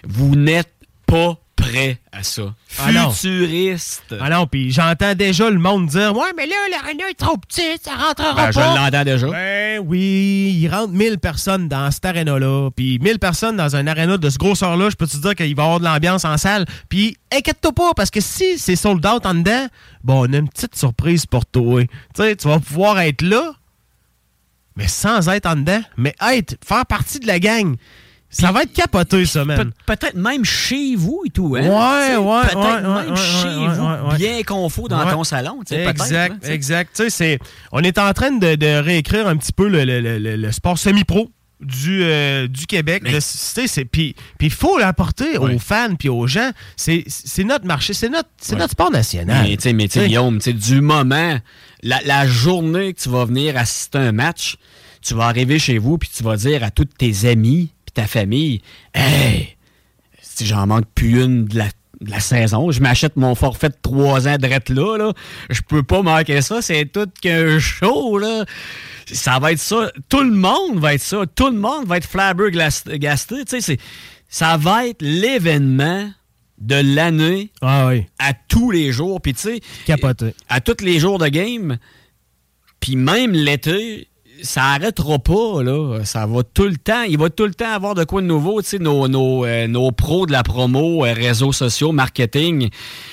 Vous n'êtes pas prêt à ça. Ah non. Futuriste. Ah non, puis j'entends déjà le monde dire Ouais, mais là, l'aréna est trop petite, ça rentrera Ben, je l'entends déjà. Ben oui, il rentre 1000 personnes dans cette aréna-là. Puis 1000 personnes dans un aréna de ce grosseur-là, je peux te dire qu'il va y avoir de l'ambiance en salle? Puis inquiète-toi pas, parce que si c'est sold out en dedans, bon, on a une petite surprise pour toi. Tu sais, tu vas pouvoir être là, mais sans être en dedans, mais être, faire partie de la gang. Ça va être capoté, ça, man. Pe- Peut-être même chez vous et tout, hein? Ouais, ouais, Peut-être ouais, même ouais, chez ouais, vous, bien confort dans ton salon, Exact, hein, exact. C'est, on est en train de, de réécrire un petit peu le, le- le- le- le sport semi-pro du, euh, du Québec. Puis il faut l'apporter aux fans puis aux gens. C'est, notre marché, c'est notre, notre sport national. Mais tu sais, mais T'sais. Guillaume, tu sais, du moment, la, la journée que tu vas venir assister à un match, tu vas arriver chez vous puis tu vas dire à tous tes amis puis ta famille, hey, si j'en manque plus une de la, de la saison, je m'achète mon forfait de trois ans de là, là, je peux pas manquer ça, c'est tout qu'un show, là. Ça va être ça. Tout le monde va être ça. Tout le monde va être flabbergasté. Tu sais, ça va être l'événement de l'année Ah à tous les jours. Puis tu sais, à tous les jours de game, puis même l'été, ça arrêtera pas, là. Ça va tout le temps. Il va tout le temps avoir de quoi de nouveau. Tu sais, nos, nos, euh, nos pros de la promo, euh, réseaux sociaux, marketing,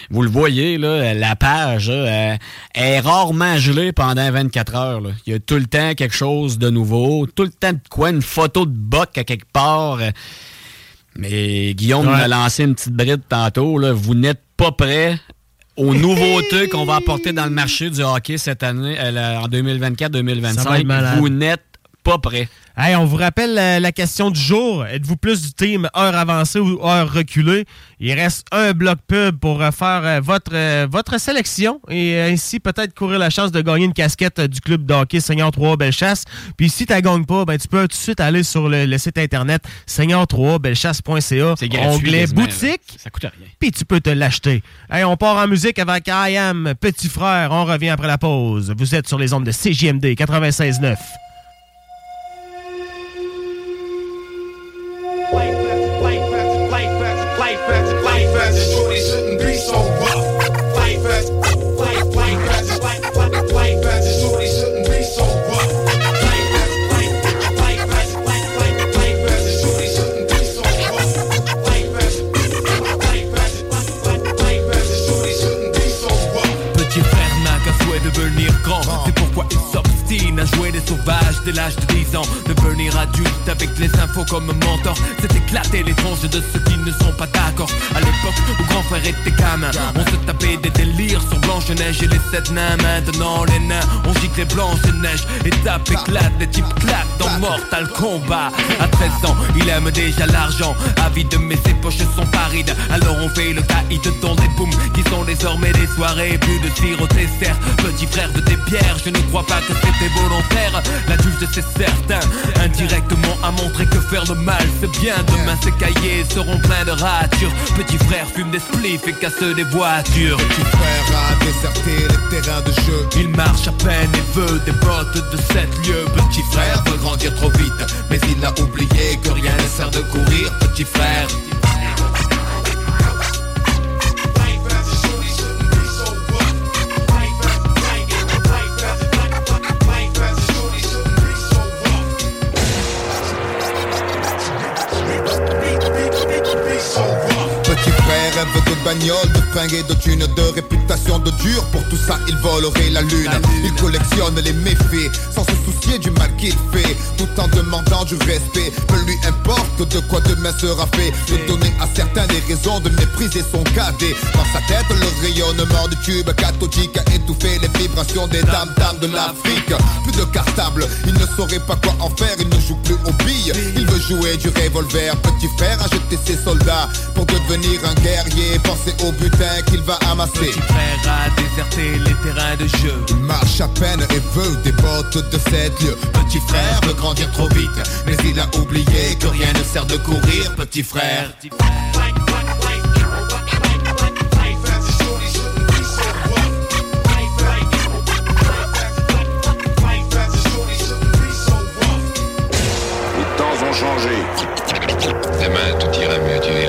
vous le voyez, là, la page là, euh, est rarement gelée pendant 24 heures. là. Il y a tout le temps quelque chose de nouveau. Tout le temps de quoi, une photo de Buck à quelque part. Mais Guillaume Ouais. m'a lancé une petite bride tantôt. Là. Vous n'êtes pas prêts aux nouveautés qu'on va apporter dans le marché du hockey cette année, euh, en Ça va 2024-2025. être malade. Vous n'êtes pas prêts. Hey, on vous rappelle la, la question du jour. Êtes-vous plus du team heure avancée ou heure reculée? Il reste un bloc pub pour faire euh, votre, euh, votre sélection et euh, ainsi peut-être courir la chance de gagner une casquette du club de hockey Seigneur 3 Bellechasse. Puis si tu ne gagnes pas, ben, tu peux tout de suite aller sur le, le site internet seigneur3bellechasse.ca. C'est gratuit, Onglet là. boutique. Ça coûte rien. Puis tu peux te l'acheter. Hey, on part en musique avec I Am, Petit Frère. On revient après la pause. Vous êtes sur les ondes de CJMD 96.9. jouer des sauvages dès l'âge de 10 ans. Devenir adulte avec les infos comme mentor. C'est éclater les tronches de ceux qui ne sont pas d'accord. À l'époque où grand frère était gamin On se tapait des délires sur Blanche-Neige et les sept nains. Maintenant les nains on gicle les Blanche-Neige Étape éclate, les types claquent dans Mortal Kombat. À 13 ans il aime déjà l'argent. Avide mais ses poches sont parides. Alors on fait le caïd dans des booms Qui sont désormais des soirées. Plus de tir au dessert Petit frère de tes bières Je ne crois pas que c'était volontaire. L'adulte c'est certain. Indirectement a montré que faire le mal c'est bien. Demain ses cahiers seront pleins de ratures. Petit frère fume des spliffs et casse des voitures. Petit frère a déserté les terrains de jeu. Il marche à peine et veut des bottes de 7 lieux. Petit frère veut grandir trop vite Mais il a oublié que rien ne sert de courir Petit frère bagnole, de fringues et de thunes, de réputation de dur. Pour tout ça, il volerait la lune. Il collectionne les méfaits sans se soucier du mal qu'il fait. Tout en demandant du respect. Peu lui importe de quoi demain sera fait. De donner à certains des raisons de mépriser son cadet. Dans sa tête, le rayonnement du tube cathodique a étouffé les vibrations des dames dames de l'Afrique. Plus de cartable, il ne saurait pas quoi en faire. Il ne joue plus aux billes. Il veut jouer du revolver. Petit frère a jeté ses soldats pour devenir un guerrier. Pensez au butin qu'il va amasser. Petit frère a déserté les terrains de jeu Il marche à peine et veut des bottes de 7 lieux. Petit frère veut grandir trop vite, mais il a oublié que rien ne sert de courir. Petit frère. Les temps ont changé. Demain, tout ira mieux, tu verras.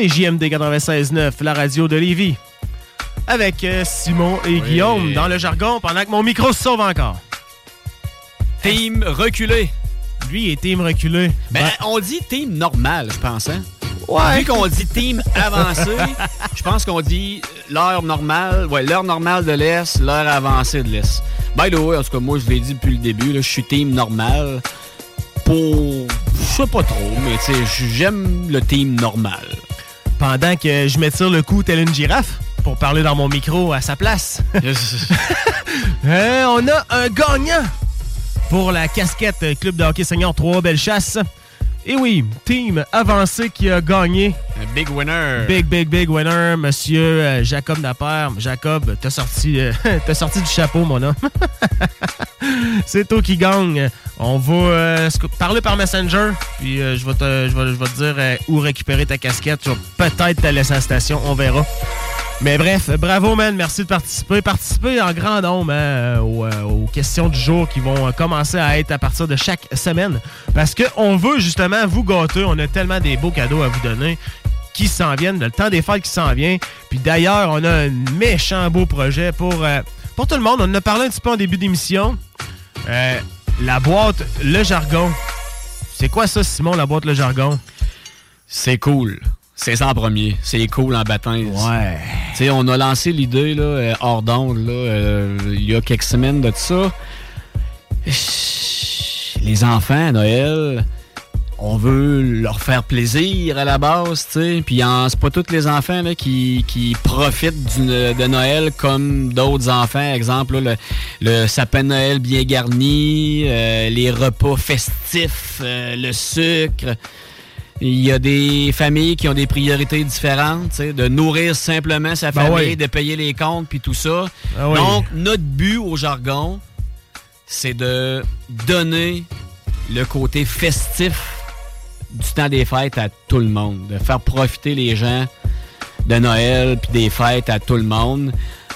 C'est JMD 96.9, la radio de Lévis. Avec euh, Simon et Guillaume dans le jargon pendant que mon micro se sauve encore. Team reculé. Lui est team reculé. Ben, on dit team normal, je pense, hein? Ouais. Vu qu'on dit team avancé, *laughs* je pense qu'on dit l'heure normale, ouais, l'heure normale de l'Est, l'heure avancée de l'Est. By the way, en tout cas, moi, je l'ai dit depuis le début, là, je suis team normal pour... Je sais pas trop, mais tu sais, j'aime le team normal. Pendant que je m'étire le cou tel une girafe pour parler dans mon micro à sa place. *laughs* Euh, on a un gagnant pour la casquette Club de hockey senior 3 Belle Chasse. Et oui, team avancé qui a gagné. Un big winner. Big, big, big winner, monsieur euh, Jacob Napper. Jacob, t'as sorti, euh, *laughs* t'as sorti du chapeau, mon homme. *laughs* C'est toi qui gagne. On va euh, parler par Messenger, puis je vais te, je vais, je vais te dire où récupérer ta casquette. Peut-être te laisser à la station, on verra. Mais bref, bravo, man. Merci de participer. Participer en grand nombre hein, euh, aux, euh, aux questions du jour qui vont euh, commencer à être à partir de chaque semaine. Parce qu'on veut justement vous gâter. On a tellement des beaux cadeaux à vous donner qui s'en viennent, le temps des fêtes qui s'en vient. Puis d'ailleurs, on a un méchant beau projet pour, euh, pour tout le monde. On en a parlé un petit peu en début d'émission. Euh, la boîte Le Jargon. C'est quoi ça, Simon, la boîte Le Jargon? C'est cool. C'est ça en premier. C'est cool en battant. Ouais. Tu sais, on a lancé l'idée là, euh, hors d'onde là, euh, il y a quelques semaines de ça. Les enfants à Noël, on veut leur faire plaisir à la base, tu sais. Puis c'est pas tous les enfants là, qui, qui profitent du- de Noël comme d'autres enfants. Exemple, là, le, le sapin de Noël bien garni, euh, les repas festifs, euh, le sucre. Il y a des familles qui ont des priorités différentes, de nourrir simplement sa Ben famille, oui. de payer les comptes, puis tout ça. Ah oui. Donc, notre but au jargon, c'est de donner le côté festif du temps des fêtes à tout le monde, de faire profiter les gens de Noël puis des fêtes à tout le monde.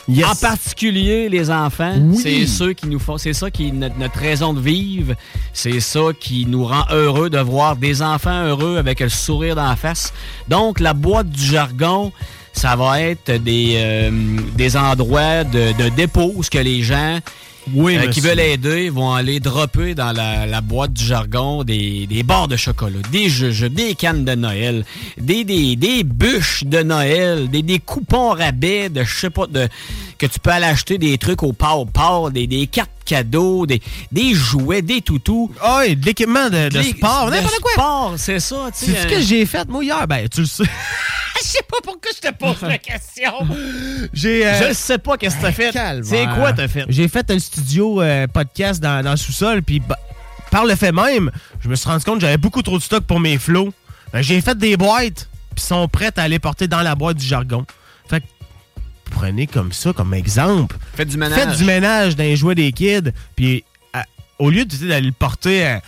En particulier les enfants, Oui. c'est ceux qui nous font, c'est ça qui est notre, notre raison de vivre, c'est ça qui nous rend heureux de voir des enfants heureux avec le sourire dans la face. Donc la boîte du jargon, ça va être des, euh, des endroits de, de dépôt où ce que les gens Oui, euh, qui veulent aider vont aller dropper dans la, la boîte du jargon des, des barres de chocolat, des jujubes, des cannes de Noël, des, des, des bûches de Noël, des, des coupons rabais de je sais pas de que tu peux aller acheter des trucs au Pow Pow, des, des cartes cadeaux, des, des jouets, des toutous. Ah, et de l'équipement de, de sport, n'importe quoi. sport, c'est ça, tu sais. C'est ce que j'ai fait, moi, hier? Ben, tu le sais. Je sais pas pourquoi je te pose la *laughs* question. J'ai. euh, Je sais pas qu'est-ce que t'as fait. Calvaire. C'est quoi t'as fait? J'ai fait un studio euh, podcast dans, dans le sous-sol, puis bah, par le fait même, je me suis rendu compte que j'avais beaucoup trop de stock pour mes flots. Ben, j'ai fait des boîtes, puis sont prêtes à aller porter dans la boîte du jargon. Fait que prenez comme ça, comme exemple. Faites du ménage. Faites du ménage dans les jouets des kids, puis à- au lieu de, tu sais, d'aller le porter à,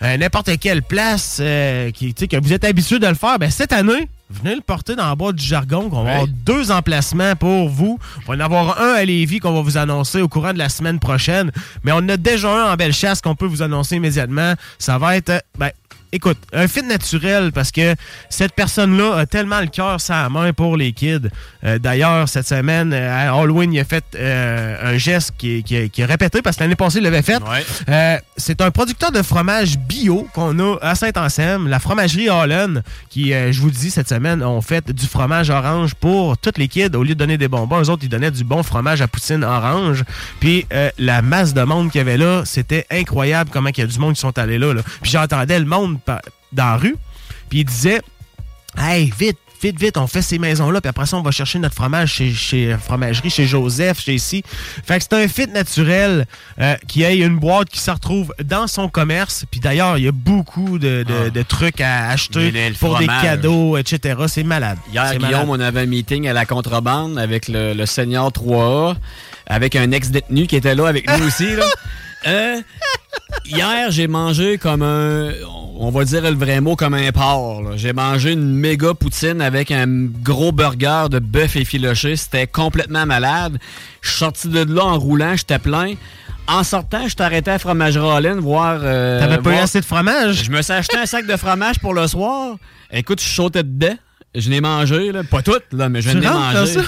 à n'importe quelle place euh, qui, tu sais, que vous êtes habitué de le faire, ben, cette année, venez le porter dans la boîte du jargon, qu'on va avoir deux emplacements pour vous. On va en avoir un à Lévis qu'on va vous annoncer au courant de la semaine prochaine, mais on en a déjà un en Bellechasse qu'on peut vous annoncer immédiatement. Ça va être, euh, ben, Écoute, un fit naturel parce que cette personne-là a tellement le cœur sa main pour les kids. Euh, D'ailleurs, cette semaine, euh, à Halloween, il a fait euh, un geste qui, qui- qui est répété parce que l'année passée, il l'avait fait. Euh, C'est un producteur de fromage bio qu'on a à Saint-Anselme, la fromagerie Holland, qui, euh, je vous le dis, cette semaine, ont fait du fromage orange pour toutes les kids. Au lieu de donner des bonbons, eux autres, ils donnaient du bon fromage à poutine orange. Puis euh, la masse de monde qu'il y avait là, c'était incroyable comment il y a du monde qui sont allés là. là. Puis j'entendais le monde par- dans la rue, puis il disait Hey, vite, vite, vite, on fait ces maisons-là, puis après ça, on va chercher notre fromage chez, chez Fromagerie, chez Joseph, chez ici. Fait que c'est un fit naturel euh, qui ait une boîte qui se retrouve dans son commerce. Puis d'ailleurs, il y a beaucoup de, de- de trucs à acheter le pour des cadeaux, etc. C'est malade. Hier, Guillaume, malade. on avait un meeting à la contrebande avec le, le senior 3A, avec un ex-détenu qui était là avec nous aussi. Là. *laughs* Euh, hier, j'ai mangé comme un, on va dire le vrai mot, comme un porc. J'ai mangé une méga poutine avec un gros burger de bœuf effiloché. C'était complètement malade. Je suis sorti de là en roulant, j'étais plein. En sortant, je t'arrêtais à Fromagerie Holland voir... euh, T'avais pas eu assez de fromage? je me suis acheté un sac de fromage pour le soir. Écoute, je sautais dedans. Je l'ai mangé, là. pas tout, là, mais je l'ai mangé.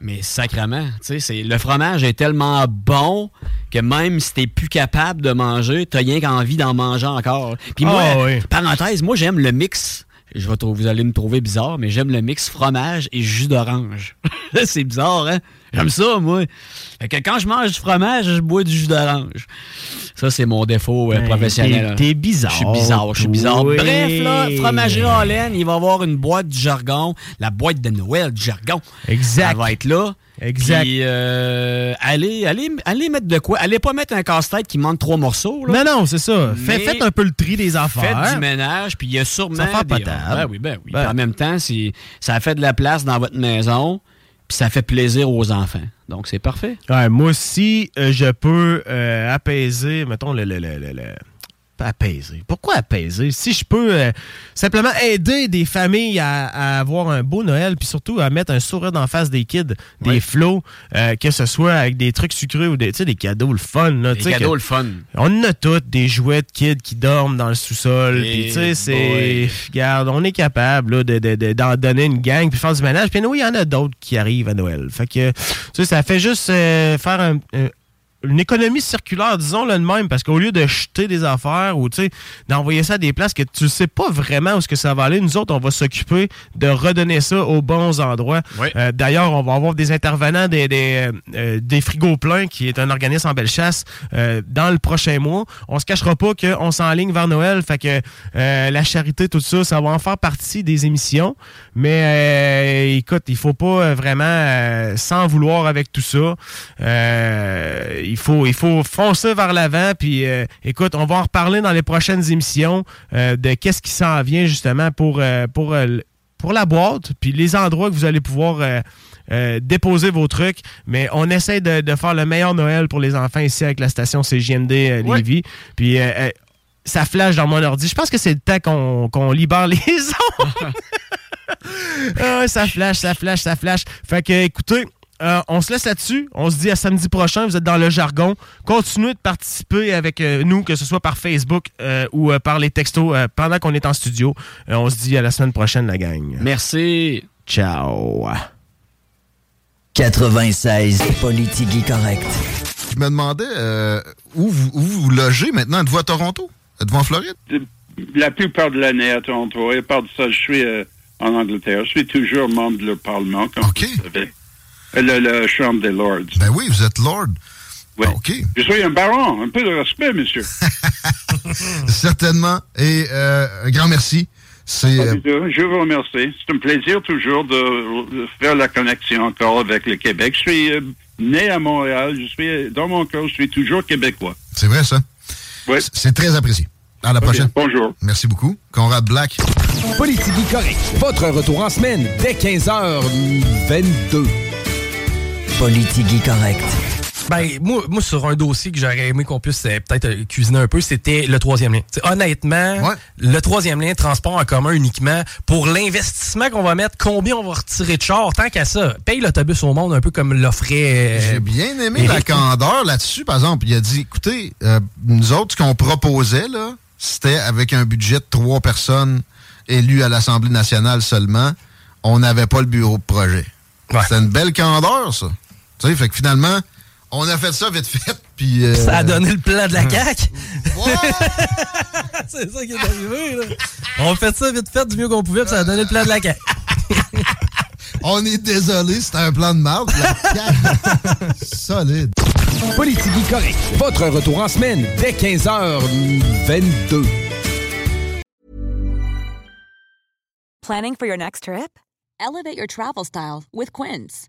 Mais sacrement, tu sais, c'est- le fromage est tellement bon que même si t'es plus capable de manger, t'as rien qu'envie d'en manger encore. Puis moi, Ah oui. parenthèse, moi j'aime le mix. Je vais vous allez me trouver bizarre, mais j'aime le mix fromage et jus d'orange. *laughs* c'est bizarre, hein? J'aime ça, moi. Fait que quand je mange du fromage, je bois du jus d'orange. Ça, c'est mon défaut euh, Ben, professionnel. t'es- t'es bizarre. Je suis bizarre, je suis bizarre. Oui. Bref, là, fromagerie Holland, il va y avoir une boîte du jargon, la boîte de Noël du jargon. Exact. Elle va être là. Exact. Puis, euh, allez, allez, allez mettre de quoi? Allez pas mettre un casse-tête qui manque trois morceaux. Là. Non, non, c'est ça. Fait- faites un peu le tri des affaires. Faites du ménage, puis il y a sûrement. Ça fait des-. Ben oui, ben oui. Ben. En même temps, c'est- ça fait de la place dans votre maison, puis ça fait plaisir aux enfants. Donc, c'est parfait. Ouais, moi aussi, euh, je peux euh, apaiser, mettons, le, le, le, le- le- Pas apaiser. Pourquoi apaiser? Si je peux euh, simplement aider des familles à, à avoir un beau Noël, puis surtout à mettre un sourire d'en face des kids, des flots, euh, que ce soit avec des trucs sucrés ou des, des cadeaux, le fun. Là, Des cadeaux, le fun. On en a tous des jouets de kids qui dorment dans le sous-sol. Puis, tu sais, c'est. Regarde, on est capable là, de, de- de- d'en donner une gang puis faire du ménage. Puis, oui, il y en a d'autres qui arrivent à Noël. Fait que, tu sais, ça fait juste euh, faire un- un- une économie circulaire, disons-le de même, parce qu'au lieu de jeter des affaires ou tu sais, d'envoyer ça à des places que tu sais pas vraiment où ce que ça va aller, nous autres, on va s'occuper de redonner ça aux bons endroits. Euh, D'ailleurs, on va avoir des intervenants des, des, euh, des frigos pleins, qui est un organisme en Bellechasse, euh, dans le prochain mois. On se cachera pas qu'on s'enligne vers Noël, fait que euh, la charité, tout ça, ça va en faire partie des émissions. Mais écoute, il faut pas vraiment s'en vouloir avec tout ça. Il faut il faut foncer vers l'avant. Puis euh, écoute, on va en reparler dans les prochaines émissions euh, de qu'est-ce qui s'en vient justement pour euh, pour pour la boîte, puis les endroits que vous allez pouvoir déposer vos trucs. Mais on essaie de, de faire le meilleur Noël pour les enfants ici avec la station CJMD euh, Lévis. Puis ça flash dans mon ordi. Je pense que c'est le temps qu'on qu'on libère les *laughs* ondes. *laughs* Ah, ça flash, ça flash, ça flash. Fait que, écoutez, euh, on se laisse là-dessus. On se dit à samedi prochain. Vous êtes dans le jargon. Continuez de participer avec euh, nous, que ce soit par Facebook euh, ou euh, par les textos euh, pendant qu'on est en studio. Euh, on se dit à la semaine prochaine, la gang. Merci. Ciao. 96. Politique correct. je me demandais euh, où, vous, où vous logez maintenant? Êtes-vous à Toronto? Êtes-vous en Floride? La plupart de l'année à Toronto. Et à part de ça, je suis euh, en Angleterre. Je suis toujours membre du Parlement, comme vous savez. Le, le Chambre des Lords. Ben oui, vous êtes Lord. Oui. Je suis un baron. Un peu de respect, monsieur. *laughs* Certainement. Et euh, un grand merci. C'est euh, Je vous remercie. C'est un plaisir toujours de, faire la connexion encore avec le Québec. Je suis euh, né à Montréal. Je suis, dans mon cœur, je suis toujours québécois. c'est vrai, ça? Oui. C'est très apprécié. À la Ok, prochaine. Bonjour. Merci beaucoup. Conrad Black. Politique correct. Votre retour en semaine dès 15h22. Politique correct. Ben, moi, moi, sur un dossier que j'aurais aimé qu'on puisse euh, peut-être euh, cuisiner un peu, c'était le troisième lien. T'sais, honnêtement, le troisième lien, transport en commun uniquement, pour l'investissement qu'on va mettre, combien on va retirer de char, tant qu'à ça, paye l'autobus au monde un peu comme l'offrait. euh, J'ai bien aimé la candeur là-dessus, par exemple. Il a dit, écoutez, euh, nous autres, ce qu'on proposait, là, c'était avec un budget de trois personnes élues à l'Assemblée nationale seulement, on n'avait pas le bureau de projet. C'était une belle candeur, ça. Tu sais, fait que finalement, on a fait ça vite fait, *laughs* puis... euh, Ça a donné le plan de la CAQ? *laughs* C'est ça qui est arrivé, là. On a fait ça vite fait du mieux qu'on pouvait, puis ça a donné le plan de la CAQ. *laughs* On est désolé, c'était un plan de marde. La CAQ. Solide. Politique correct. Votre retour en semaine dès 15h22. Planning for your next trip? Elevate your travel style with Quince.